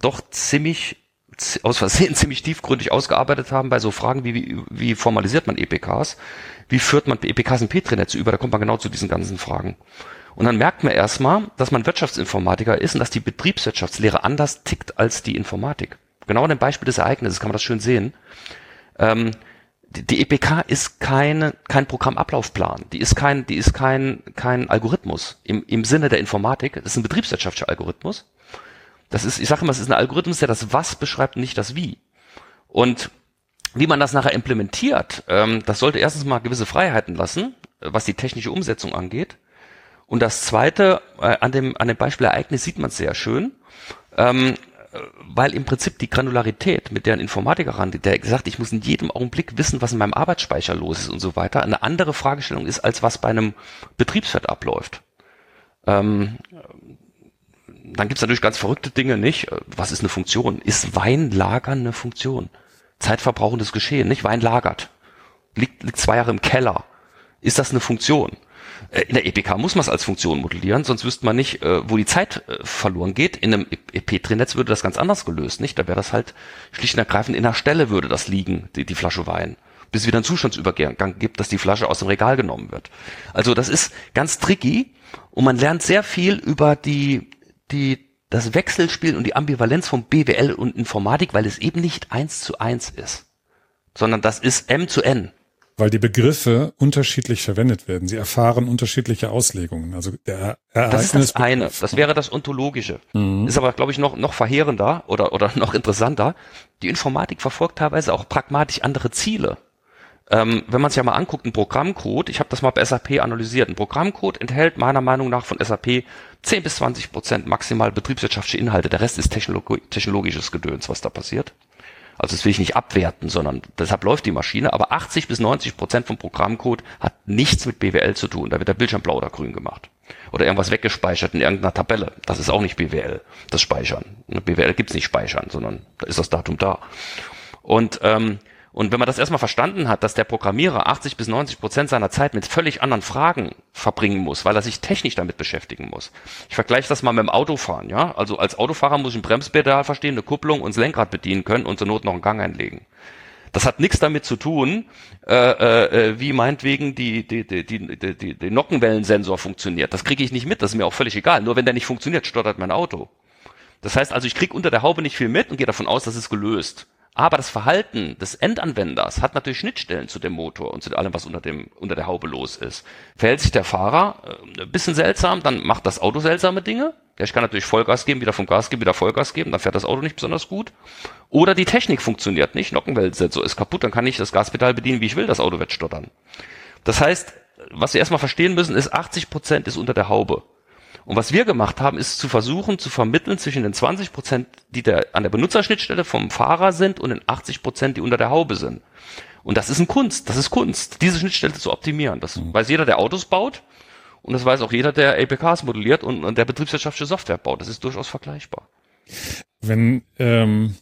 doch ziemlich aus Versehen ziemlich tiefgründig ausgearbeitet haben bei so Fragen wie, wie, wie formalisiert man EPKs, wie führt man EPKs in Petri-Netze über, da kommt man genau zu diesen ganzen Fragen. Und dann merkt man erstmal, dass man Wirtschaftsinformatiker ist und dass die Betriebswirtschaftslehre anders tickt als die Informatik. Genau an dem Beispiel des Ereignisses kann man das schön sehen. Ähm, die EPK ist keine, kein Programmablaufplan. Die ist kein, die ist kein, kein Algorithmus im, im Sinne der Informatik. Das ist ein betriebswirtschaftlicher Algorithmus. Das ist, ich sage immer, es ist ein Algorithmus, der das Was beschreibt nicht das Wie. Und wie man das nachher implementiert, ähm, das sollte erstens mal gewisse Freiheiten lassen, was die technische Umsetzung angeht. Und das zweite, äh, an dem, an dem Beispiel Ereignis sieht man es sehr schön. Ähm, weil im Prinzip die Granularität, mit der ein Informatiker ran, der gesagt, ich muss in jedem Augenblick wissen, was in meinem Arbeitsspeicher los ist und so weiter, eine andere Fragestellung ist, als was bei einem Betriebsfeld abläuft. Ähm, dann gibt's natürlich ganz verrückte Dinge, nicht? Was ist eine Funktion? Ist Weinlagern eine Funktion? Zeitverbrauchendes Geschehen, nicht? Wein lagert. Liegt, liegt zwei Jahre im Keller. Ist das eine Funktion? Äh, in der EPK muss man es als Funktion modellieren, sonst wüsste man nicht, äh, wo die Zeit äh, verloren geht. In einem Petri-Netz würde das ganz anders gelöst, nicht? Da wäre das halt schlicht und ergreifend in der Stelle würde das liegen, die, die Flasche Wein. Bis es wieder einen Zustandsübergang gibt, dass die Flasche aus dem Regal genommen wird. Also das ist ganz tricky und man lernt sehr viel über die, die, das Wechselspiel und die Ambivalenz von BWL und Informatik, weil es eben nicht eins zu eins ist, sondern das ist M zu N weil die Begriffe unterschiedlich verwendet werden. Sie erfahren unterschiedliche Auslegungen. Also der Ereignis das ist das eine. Das wäre das Ontologische. Mhm. Ist aber, glaube ich, noch, noch verheerender oder, oder noch interessanter. Die Informatik verfolgt teilweise auch pragmatisch andere Ziele. Ähm, wenn man sich ja mal anguckt, ein Programmcode, ich habe das mal bei SAP analysiert, ein Programmcode enthält meiner Meinung nach von SAP 10 bis 20 Prozent maximal betriebswirtschaftliche Inhalte. Der Rest ist technolog technologisches Gedöns, was da passiert. Also das will ich nicht abwerten, sondern deshalb läuft die Maschine. Aber 80 bis 90 Prozent vom Programmcode hat nichts mit BWL zu tun. Da wird der Bildschirm blau oder grün gemacht. Oder irgendwas weggespeichert in irgendeiner Tabelle. Das ist auch nicht BWL, das Speichern. BWL gibt's nicht speichern, sondern da ist das Datum da. Und ähm, und wenn man das erstmal verstanden hat, dass der Programmierer 80 bis 90 Prozent seiner Zeit mit völlig anderen Fragen verbringen muss, weil er sich technisch damit beschäftigen muss. Ich vergleiche das mal mit dem Autofahren, ja. Also als Autofahrer muss ich ein Bremspedal verstehen, eine Kupplung und das Lenkrad bedienen können und zur Not noch einen Gang einlegen. Das hat nichts damit zu tun, äh, äh, wie meinetwegen die, die, die, die, die, die Nockenwellensensor funktioniert. Das kriege ich nicht mit, das ist mir auch völlig egal. Nur wenn der nicht funktioniert, stottert mein Auto. Das heißt also, ich kriege unter der Haube nicht viel mit und gehe davon aus, das ist gelöst. Aber das Verhalten des Endanwenders hat natürlich Schnittstellen zu dem Motor und zu allem, was unter, dem, unter der Haube los ist. Verhält sich der Fahrer äh, ein bisschen seltsam, dann macht das Auto seltsame Dinge. Ja, ich kann natürlich Vollgas geben, wieder vom Gas geben, wieder Vollgas geben, dann fährt das Auto nicht besonders gut. Oder die Technik funktioniert nicht, Nockenwellensensor ist kaputt, dann kann ich das Gaspedal bedienen, wie ich will, das Auto wird stottern. Das heißt, was wir erstmal verstehen müssen, ist, 80 Prozent ist unter der Haube. Und was wir gemacht haben, ist zu versuchen zu vermitteln zwischen den 20 Prozent, die der, an der Benutzerschnittstelle vom Fahrer sind und den 80 Prozent, die unter der Haube sind. Und das ist ein Kunst, das ist Kunst, diese Schnittstelle zu optimieren. Das mhm. weiß jeder, der Autos baut. Und das weiß auch jeder, der APKs modelliert und, und der betriebswirtschaftliche Software baut. Das ist durchaus vergleichbar. Wenn ähm,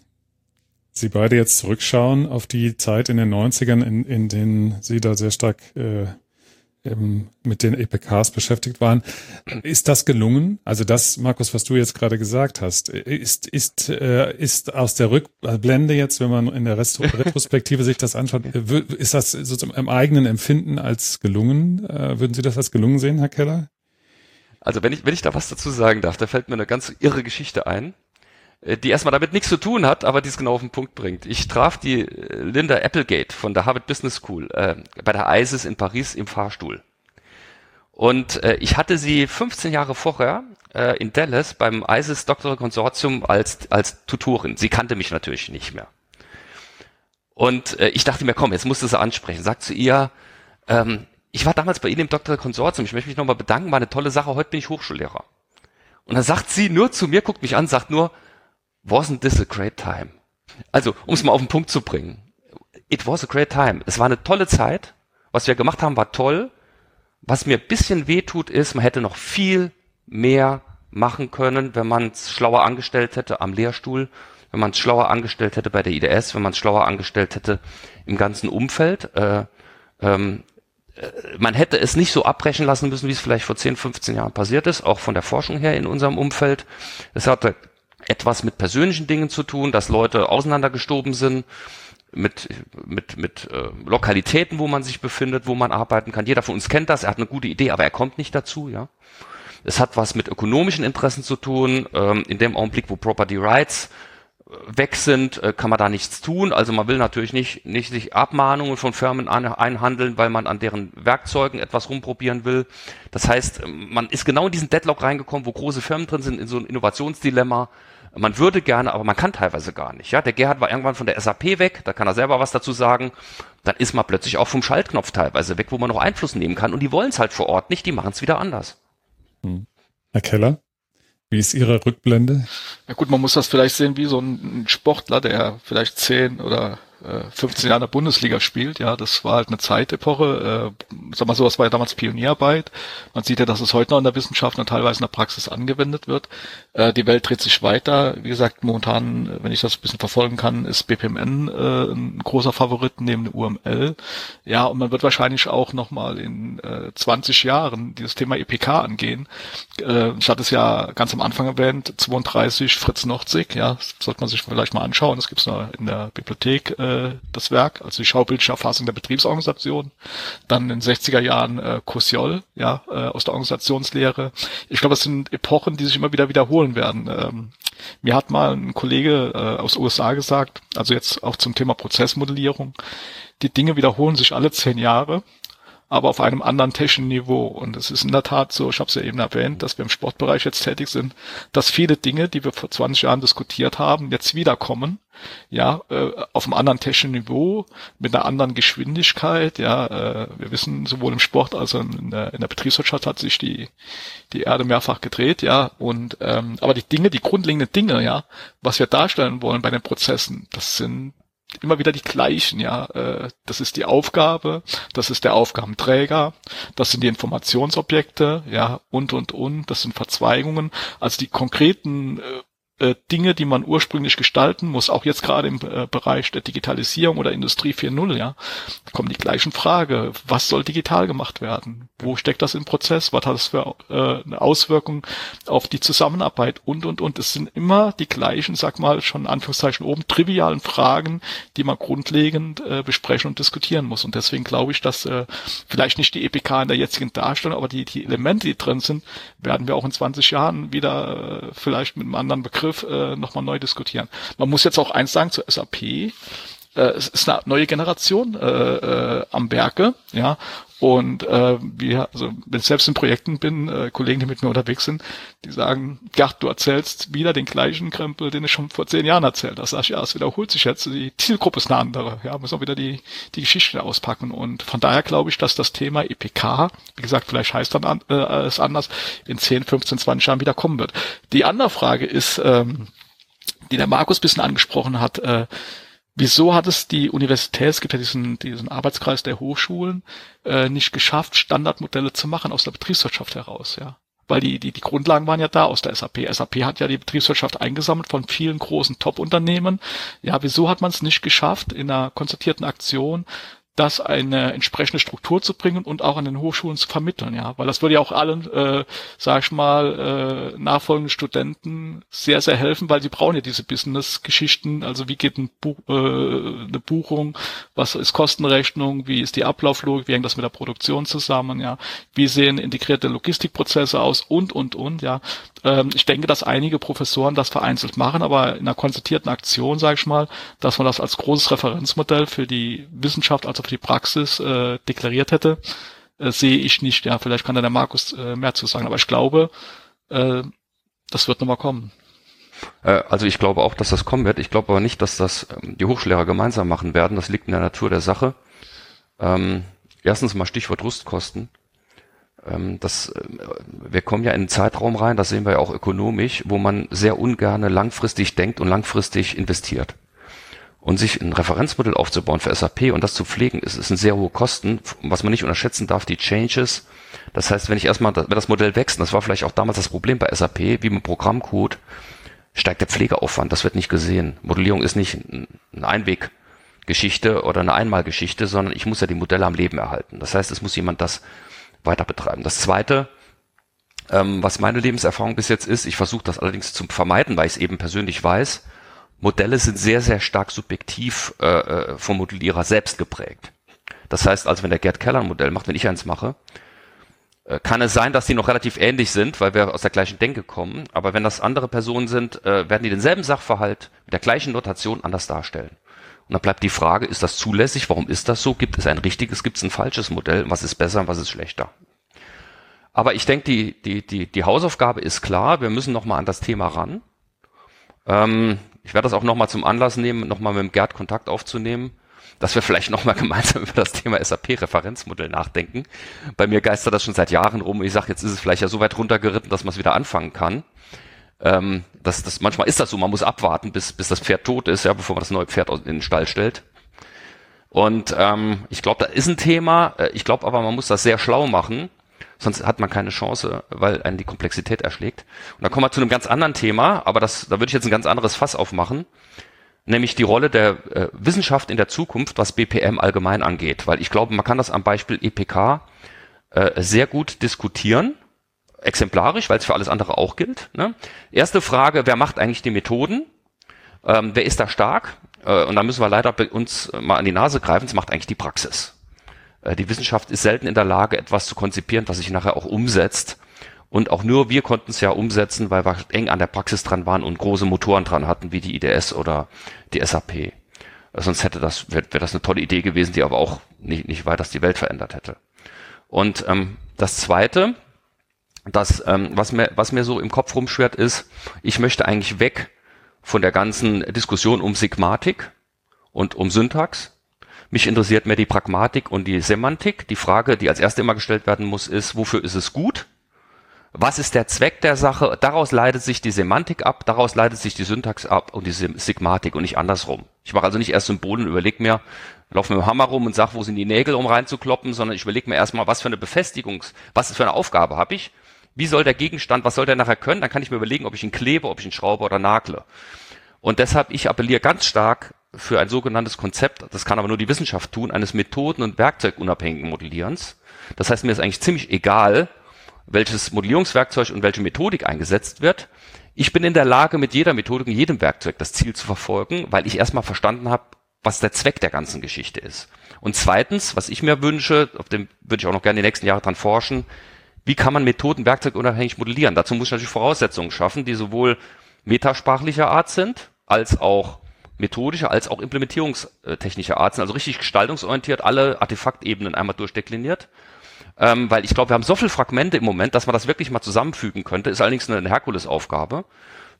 Sie beide jetzt zurückschauen auf die Zeit in den 90ern, in, in denen Sie da sehr stark äh, mit den EPKs beschäftigt waren. Ist das gelungen? Also das, Markus, was du jetzt gerade gesagt hast, ist, ist, äh, ist aus der Rückblende jetzt, wenn man in der Retrospektive sich das anschaut, ist das sozusagen im eigenen Empfinden als gelungen? Äh, würden Sie das als gelungen sehen, Herr Keller? Also wenn ich, wenn ich da was dazu sagen darf, da fällt mir eine ganz irre Geschichte ein äh, die erstmal damit nichts zu tun hat, aber die es genau auf den Punkt bringt. Ich traf die äh, Linda Applegate von der Harvard Business School äh, bei der ISIS in Paris im Fahrstuhl. Und äh, ich hatte sie 15 Jahre vorher äh, in Dallas beim ISIS Doctoral Konsortium als, als Tutorin. Sie kannte mich natürlich nicht mehr. Und äh, ich dachte mir, komm, jetzt musst du sie ansprechen. Sagt zu ihr, ähm, ich war damals bei Ihnen im Doctoral Konsortium, ich möchte mich nochmal bedanken, war eine tolle Sache, heute bin ich Hochschullehrer. Und dann sagt sie nur zu mir, guckt mich an, sagt nur, wasn't this a great time? Also, um es mal auf den Punkt zu bringen. It was a great time. Es war eine tolle Zeit. Was wir gemacht haben, war toll. Was mir bisschen wehtut, ist, man hätte noch viel mehr machen können, wenn man es schlauer angestellt hätte am Lehrstuhl, wenn man es schlauer angestellt hätte bei der IDS, wenn man es schlauer angestellt hätte im ganzen Umfeld. Äh, ähm, äh, man hätte es nicht so abbrechen lassen müssen, wie es vielleicht vor 10, 15 Jahren passiert ist, auch von der Forschung her in unserem Umfeld. Es hatte etwas mit persönlichen Dingen zu tun, dass Leute auseinandergestoben sind mit mit mit äh, Lokalitäten, wo man sich befindet, wo man arbeiten kann. Jeder von uns kennt das. Er hat eine gute Idee, aber er kommt nicht dazu. Ja, es hat was mit ökonomischen Interessen zu tun. Ähm, in dem Augenblick, wo Property Rights äh, weg sind, äh, kann man da nichts tun. Also man will natürlich nicht, nicht sich Abmahnungen von Firmen an, einhandeln, weil man an deren Werkzeugen etwas rumprobieren will. Das heißt, man ist genau in diesen Deadlock reingekommen, wo große Firmen drin sind, in so ein Innovationsdilemma man würde gerne, aber man kann teilweise gar nicht. Ja, der Gerhard war irgendwann von der SAP weg, da kann er selber was dazu sagen. Dann ist man plötzlich auch vom Schaltknopf teilweise weg, wo man noch Einfluss nehmen kann. Und die wollen es halt vor Ort nicht, die machen es wieder anders. Hm. Herr Keller? Wie ist Ihre Rückblende? Ja gut, man muss das vielleicht sehen wie so ein Sportler, der vielleicht zehn oder 15 Jahre in der Bundesliga spielt. Ja, das war halt eine Zeitepoche. Äh, sag mal so, war ja damals Pionierarbeit. Man sieht ja, dass es heute noch in der Wissenschaft und teilweise in der Praxis angewendet wird. Äh, die Welt dreht sich weiter. Wie gesagt, momentan, wenn ich das ein bisschen verfolgen kann, ist BPMN äh, ein großer Favorit neben UML. Ja, und man wird wahrscheinlich auch nochmal in äh, 20 Jahren dieses Thema EPK angehen. Äh, ich hatte es ja ganz am Anfang erwähnt, 32 Fritz Nordzig, ja, sollte man sich vielleicht mal anschauen. Das gibt's noch in der Bibliothek. Äh, äh, das Werk, also die schaubildliche Erfassung der Betriebsorganisation. Dann in den 60er Jahren äh, Kosiol, ja, äh, aus der Organisationslehre. Ich glaube, das sind Epochen, die sich immer wieder wiederholen werden. Ähm, mir hat mal ein Kollege äh, aus USA gesagt, also jetzt auch zum Thema Prozessmodellierung, die Dinge wiederholen sich alle zehn Jahre aber auf einem anderen technischen Niveau. Und es ist in der Tat so, ich habe es ja eben erwähnt, dass wir im Sportbereich jetzt tätig sind, dass viele Dinge, die wir vor 20 Jahren diskutiert haben, jetzt wiederkommen. Ja, äh, auf einem anderen technischen Niveau, mit einer anderen Geschwindigkeit. Ja, äh, wir wissen, sowohl im Sport als auch in der, in der Betriebswirtschaft hat sich die, die Erde mehrfach gedreht. Ja, und ähm, aber die Dinge, die grundlegenden Dinge, ja, was wir darstellen wollen bei den Prozessen, das sind immer wieder die gleichen, ja. Äh, das ist die Aufgabe, das ist der Aufgabenträger, das sind die Informationsobjekte, ja, und und und, das sind Verzweigungen. Also die konkreten äh, äh, Dinge, die man ursprünglich gestalten muss, auch jetzt gerade im äh, Bereich der Digitalisierung oder Industrie 4.0, ja, kommen die gleichen Frage. Was soll digital gemacht werden? Wo steckt das im Prozess? Was hat das für äh, eine Auswirkung auf die Zusammenarbeit? Und, und, und. Es sind immer die gleichen, sag mal, schon in Anführungszeichen oben, trivialen Fragen, die man grundlegend äh, besprechen und diskutieren muss. Und deswegen glaube ich, dass äh, vielleicht nicht die EPK in der jetzigen Darstellung, aber die, die Elemente, die drin sind, werden wir auch in 20 Jahren wieder äh, vielleicht mit einem anderen Begriff Begriff äh, nochmal neu diskutieren. Man muss jetzt auch eins sagen zur SAP. Äh, es ist eine neue Generation äh, äh, am Werke, ja. Und äh, wir, also wenn ich selbst in Projekten bin, äh, Kollegen, die mit mir unterwegs sind, die sagen, Gart, du erzählst wieder den gleichen Krempel, den ich schon vor zehn Jahren erzählt hast. Sag ich, ja, es wiederholt sich jetzt. Die Zielgruppe ist eine andere. Ja, müssen wir wieder die, die Geschichte auspacken. Und von daher glaube ich, dass das Thema EPK, wie gesagt, vielleicht heißt dann an, äh, es anders, in 10, 15, 20 Jahren wieder kommen wird. Die andere Frage ist, ähm, die der Markus bisschen angesprochen hat, äh, Wieso hat es die Universität, es gibt ja diesen, diesen Arbeitskreis der Hochschulen, äh, nicht geschafft, Standardmodelle zu machen aus der Betriebswirtschaft heraus, ja? Weil die, die, die Grundlagen waren ja da aus der SAP. SAP hat ja die Betriebswirtschaft eingesammelt von vielen großen Top-Unternehmen. Ja, wieso hat man es nicht geschafft, in einer konzertierten Aktion das eine entsprechende Struktur zu bringen und auch an den Hochschulen zu vermitteln, ja, weil das würde ja auch allen, äh, sag ich mal, äh, nachfolgenden Studenten sehr, sehr helfen, weil sie brauchen ja diese Business-Geschichten, also wie geht ein Buch, äh, eine Buchung, was ist Kostenrechnung, wie ist die Ablauflogik, wie hängt das mit der Produktion zusammen, ja, wie sehen integrierte Logistikprozesse aus? Und, und, und, ja, ähm, ich denke, dass einige Professoren das vereinzelt machen, aber in einer konzertierten Aktion, sage ich mal, dass man das als großes Referenzmodell für die Wissenschaft, also für die Praxis äh, deklariert hätte, äh, sehe ich nicht. Ja, vielleicht kann da der Markus äh, mehr zu sagen, aber ich glaube, äh, das wird nochmal kommen. Äh, also ich glaube auch, dass das kommen wird. Ich glaube aber nicht, dass das ähm, die Hochschullehrer gemeinsam machen werden. Das liegt in der Natur der Sache. Ähm, erstens mal Stichwort Rüstkosten. Ähm, das, äh, wir kommen ja in einen Zeitraum rein, das sehen wir ja auch ökonomisch, wo man sehr ungerne langfristig denkt und langfristig investiert. Und sich ein Referenzmodell aufzubauen für SAP und das zu pflegen, ist, ist ein sehr hohe Kosten. Was man nicht unterschätzen darf, die Changes. Das heißt, wenn ich erstmal, wenn das Modell wächst, und das war vielleicht auch damals das Problem bei SAP, wie mit Programmcode, steigt der Pflegeaufwand. Das wird nicht gesehen. Modellierung ist nicht eine Einweggeschichte oder eine Einmalgeschichte, sondern ich muss ja die Modelle am Leben erhalten. Das heißt, es muss jemand das weiter betreiben. Das Zweite, ähm, was meine Lebenserfahrung bis jetzt ist, ich versuche das allerdings zu vermeiden, weil ich es eben persönlich weiß, Modelle sind sehr, sehr stark subjektiv äh, äh, vom Modellierer selbst geprägt. Das heißt also, wenn der Gerd Keller ein Modell macht, wenn ich eins mache, äh, kann es sein, dass die noch relativ ähnlich sind, weil wir aus der gleichen Denke kommen. Aber wenn das andere Personen sind, äh, werden die denselben Sachverhalt mit der gleichen Notation anders darstellen. Und dann bleibt die Frage, ist das zulässig? Warum ist das so? Gibt es ein richtiges, gibt es ein falsches Modell? Was ist besser, was ist schlechter? Aber ich denke, die, die, die, die Hausaufgabe ist klar. Wir müssen nochmal an das Thema ran. Ähm, ich werde das auch nochmal zum Anlass nehmen, nochmal mit dem Gerd Kontakt aufzunehmen, dass wir vielleicht nochmal gemeinsam über das Thema SAP-Referenzmodell nachdenken. Bei mir geistert das schon seit Jahren rum. Ich sage, jetzt ist es vielleicht ja so weit runtergeritten, dass man es wieder anfangen kann. Ähm, das, das, manchmal ist das so, man muss abwarten, bis, bis das Pferd tot ist, ja, bevor man das neue Pferd in den Stall stellt. Und ähm, ich glaube, da ist ein Thema. Äh, ich glaube aber, man muss das sehr schlau machen, sonst hat man keine Chance, weil einen die Komplexität erschlägt. Und da kommen wir zu einem ganz anderen Thema, aber das, da würde ich jetzt ein ganz anderes Fass aufmachen, nämlich die Rolle der äh, Wissenschaft in der Zukunft, was BPM allgemein angeht. Weil ich glaube, man kann das am Beispiel EPK äh, sehr gut diskutieren exemplarisch, weil es für alles andere auch gilt. Ne? Erste Frage, wer macht eigentlich die Methoden? Ähm, wer ist da stark? Äh, und da müssen wir leider bei uns mal an die Nase greifen, es macht eigentlich die Praxis. Äh, die Wissenschaft ist selten in der Lage, etwas zu konzipieren, was sich nachher auch umsetzt. Und auch nur wir konnten es ja umsetzen, weil wir eng an der Praxis dran waren und große Motoren dran hatten, wie die IDS oder die SAP. Äh, sonst hätte das, wäre wär das eine tolle Idee gewesen, die aber auch nicht, nicht weiter die Welt verändert hätte. Und ähm, das Zweite, das, ähm, was, mir, was mir so im Kopf rumschwert, ist, ich möchte eigentlich weg von der ganzen Diskussion um Sigmatik und um Syntax. Mich interessiert mehr die Pragmatik und die Semantik. Die Frage, die als erste immer gestellt werden muss, ist, wofür ist es gut? Was ist der Zweck der Sache? Daraus leitet sich die Semantik ab, daraus leitet sich die Syntax ab und die Sigmatik und nicht andersrum. Ich mache also nicht erst Symbole und überlege mir, laufe mit dem Hammer rum und sage, wo sind die Nägel, um reinzukloppen, sondern ich überlege mir erstmal, was für eine Befestigungs, was für eine Aufgabe habe ich wie soll der Gegenstand, was soll der nachher können? Dann kann ich mir überlegen, ob ich ihn klebe, ob ich ihn schraube oder nagle. Und deshalb, ich appelliere ganz stark für ein sogenanntes Konzept, das kann aber nur die Wissenschaft tun, eines Methoden- und Werkzeugunabhängigen Modellierens. Das heißt, mir ist eigentlich ziemlich egal, welches Modellierungswerkzeug und welche Methodik eingesetzt wird. Ich bin in der Lage, mit jeder Methodik und jedem Werkzeug das Ziel zu verfolgen, weil ich erstmal verstanden habe, was der Zweck der ganzen Geschichte ist. Und zweitens, was ich mir wünsche, auf dem würde ich auch noch gerne die nächsten Jahre dran forschen, wie kann man Methoden werkzeugunabhängig modellieren? Dazu muss ich natürlich Voraussetzungen schaffen, die sowohl metasprachlicher Art sind, als auch methodischer, als auch implementierungstechnischer Art sind, also richtig gestaltungsorientiert, alle Artefaktebenen einmal durchdekliniert. Ähm, weil ich glaube, wir haben so viele Fragmente im Moment, dass man das wirklich mal zusammenfügen könnte. Ist allerdings eine Herkulesaufgabe.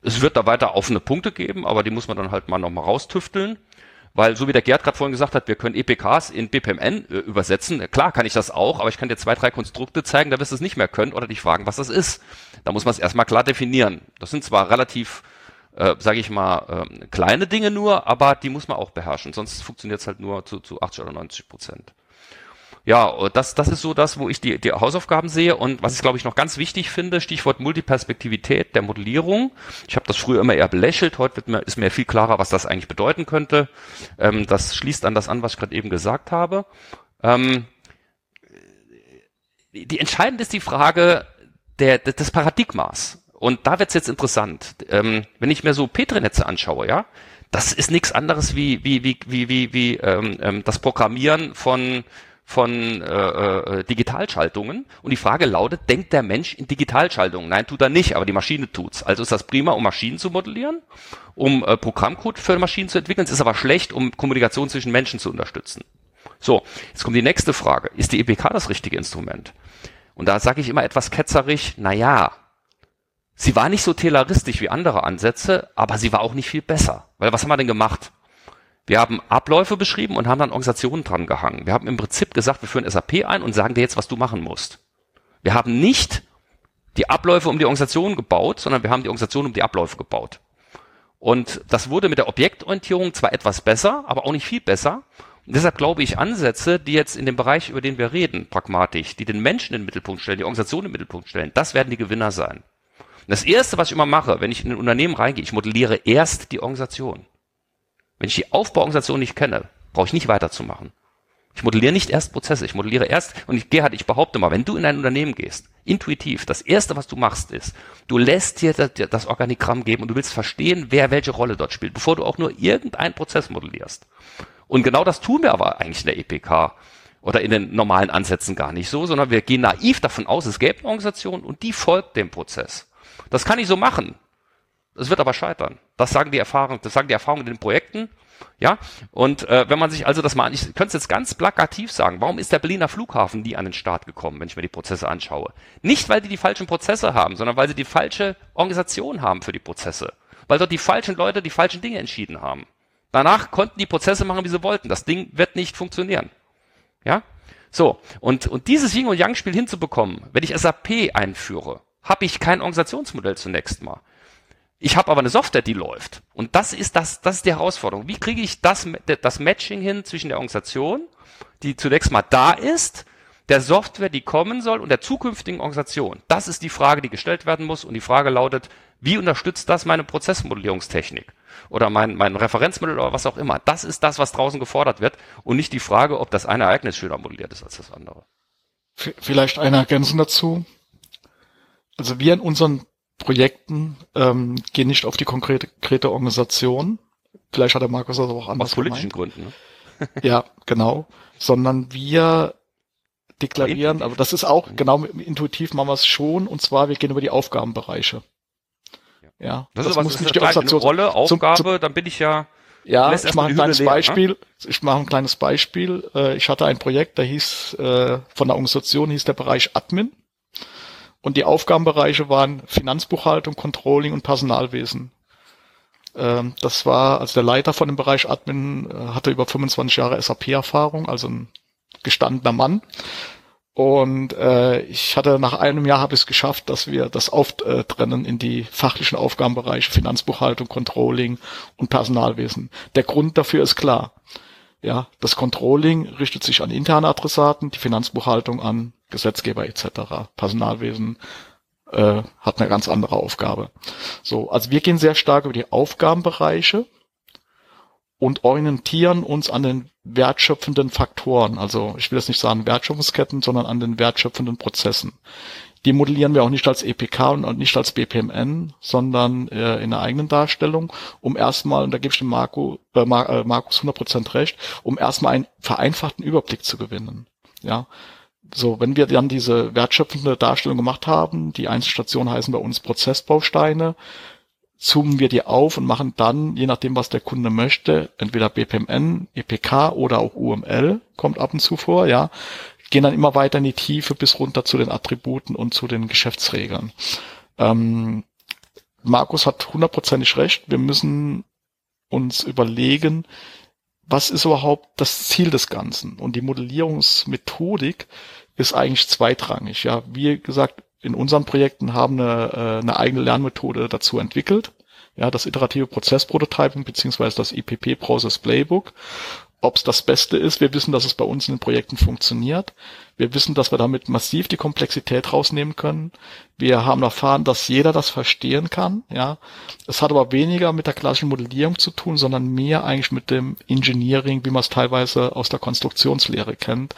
Es wird da weiter offene Punkte geben, aber die muss man dann halt mal nochmal raustüfteln. Weil so wie der Gerd gerade vorhin gesagt hat, wir können EPKs in BPMN äh, übersetzen. Klar kann ich das auch, aber ich kann dir zwei, drei Konstrukte zeigen, da wirst du es nicht mehr können oder dich fragen, was das ist. Da muss man es erstmal klar definieren. Das sind zwar relativ, äh, sage ich mal, äh, kleine Dinge nur, aber die muss man auch beherrschen. Sonst funktioniert es halt nur zu, zu 80 oder 90 Prozent. Ja, das, das ist so das, wo ich die, die Hausaufgaben sehe. Und was ich, glaube ich, noch ganz wichtig finde, Stichwort Multiperspektivität der Modellierung. Ich habe das früher immer eher belächelt, heute wird mir, ist mir viel klarer, was das eigentlich bedeuten könnte. Ähm, das schließt an das an, was ich gerade eben gesagt habe. Ähm, die entscheidend ist die Frage der, des Paradigmas. Und da wird's jetzt interessant. Ähm, wenn ich mir so Petri-Netze anschaue, ja, das ist nichts anderes wie, wie, wie, wie, wie, wie ähm, ähm das Programmieren von von äh, äh, Digitalschaltungen und die Frage lautet, denkt der Mensch in Digitalschaltungen? Nein, tut er nicht, aber die Maschine tut's. Also ist das prima, um Maschinen zu modellieren, um äh, Programmcode für Maschinen zu entwickeln, es ist aber schlecht, um Kommunikation zwischen Menschen zu unterstützen. So, jetzt kommt die nächste Frage. Ist die EPK das richtige Instrument? Und da sage ich immer etwas ketzerig, na ja, sie war nicht so tayloristisch wie andere Ansätze, aber sie war auch nicht viel besser. Weil was haben wir denn gemacht? Wir haben Abläufe beschrieben und haben dann Organisationen dran gehangen. Wir haben im Prinzip gesagt, wir führen SAP ein und sagen dir jetzt, was du machen musst. Wir haben nicht die Abläufe um die Organisation gebaut, sondern wir haben die Organisation um die Abläufe gebaut. Und das wurde mit der Objektorientierung zwar etwas besser, aber auch nicht viel besser. Und deshalb glaube ich, Ansätze, die jetzt in dem Bereich, über den wir reden, pragmatisch, die den Menschen in den Mittelpunkt stellen, die Organisation in den Mittelpunkt stellen, das werden die Gewinner sein. Und das erste, was ich immer mache, wenn ich in ein Unternehmen reingehe, ich modelliere erst die Organisation. Wenn ich die Aufbauorganisation nicht kenne, brauche ich nicht weiterzumachen. Ich modelliere nicht erst Prozesse, ich modelliere erst, und ich gehe halt, ich behaupte mal, wenn du in ein Unternehmen gehst, intuitiv, das erste, was du machst, ist, du lässt dir das, das Organigramm geben und du willst verstehen, wer welche Rolle dort spielt, bevor du auch nur irgendeinen Prozess modellierst. Und genau das tun wir aber eigentlich in der EPK oder in den normalen Ansätzen gar nicht so, sondern wir gehen naiv davon aus, es gäbe eine Organisation und die folgt dem Prozess. Das kann ich so machen. Es wird aber scheitern. Das sagen die Erfahrungen, das sagen die Erfahrungen in den Projekten. Ja, und äh, wenn man sich also das mal, ich könnte es jetzt ganz plakativ sagen, warum ist der Berliner Flughafen nie an den Start gekommen, wenn ich mir die Prozesse anschaue? Nicht, weil die die falschen Prozesse haben, sondern weil sie die falsche Organisation haben für die Prozesse. Weil dort die falschen Leute die falschen Dinge entschieden haben. Danach konnten die Prozesse machen, wie sie wollten. Das Ding wird nicht funktionieren. Ja? So, und, und dieses Yin- und Yang-Spiel hinzubekommen, wenn ich SAP einführe, habe ich kein Organisationsmodell zunächst mal. Ich habe aber eine Software, die läuft. Und das ist das, das ist die Herausforderung. Wie kriege ich das, das Matching hin zwischen der Organisation, die zunächst mal da ist, der Software, die kommen soll und der zukünftigen Organisation? Das ist die Frage, die gestellt werden muss. Und die Frage lautet, wie unterstützt das meine Prozessmodellierungstechnik? Oder mein, mein Referenzmodell oder was auch immer. Das ist das, was draußen gefordert wird und nicht die Frage, ob das eine Ereignis schöner modelliert ist als das andere. Vielleicht eine Ergänzung dazu. Also wir in unseren Projekten ähm, gehen nicht auf die konkrete, konkrete Organisation. Vielleicht hat der Markus das auch anders Aus politischen gemeint. Gründen. Ne? ja, genau. Sondern wir deklarieren, aber das ist auch, genau, intuitiv machen wir es schon, und zwar wir gehen über die Aufgabenbereiche. Ja, das, das ist muss nicht die Organisation Rolle, Aufgabe, zum, zum, dann bin ich ja. Ja, ich mache ein kleines leer, Beispiel. Ne? Ich mache ein kleines Beispiel. Äh, ich hatte ein Projekt, da hieß äh, von der Organisation hieß der Bereich Admin und die Aufgabenbereiche waren Finanzbuchhaltung, Controlling und Personalwesen. Ähm, das war also der Leiter von dem Bereich Admin äh, hatte über 25 Jahre SAP-Erfahrung, also ein gestandener Mann und äh, ich hatte nach einem Jahr habe ich es geschafft, dass wir das auftrennen in die fachlichen Aufgabenbereiche Finanzbuchhaltung, Controlling und Personalwesen. Der Grund dafür ist klar. Ja, das Controlling richtet sich an interne Adressaten, die Finanzbuchhaltung an Gesetzgeber etc. Personalwesen äh, hat eine ganz andere Aufgabe. So, also wir gehen sehr stark über die Aufgabenbereiche und orientieren uns an den wertschöpfenden Faktoren. Also ich will jetzt nicht sagen Wertschöpfungsketten, sondern an den wertschöpfenden Prozessen. Die modellieren wir auch nicht als EPK und nicht als BPMN, sondern äh, in einer eigenen Darstellung, um erstmal, und da gebe ich dem Marco, äh, äh, Markus 100% recht, um erstmal einen vereinfachten Überblick zu gewinnen. Ja, so, wenn wir dann diese wertschöpfende Darstellung gemacht haben, die Einzelstationen heißen bei uns Prozessbausteine, zoomen wir die auf und machen dann, je nachdem, was der Kunde möchte, entweder BPMN, EPK oder auch UML, kommt ab und zu vor, ja, gehen dann immer weiter in die Tiefe bis runter zu den Attributen und zu den Geschäftsregeln. Ähm, Markus hat hundertprozentig recht. Wir müssen uns überlegen, was ist überhaupt das Ziel des Ganzen? Und die Modellierungsmethodik ist eigentlich zweitrangig. Ja, wie gesagt, in unseren Projekten haben eine, äh, eine eigene Lernmethode dazu entwickelt. Ja, das iterative Prozessprototyping beziehungsweise das IPP Process Playbook. Ob es das Beste ist, wir wissen, dass es bei uns in den Projekten funktioniert. Wir wissen, dass wir damit massiv die Komplexität rausnehmen können. Wir haben erfahren, dass jeder das verstehen kann. Ja, es hat aber weniger mit der klassischen Modellierung zu tun, sondern mehr eigentlich mit dem Engineering, wie man es teilweise aus der Konstruktionslehre kennt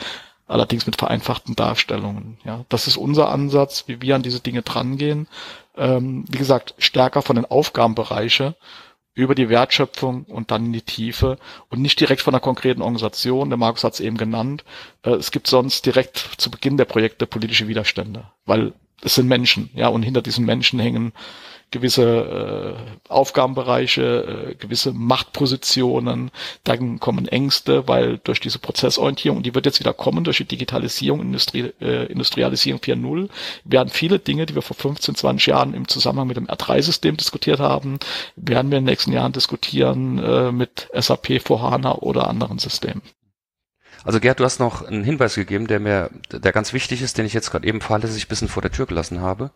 allerdings mit vereinfachten Darstellungen. Ja, das ist unser Ansatz, wie wir an diese Dinge drangehen. Ähm, wie gesagt, stärker von den Aufgabenbereiche über die Wertschöpfung und dann in die Tiefe und nicht direkt von einer konkreten Organisation. Der Markus hat es eben genannt. Äh, es gibt sonst direkt zu Beginn der Projekte politische Widerstände, weil es sind Menschen, ja, und hinter diesen Menschen hängen gewisse äh, Aufgabenbereiche, äh, gewisse Machtpositionen, dann kommen Ängste, weil durch diese Prozessorientierung, die wird jetzt wieder kommen, durch die Digitalisierung, Industrie, äh, Industrialisierung 4.0, werden viele Dinge, die wir vor 15, 20 Jahren im Zusammenhang mit dem R3-System diskutiert haben, werden wir in den nächsten Jahren diskutieren äh, mit SAP, HANA oder anderen Systemen. Also Gerd, du hast noch einen Hinweis gegeben, der mir, der ganz wichtig ist, den ich jetzt gerade eben fahrlässig ein bisschen vor der Tür gelassen habe.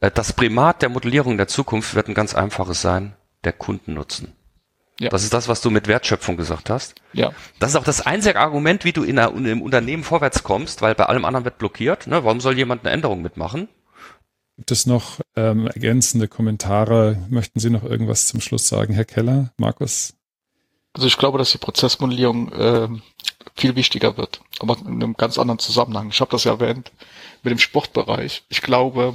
Äh, das Primat der Modellierung der Zukunft wird ein ganz einfaches sein, der Kundennutzen. Ja. Das ist das, was du mit Wertschöpfung gesagt hast. Ja. Das ist auch das einzige Argument, wie du in einem Unternehmen vorwärts kommst, weil bei allem anderen wird blockiert. Ne? Warum soll jemand eine Änderung mitmachen? Gibt es noch ähm, ergänzende Kommentare? Möchten Sie noch irgendwas zum Schluss sagen, Herr Keller, Markus? Also ich glaube, dass die Prozessmodellierung äh, viel wichtiger wird, aber in einem ganz anderen Zusammenhang. Ich habe das ja erwähnt mit dem Sportbereich. Ich glaube,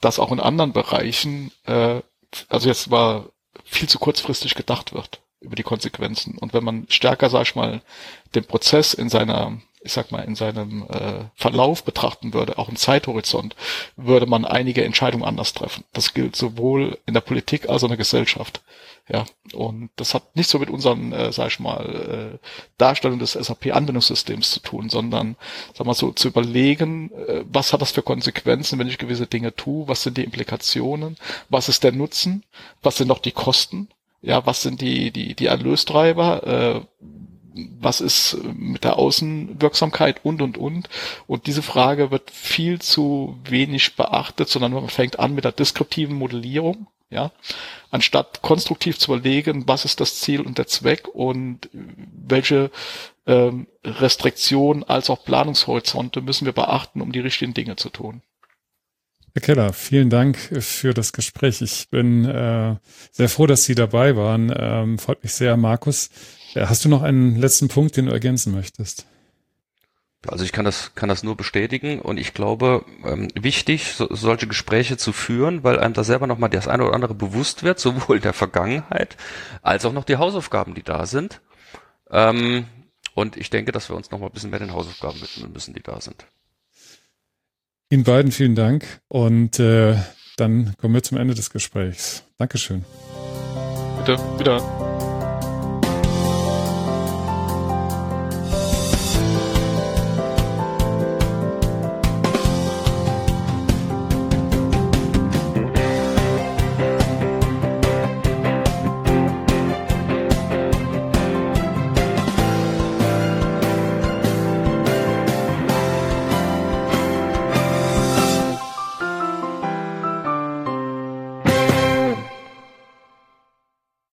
dass auch in anderen Bereichen, äh, also jetzt war viel zu kurzfristig gedacht wird über die Konsequenzen. Und wenn man stärker, sag ich mal, den Prozess in seiner, ich sag mal, in seinem äh, Verlauf betrachten würde, auch im Zeithorizont, würde man einige Entscheidungen anders treffen. Das gilt sowohl in der Politik als auch in der Gesellschaft. Ja, und das hat nicht so mit unseren, äh, sag ich mal, äh, Darstellung des SAP-Anwendungssystems zu tun, sondern, sag mal so, zu überlegen, äh, was hat das für Konsequenzen, wenn ich gewisse Dinge tue, was sind die Implikationen, was ist der Nutzen, was sind noch die Kosten, ja, was sind die, die, die Erlöstreiber, äh, was ist mit der Außenwirksamkeit? Und, und, und. Und diese Frage wird viel zu wenig beachtet, sondern man fängt an mit der deskriptiven Modellierung ja, anstatt konstruktiv zu überlegen, was ist das Ziel und der Zweck und welche ähm, Restriktionen als auch Planungshorizonte müssen wir beachten, um die richtigen Dinge zu tun. Herr Keller, vielen Dank für das Gespräch. Ich bin äh, sehr froh, dass Sie dabei waren. Ähm, freut mich sehr, Markus. Äh, hast du noch einen letzten Punkt, den du ergänzen möchtest? Also ich kann das, kann das nur bestätigen und ich glaube, ähm, wichtig, so, solche Gespräche zu führen, weil einem da selber nochmal das eine oder andere bewusst wird, sowohl der Vergangenheit als auch noch die Hausaufgaben, die da sind. Ähm, und ich denke, dass wir uns nochmal ein bisschen mehr den Hausaufgaben widmen müssen, die da sind. Ihnen beiden vielen Dank und äh, dann kommen wir zum Ende des Gesprächs. Dankeschön. Bitte, wieder.